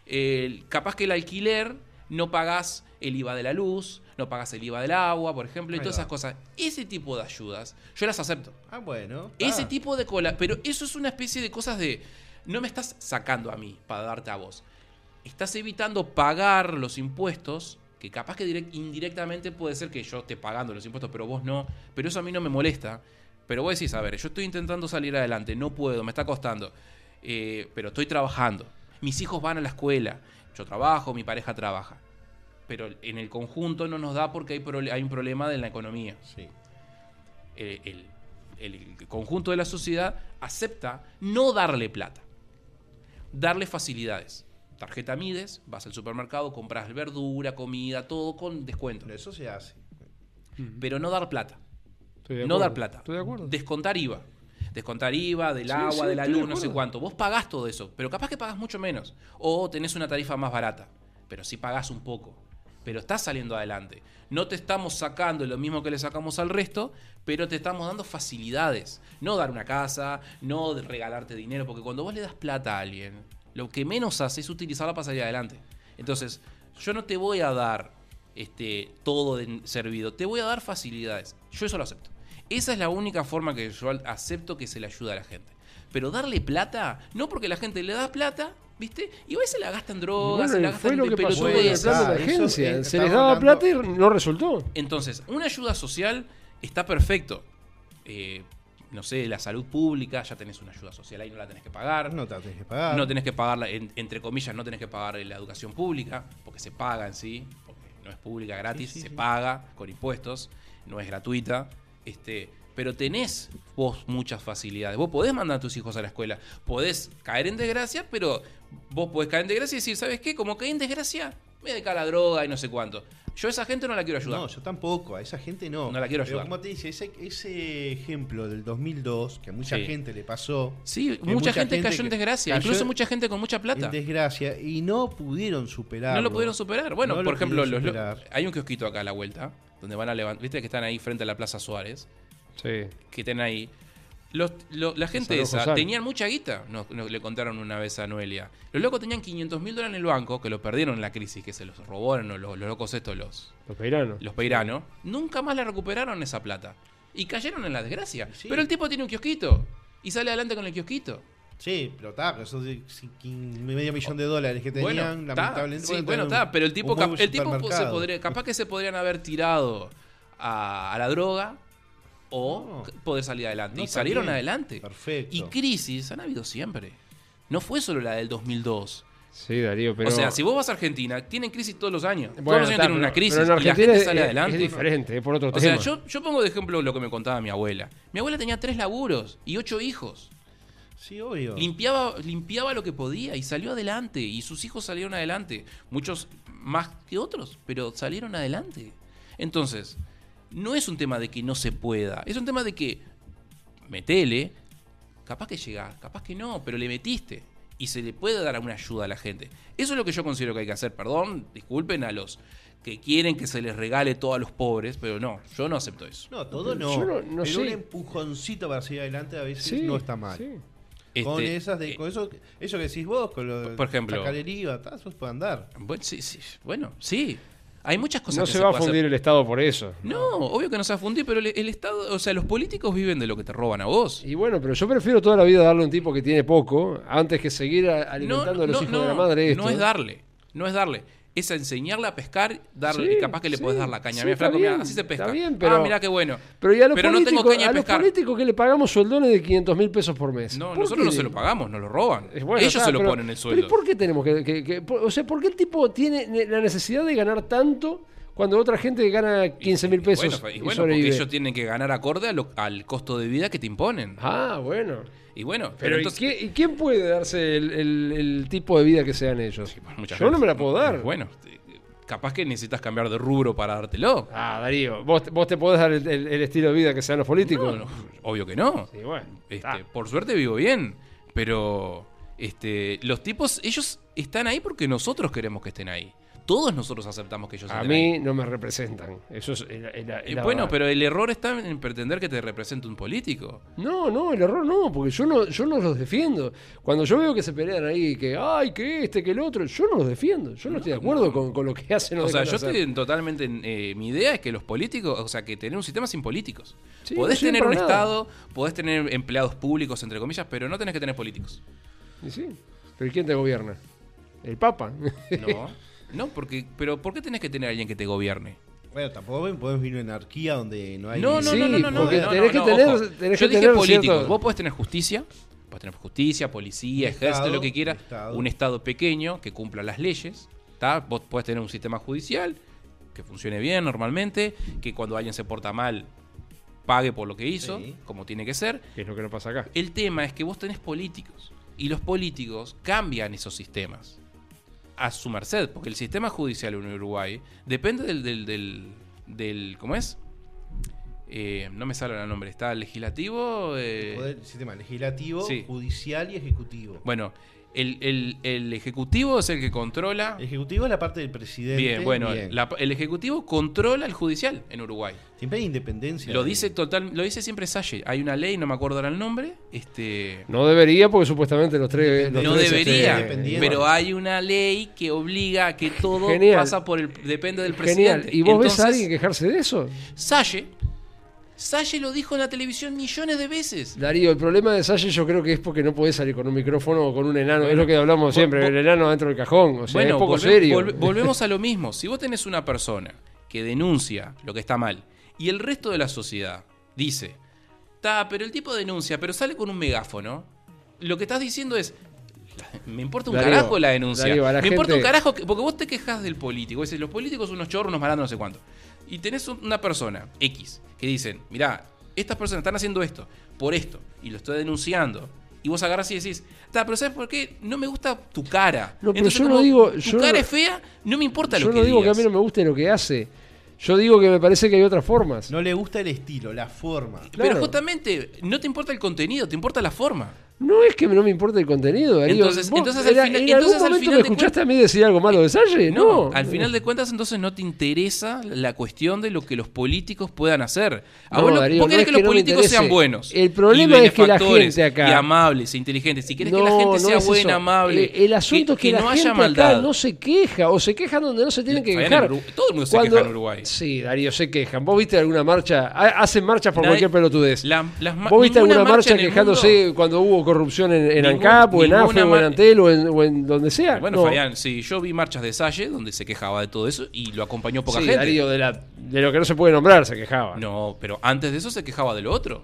El- capaz que el alquiler no pagás el IVA de la luz, no pagás el IVA del agua, por ejemplo, y Ahí todas va. esas cosas. Ese tipo de ayudas, yo las acepto. Ah, bueno. Ese tipo de cola. Pero eso es una especie de cosas de. No me estás sacando a mí para darte a vos. Estás evitando pagar los impuestos. Que capaz que direct- indirectamente puede ser que yo esté pagando los impuestos, pero vos no. Pero eso a mí no me molesta. Pero vos decís, a ver, yo estoy intentando salir adelante, no puedo, me está costando. eh, pero estoy trabajando. Mis hijos van a la escuela. Yo trabajo, mi pareja trabaja. Pero en el conjunto no nos da porque hay, un problema de la economía Sí. eh, el, el conjunto de la sociedad acepta no darle plata, darle facilidades. Tarjeta Mides, vas al supermercado, compras verdura, comida, todo con descuento. Pero eso se hace. Pero no dar plata. Estoy de No acuerdo. dar plata. Estoy de acuerdo. Descontar IVA. Descontar IVA del Sí, agua, sí, de la de luz, no sé cuánto. Vos pagás todo eso, pero capaz que pagás mucho menos. O tenés una tarifa más barata, pero sí pagás un poco. Pero estás saliendo adelante. No te estamos sacando lo mismo que le sacamos al resto, pero te estamos dando facilidades. No dar una casa, no regalarte dinero, porque cuando vos le das plata a alguien, lo que menos hace es utilizarla para salir adelante. Entonces, yo no te voy a dar este, todo servido, te voy a dar facilidades. Yo eso lo acepto. Esa es la única forma que yo acepto que se le ayuda a la gente. Pero darle plata, no porque la gente le da plata, ¿viste? Y a veces la gasta en drogas, Bueno, se la y gasta fue lo que pasó con el plan de emergencia. Se les daba hablando- plata y no resultó. Entonces, una ayuda social está perfecto. Eh, no sé, la salud pública, ya tenés una ayuda social, ahí no la tenés que pagar. No te la tenés que pagar. No tenés que pagarla, en- entre comillas, no tenés que pagar la educación pública, porque se paga en sí, porque no es pública gratis, Sí, sí, se sí. paga con impuestos, no es gratuita. Este, pero tenés vos muchas facilidades. Vos podés mandar a tus hijos a la escuela, podés caer en desgracia, pero vos podés caer en desgracia y decir, ¿sabes qué? Como caí en desgracia, me dedico a la droga y no sé cuánto. Yo a esa gente no la quiero ayudar. No, yo tampoco, a esa gente no. No la quiero Pero ayudar. como te dice, ese, ese ejemplo del 2002, que a mucha Sí. gente le pasó. Sí, mucha, gente, cayó en desgracia, cayó incluso mucha gente con mucha plata. En desgracia y no pudieron superar. No lo pudieron superar. Bueno, No lo por ejemplo, los, lo- superar. hay un kiosquito acá a la vuelta, donde van a levantar, viste que están ahí frente a la Plaza Suárez, Sí. que tienen ahí. Los- lo- la gente esa tenían mucha guita, nos, nos- le contaron una vez a Noelia. Los locos tenían 500 mil dólares en el banco, que lo perdieron en la crisis, que se los robaron los, los locos estos, los, Los peiranos. los peiranos. Nunca más la recuperaron esa plata. Y cayeron en la desgracia. Sí. Pero el tipo tiene un kiosquito. Y sale adelante con el kiosquito. Sí, pero está, pero esos medio millón de dólares que Bueno, tenían, está, lamentablemente. sí, bueno, está, pero el tipo, el tipo se podría, capaz que se podrían haber tirado a, a la droga o No. c- poder salir adelante. No, y salieron adelante. Perfecto. Y crisis han habido siempre. No fue solo la del 2002. Sí, Darío, pero. o sea, si vos vas a Argentina, tienen crisis todos los años. todos Bueno, los años está, tienen una pero- crisis pero en y la Argentina gente es- sale es- adelante. Es diferente, es por otro O tema. sea, yo, yo pongo de ejemplo lo que me contaba mi abuela. Mi abuela tenía tres laburos y ocho hijos. Sí, obvio. Limpiaba, limpiaba lo que podía y salió adelante. Y sus hijos salieron adelante. Muchos más que otros, pero salieron adelante. Entonces, no es un tema de que no se pueda. Es un tema de que metele. Capaz que llegás, capaz que no, pero le metiste. Y se le puede dar una ayuda a la gente. Eso es lo que yo considero que hay que hacer. Perdón, disculpen a los que quieren que se les regale todo a los pobres, pero no, yo no acepto eso. No, todo no. Yo no- no pero sé. un empujoncito para seguir adelante a veces Sí, no está mal. sí. con Este, esas de, eh, con eso, eso que decís vos, con lo por ejemplo- sacar el IVA, puede andar. Bueno, sí, sí, bueno, sí. Hay muchas cosas No que se va a hacer. fundir el Estado por eso. No, obvio que no se va a fundir, pero el, el Estado, o sea, los políticos viven de lo que te roban a vos. Y bueno, pero yo prefiero toda la vida darle a un tipo que tiene poco antes que seguir alimentando a los hijos de la madre esto. no es darle, no es darle. Es enseñarle a pescar, darle, Sí, y capaz que le sí, podés dar la caña. sí, Mira, flaco, mirá, bien, así se pesca. está bien, pero- Ah, mira qué bueno. Pero, y a los Pero no tengo caña a los pescar. políticos que le pagamos sueldones de 500 mil pesos por mes. No, ¿Por nosotros no se lo pagamos, nos lo roban. Bueno, Ellos está, se lo pero- ponen el Pero sueldo. ¿y por qué tenemos que, que- que- por- O sea, ¿por qué el tipo tiene ne- la necesidad de ganar tanto cuando otra gente gana 15 mil pesos Bueno, y, y bueno, porque ellos tienen que ganar acorde a lo- al costo de vida que te imponen. Ah, bueno. Y bueno, pero, Pero, ¿y entonces... qué- ¿y, quién puede darse el, el- el tipo de vida que sean ellos? Bueno, Yo no me la puedo dar. Bueno, capaz que necesitas cambiar de rubro para dártelo. Ah, Darío, ¿vos, vos te podés dar el, el- el estilo de vida que sean los políticos? No, no, obvio que no. Sí, bueno. Este, Ah. Por suerte vivo bien, pero este, los tipos, ellos están ahí porque nosotros queremos que estén ahí. Todos nosotros aceptamos que ellos A mí no me representan. Eso es, Eh, la bueno, pero el error está en pretender que te represente un político. No, no, el error no, porque yo no, yo no los defiendo. Cuando yo veo que se pelean ahí, que ay, que este, que el otro, yo no los defiendo. Yo no, estoy de acuerdo con, con lo que hacen. O sea, yo hacer. estoy en- totalmente. en- eh, mi idea es que los políticos, o sea, que tener un sistema sin políticos. Sí, podés tener un nada. Estado, podés tener empleados públicos, entre comillas, pero no tenés que tener políticos. Y sí, pero ¿y quién te gobierna? El Papa. No, no, porque, pero ¿por qué tenés que tener a alguien que te gobierne? Bueno, tampoco podemos vivir en anarquía donde no hay... No, no, Sí, no, no, no, no, porque no, tenés no, que no, tener- ojo. tenés Yo que dije tener políticos. cierto- Vos podés tener justicia, podés tener justicia, policía, Un ejército, estado, lo que quieras. un estado. Un estado pequeño que cumpla las leyes. ¿tá? Vos podés tener un sistema judicial que funcione bien normalmente, que cuando alguien se porta mal pague por lo que hizo, Sí. como tiene que ser. que es lo que no pasa acá. El tema es que vos tenés políticos y los políticos cambian esos sistemas a su merced, porque el sistema judicial en Uruguay depende del, del, del, del- ¿cómo es? Eh, no me sale el nombre, está legislativo. eh, Poder- sistema legislativo, Sí. judicial y ejecutivo. bueno, el, el- el ejecutivo es el que controla. El ejecutivo es la parte del presidente. Bien, bueno, bien. la- el ejecutivo controla el judicial en Uruguay. Siempre hay independencia. Lo dice total, lo dice siempre Salle. Hay una ley, no me acuerdo ahora el nombre. Este, No debería porque supuestamente los tres... los no tres, debería, este, pero hay una ley que obliga a que todo Genial. pasa por el depende del Genial. presidente. ¿Y vos ves a Entonces, alguien quejarse de eso? Salle, Salle lo dijo en la televisión millones de veces. Darío, el problema de Salle yo creo que es porque no podés salir con un micrófono o con un enano. es Bueno, lo que hablamos siempre, el enano dentro del cajón. O sea, es poco volve- serio. volve- volvemos a lo mismo. Si vos tenés una persona que denuncia lo que está mal y el resto de la sociedad dice, está, pero el tipo denuncia, pero sale con un megáfono, lo que estás diciendo es, me importa un Darío, carajo la denuncia. Darío, a la me importa un carajo, que- porque vos te quejas del político. Dices, los políticos son unos chorros, unos malandros, no sé cuánto. Y tenés un- una persona, X, que dicen, mirá, estas personas están haciendo esto, por esto, y lo estoy denunciando. Y vos agarras y decís, está, pero ¿sabes por qué? No me gusta tu cara. No, pero Entonces, yo no digo- Tu yo cara no- es fea, no me importa Yo lo que no digo que a mí no me guste lo que hace. Yo digo que me parece que hay otras formas. No le gusta el estilo, la forma. Pero Claro. justamente, no te importa el contenido, te importa la forma. No es que no me importe el contenido, Darío. Entonces- ¿Vos entonces al en, final- en entonces algún al final me escuchaste a mí decir algo malo de Salle? No, al final de cuentas entonces no te interesa la cuestión de lo que los políticos puedan hacer. A No, vos Darío, vos no querés que que los no políticos sean buenos. El problema y es que la gente acá- Y amables e inteligentes. Si querés que la No, gente no sea es buena, eso. amable. Eh, el asunto es que, la no gente haya maldad. acá no se queja o se quejan donde no se tienen que quejar. todo el mundo se Cuando- queja en Uruguay. Sí, Darío, se quejan. ¿Vos viste alguna marcha? Ha- Hacen marchas por cualquier pelotudez. La- ¿Vos viste alguna marcha el quejándose cuando hubo corrupción en, en Ningún- ANCAP o en AFE o en Antel o en, o en donde sea? Bueno, No. Fabián, sí, yo vi marchas de Salle donde se quejaba de todo eso y lo acompañó poca Sí, gente. Darío, de, la- de lo que no se puede nombrar se quejaba. No, pero antes de eso se quejaba de lo otro.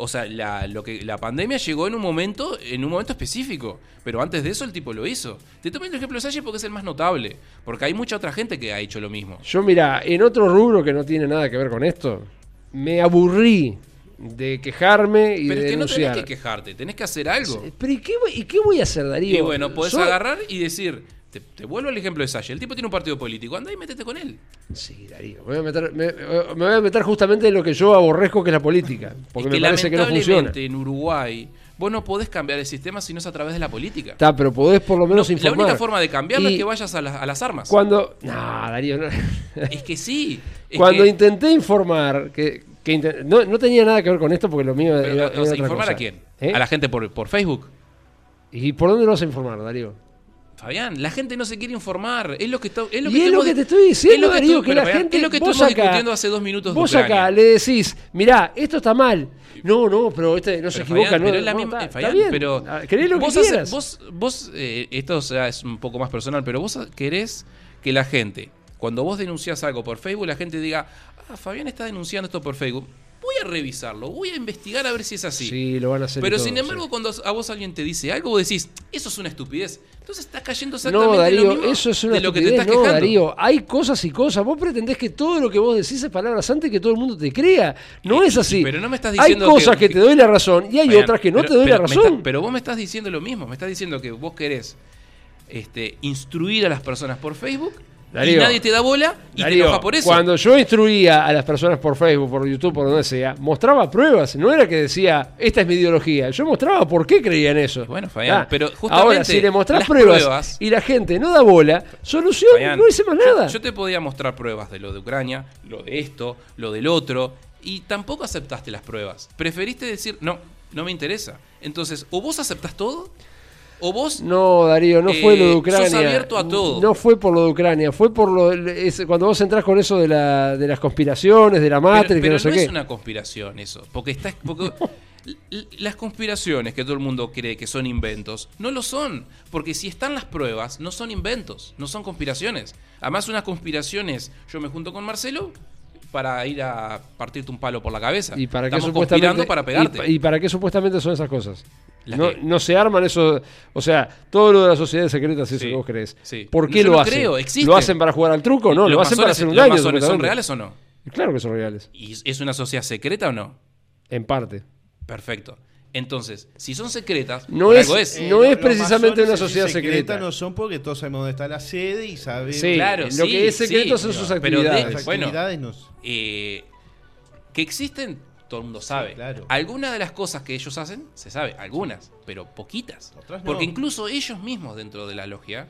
O sea, la, lo que, la pandemia llegó en un momento, en un momento específico. Pero antes de eso el tipo lo hizo. Te tomo el ejemplo de Salle porque es el más notable. Porque hay mucha otra gente que ha hecho lo mismo. Yo, mira, en otro rubro que no tiene nada que ver con esto, me aburrí de quejarme y Pero de es que no tenés que quejarte, tenés que hacer algo. Pero ¿y qué, voy, ¿y qué voy a hacer, Darío? Y bueno, podés Yo- agarrar y decir, te, te vuelvo al ejemplo de Salle. El tipo tiene un partido político, anda y métete con él. Sí, Darío. Me voy, a meter, me, me voy a meter justamente en lo que yo aborrezco, que es la política. Porque es que me parece que no funciona. en Uruguay vos no podés cambiar el sistema si no es a través de la política. Está, pero podés por lo menos No, la informar. única forma de cambiarlo Y es que vayas a, las- a las armas. Cuando. No, Darío. no. Es que sí. es Cuando que- intenté informar, que, que no, no tenía nada que ver con esto porque lo mío pero, era, o sea, era otra ¿informar cosa. a quién? ¿Eh? ¿A la gente por, por Facebook? ¿Y por dónde lo vas a informar, Darío? Fabián, la gente no se quiere informar. Es lo que, está- es lo y que es lo que te estoy diciendo, es lo que Darío, que la Fabián, gente. Es lo que vos estuvimos acá- discutiendo hace dos minutos Vos acá le decís, mirá, esto está mal. No, no, pero este no se equivoca, Fabián, no, pero es la no, misma- está, está Fabián, bien. pero Ah, querés lo que vos hace- quieras. vos, vos, eh, esto o sea, es un poco más personal, pero vos querés que la gente, cuando vos denunciás algo por Facebook, la gente diga, ah, Fabián está denunciando esto por Facebook. Voy a revisarlo, voy a investigar a ver si es así. Sí, lo van a hacer. y Pero todo, sin embargo, sí. cuando a vos alguien te dice algo, vos decís, eso es una estupidez. Entonces estás cayendo exactamente No, Darío, lo mismo eso es una de lo que te estás no, quejando. Darío, hay cosas y cosas. Vos pretendés que todo lo que vos decís es palabras antes que todo el mundo te crea. No Y- es así. pero no me estás hay diciendo cosas que, que- te doy la razón y hay Fabián, otras que no pero- te doy la pero razón. está- pero vos me estás diciendo lo mismo. Me estás diciendo que vos querés este, instruir a las personas por Facebook Darío, y nadie te da bola y Darío, te enoja por eso. Cuando yo instruía a las personas por Facebook, por YouTube, por donde sea, mostraba pruebas. No era que decía, esta es mi ideología. Yo mostraba por qué creía en eso. Bueno, Fabián, Ah, pero justamente Ahora, si le mostrás pruebas, pruebas- y la gente no da bola, solución, Fabián, no hice más yo- nada. Yo, te podía mostrar pruebas de lo de Ucrania, lo de esto, lo del otro, y tampoco aceptaste las pruebas. Preferiste decir, no, no me interesa. Entonces, o vos aceptás todo, o vos No, Darío, no fue Eh, lo de sos Ucrania. abierto a todo. No fue por lo de Ucrania, fue por lo es- cuando vos entrás con eso de, la, de las conspiraciones, de la Pero, que pero no sé no qué. es una conspiración eso, porque está porque las conspiraciones que todo el mundo cree que son inventos, no lo son, porque si están las pruebas, no son inventos, no son conspiraciones. Además, unas conspiraciones, yo me junto con Marcelo para ir a partirte un palo por la cabeza. ¿Y para qué supuestamente para pegarte. y, y para qué supuestamente son esas cosas? ¿Las No, no se arman eso, o sea, todo lo de las sociedades secretas, eso Sí, que vos crees. sí. ¿Por qué lo no hacen? creo. ¿Lo hacen para jugar al truco? No, ¿Los lo hacen para hacer un daño. son reales o no? Claro que son reales, ¿Y es una sociedad secreta o no? en parte. Perfecto. Entonces, si son secretas, No por es- algo es. Eh, No es precisamente una sociedad secreta. No son porque todos sabemos dónde está la sede y sabemos Sí, Claro, lo sí, que es secreto sí, son sus pero de- actividades. las bueno. actividades no- eh, que existen, todo el mundo sabe. claro. Algunas de las cosas que ellos hacen, se sabe, algunas, pero poquitas. Otras no. Porque incluso ellos mismos dentro de la logia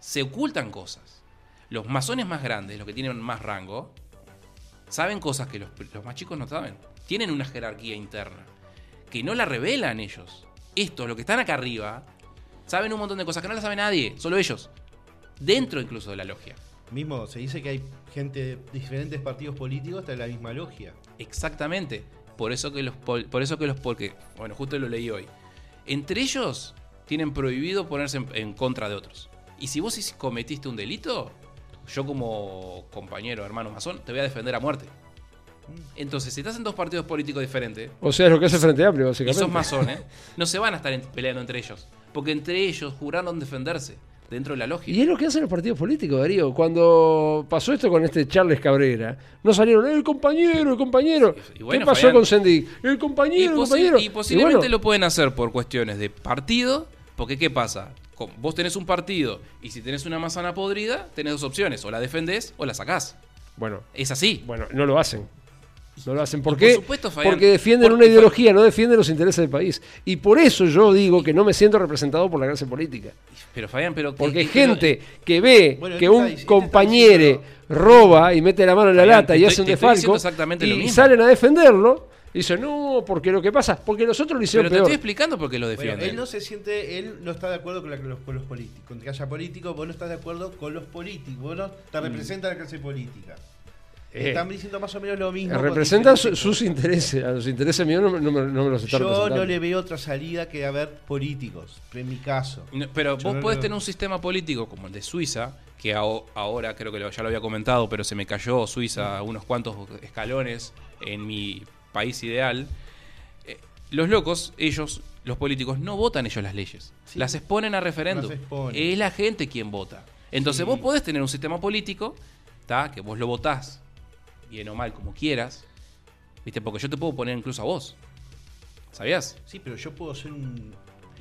se ocultan cosas. Los masones más grandes, los que tienen más rango, saben cosas que los, los más chicos no saben. Tienen una jerarquía interna que no la revelan ellos. Estos, los que están acá arriba, saben un montón de cosas que no las sabe nadie, solo ellos. Dentro incluso de la logia. Mismo, se dice que hay gente de diferentes partidos políticos hasta en la misma logia. Exactamente. Por eso que los pol- por eso que los porque bueno, justo lo leí hoy. Entre ellos tienen prohibido ponerse en, en contra de otros. Y si vos cometiste un delito, yo como compañero, hermano masón, te voy a defender a muerte. Entonces, si estás en dos partidos políticos diferentes O sea, es lo que hace Frente Amplio, y básicamente. sos masones, no se van a estar peleando entre ellos. Porque entre ellos juraron defenderse dentro de la logia. Y es lo que hacen los partidos políticos, Darío. Cuando pasó esto con este Charles Cabrera, no salieron, el compañero, el compañero. Y bueno, ¿Qué pasó Fabián, con Sendic? El Y, compañero, el compañero. y posiblemente bueno, lo pueden hacer por cuestiones de partido, porque ¿qué pasa? Vos tenés un partido y si tenés una manzana podrida, tenés dos opciones, o la defendés o la sacás. bueno, Es así. bueno, no lo hacen. No lo hacen. ¿Por Y qué? por supuesto, Fabián, Porque defienden por- una ideología, no defienden los intereses del país. Y por eso yo digo que no me siento representado por la clase política. Pero Fabián, pero... Porque que- hay que- gente que ve Bueno, que él está un está compañero roba y mete la mano en la Fabián, lata te y estoy- hace un te defalco exactamente lo y mismo. salen a defenderlo y dicen, no, porque lo que pasa, porque los otros lo Pero hicieron te peor. estoy explicando por qué lo Bueno, defienden. él no se siente, él no está de acuerdo con, la- con los, con los políticos. Con que haya políticos, vos no estás de acuerdo con los políticos. Vos no te representa la clase política. Eh, Están diciendo más o menos lo mismo. representan su- sus intereses, a los intereses míos no, me- no me, no me los está Yo no le veo otra salida que haber políticos, en mi caso. No, Pero Yo vos no podés tener un sistema político como el de Suiza, que ahora creo que lo- ya lo había comentado, pero se me cayó Suiza unos cuantos escalones en mi país ideal. Eh, los locos, ellos, los políticos, no votan ellos las leyes. Sí. Las exponen a referéndum. Exponen. Es la gente quien vota. Entonces Sí. vos podés tener un sistema político, ¿tá? que vos lo votás, bien o mal, como quieras. ¿Viste? Porque yo te puedo poner incluso a vos. ¿Sabías? Sí, pero yo puedo ser un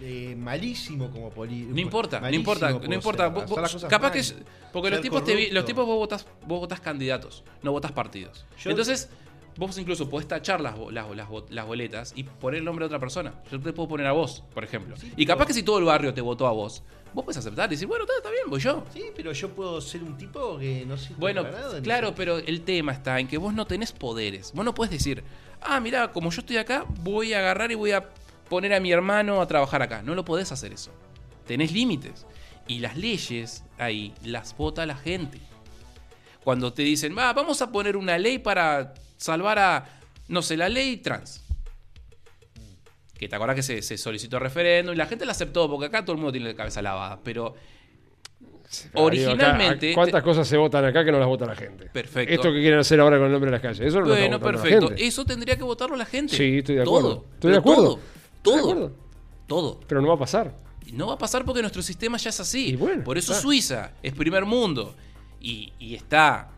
eh, malísimo como político. No importa, no importa, no importa. Vos- vos- capaz que. es- Porque los tipos, te los tipos vos votás, vos votás candidatos, no votás partidos. Yo- Entonces, vos incluso podés tachar las, las, las, bo- las boletas y poner el nombre de otra persona. Yo te puedo poner a vos, por ejemplo. Sí, y capaz pero- que si todo el barrio te votó a vos, vos puedes aceptar y decir, bueno, está, está bien, voy yo. Sí, pero yo puedo ser un tipo que no sirve Bueno, para nada. ni claro, pero el tema está en que vos no tenés poderes. Vos no podés decir, ah, mirá, como yo estoy acá, voy a agarrar y voy a poner a mi hermano a trabajar acá. No lo podés hacer eso. Tenés límites. Y las leyes ahí las vota la gente. Cuando te dicen, va, vamos a poner una ley para salvar a, no sé, la ley trans. Que te acordás que se, se solicitó referéndum y la gente la aceptó porque acá todo el mundo tiene la cabeza lavada. Pero originalmente. Acá, ¿Cuántas cosas se votan acá que no las vota la gente? Perfecto. Esto que quieren hacer ahora con el nombre de las calles. Eso no bueno, lo perfecto. La gente. Eso tendría que votarlo la gente. Sí, estoy de acuerdo. Todo. Estoy de acuerdo. Todo. Estoy de Todo. acuerdo. Todo. Pero no va a pasar. No va a pasar porque nuestro sistema ya es así. Bueno, Por eso claro. Suiza es primer mundo. Y, y está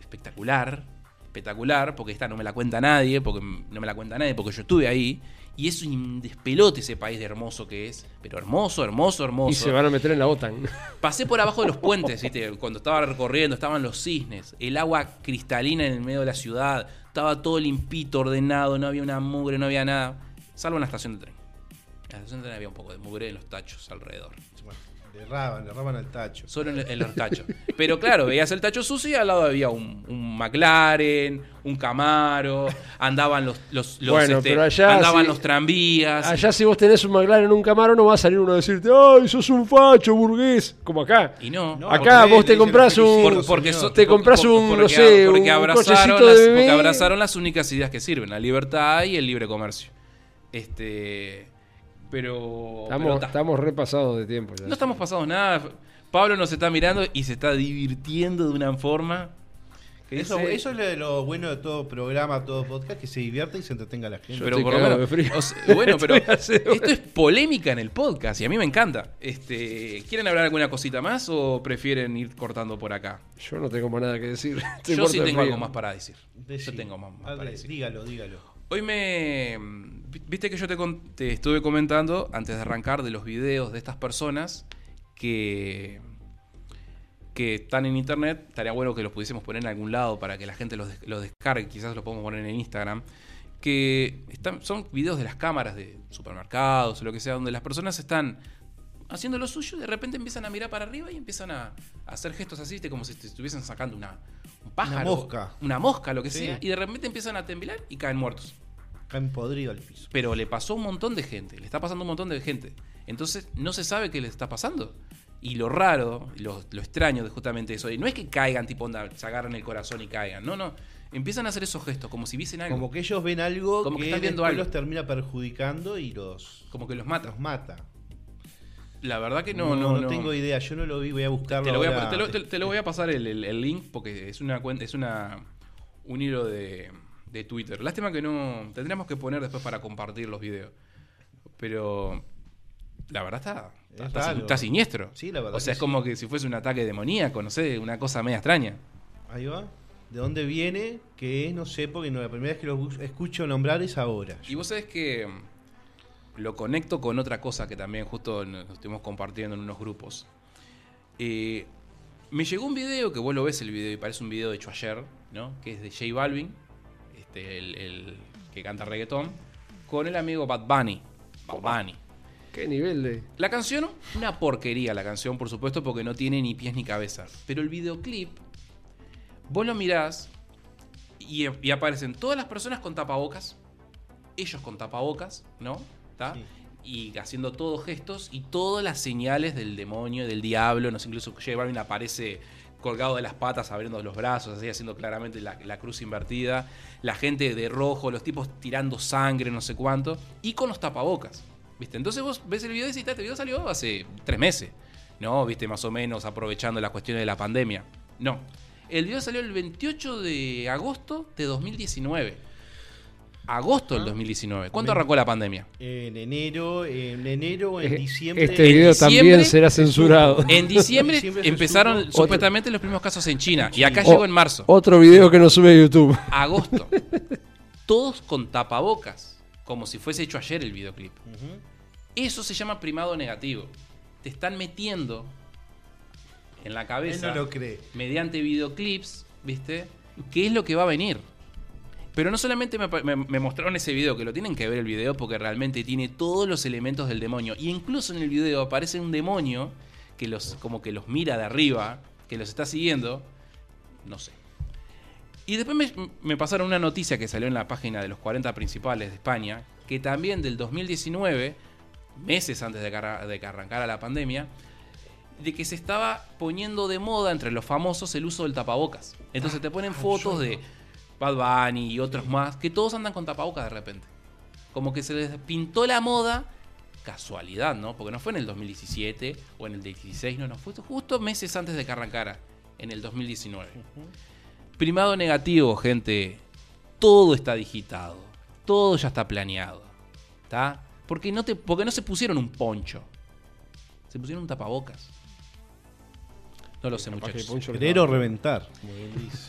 espectacular. Espectacular. Porque esta no me la cuenta nadie. Porque no me la cuenta nadie. Porque yo estuve ahí. Y es un despelote ese país de hermoso que es. Pero hermoso, hermoso, hermoso. Y se van a meter en la OTAN. Pasé por abajo de los puentes, ¿viste? Cuando estaba recorriendo, estaban los cisnes, el agua cristalina en el medio de la ciudad, estaba todo limpito, ordenado, no había una mugre, no había nada, salvo en la estación de tren. En la estación de tren había un poco de mugre en los tachos alrededor. Le erraban, le erraban al tacho. Solo en, en los tachos. Pero claro, veías el tacho sucio y al lado había un, un McLaren, un Camaro, andaban los, los, los, Bueno, este, pero allá andaban los tranvías. Allá si vos tenés un McLaren en un Camaro no va a salir uno a decirte, ¡ay, sos un facho burgués! Como acá. Y no, No, Acá porque vos te comprás un- Por- porque, so- Te compras por- un, no sé, porque un abrazaron cochecito las, de bebé. porque abrazaron las únicas ideas que sirven, la libertad y el libre comercio. Este, pero, pero Estamos, ta. estamos repasados de tiempo ya. no estamos pasados nada. Pablo nos está mirando y se está divirtiendo de una forma que Eso, dice- eso es lo, bueno de todo programa, todo podcast, que se divierta y se entretenga la gente. pero por lo cagado menos- de frío. o sea, bueno, pero esto es polémica en el podcast y a mí me encanta. Este, ¿quieren hablar alguna cosita más o prefieren ir cortando por acá? Yo no tengo más nada que decir. Yo sí tengo frío. algo más para decir. Decí. Yo tengo más, para decir. Dígalo, dígalo. Hoy me. Viste que yo te, estuve comentando antes de arrancar de los videos de estas personas que. que están en internet. Estaría bueno que los pudiésemos poner en algún lado para que la gente los, des- los descargue. Quizás los podemos poner en Instagram. Que están, son videos de las cámaras de supermercados o lo que sea, donde las personas están haciendo lo suyo y de repente empiezan a mirar para arriba y empiezan a, a hacer gestos así, como si estuviesen sacando una, pájaro. mosca. Una mosca, lo que Sí. sea. Y de repente empiezan a temblar y caen muertos. Caen podrido al piso. Pero le pasó a un montón de gente, le está pasando un montón de gente. Entonces no se sabe qué le está pasando. Y lo raro, lo, lo extraño de justamente eso, y no es que caigan, tipo, onda, se agarran el corazón y caigan. No, no. Empiezan a hacer esos gestos, como si viesen algo. Como que ellos ven algo Como que que, están viendo algo. los termina perjudicando y los, Como que los mata. los mata. La verdad que no, no, no. tengo idea, yo no lo vi, voy a buscarlo. Te lo voy a, ahora. te lo- te- te lo voy a pasar el, el- el link porque es una cuenta, es una un hilo de, de Twitter. Lástima que no. Tendríamos que poner después para compartir los videos. Pero la verdad está, está, Es está raro. sin- está siniestro. Sí, la verdad O sea, es sí. como que si fuese un ataque demoníaco, no sé, una cosa media extraña. Ahí va. ¿De dónde viene? Que es, no sé, porque no, la primera vez que lo escucho nombrar es ahora. Y vos sabés que lo conecto con otra cosa que también justo nos estuvimos compartiendo en unos grupos. Eh, me llegó un video que vos lo ves el video y parece un video hecho ayer, ¿no? Que es de J Balvin, este, el, el que canta reggaetón, con el amigo Bad Bunny. Bad Bunny. ¿Qué nivel de.? La canción, una porquería la canción, por supuesto, porque no tiene ni pies ni cabeza. Pero el videoclip, vos lo mirás y, y aparecen todas las personas con tapabocas, ellos con tapabocas, ¿no? Y haciendo todos gestos y todas las señales del demonio, del diablo. No sé, incluso J Balvin aparece colgado de las patas, abriendo los brazos, así haciendo claramente la, la cruz invertida. La gente de rojo, los tipos tirando sangre, no sé cuánto. Y con los tapabocas. ¿Viste? Entonces vos ves el video y decís, este video salió hace tres meses. No, viste, más o menos aprovechando las cuestiones de la pandemia. No. El video salió el 28 de agosto de 2019. Agosto del 2019. ¿Cuánto arrancó la pandemia? En enero, en enero, en Eh, diciembre. Este En video diciembre también será censurado. En diciembre empezaron supuestamente los primeros casos en China. Y acá O- llegó en marzo. Otro video que no sube a YouTube. Agosto. Todos con tapabocas. Como si fuese hecho ayer el videoclip. Eso se llama primado negativo. Te están metiendo en la Él cabeza no lo cree. mediante videoclips, ¿viste? ¿Qué es lo que va a venir? Pero no solamente me, me- me mostraron ese video, que lo tienen que ver el video porque realmente tiene todos los elementos del demonio. Y incluso en el video aparece un demonio que los, como que los mira de arriba, que los está siguiendo. No sé. Y después me, me pasaron una noticia que salió en la página de los 40 principales de España, que también del 2019, meses antes de que, arra- de que arrancara la pandemia, de que se estaba poniendo de moda entre los famosos el uso del tapabocas. Entonces te ponen fotos de Bad Bunny y otros más, que todos andan con tapabocas de repente. Como que se les pintó la moda, casualidad, ¿no? Porque no fue en el 2017 o en el 16, no, no, fue justo meses antes de que arrancara, en el 2019. Primado negativo, gente. Todo está digitado. Todo ya está planeado. ¿Está? Porque no, te, porque no se pusieron un poncho. Se pusieron un tapabocas. No lo sé, Capaz que muchachos. Poncho le Querer daba- o reventar.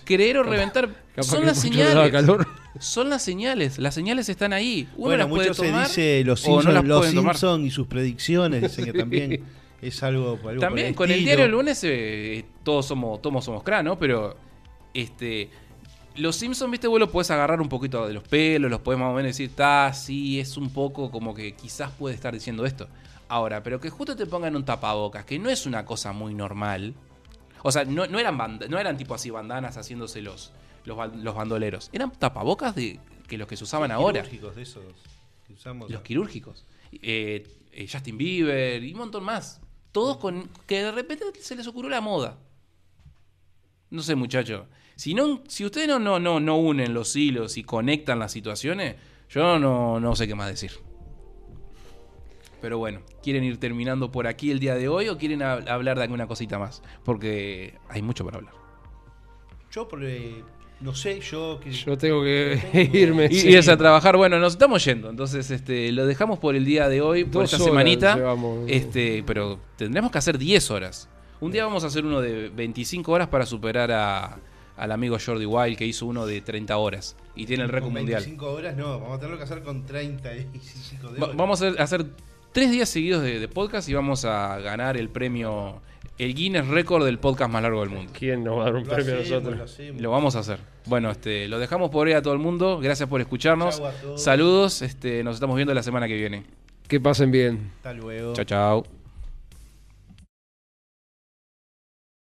Querer o reventar capaz son que las Poncho le daba señales. calor. Son las señales. Las señales están ahí. Uno Bueno, las puede mucho se tomar dice los o no Simpsons las los pueden tomar. Simpson y sus predicciones, dicen que también es algo, algo por También el con el estilo. diario el lunes eh, todos somos todos somos cra, ¿no? Pero este los Simpsons, viste, vos lo podés agarrar un poquito de los pelos, los podés más o menos decir, está, sí, es un poco como que quizás puede estar diciendo esto. Ahora, pero que justo te pongan un tapabocas, que no es una cosa muy normal. O sea, no, no eran banda- no eran tipo así bandanas haciéndose los, los, los bandoleros. Eran tapabocas de que los que se usaban ahora. Quirúrgicos de esos que usamos. Los quirúrgicos. Eh, eh, Justin Bieber y un montón más. Todos con. que de repente se les ocurrió la moda. No sé, muchacho. Si, no, si ustedes no, no, no, no unen los hilos y conectan las situaciones, yo no, no sé qué más decir. Pero bueno, ¿quieren ir terminando por aquí el día de hoy o quieren hab- hablar de alguna cosita más? Porque hay mucho para hablar. Yo, por, eh, no sé, yo. Que, Yo tengo que irme. Y, sí. irse a trabajar, bueno, nos estamos yendo. Entonces, este, lo dejamos por el día de hoy, por Dos esta horas semanita. llevamos. Este, pero tendremos que hacer 10 horas. Un día vamos a hacer uno de 25 horas para superar a, al amigo Jordi Wild que hizo uno de 30 horas y tiene el récord mundial. 25 horas, no, vamos a tenerlo que hacer con 35 de Va- horas. vamos a hacer tres días seguidos de, de podcast y vamos a ganar el premio, el Guinness Record del podcast más largo del mundo. ¿Quién nos va a dar un Lo premio a hacemos, nosotros? Lo vamos a hacer. Bueno, este, lo dejamos por hoy a todo el mundo. Gracias por escucharnos. Chau a todos. Saludos. Este, nos estamos viendo la semana que viene. Que pasen bien. Hasta luego. Chao, chao.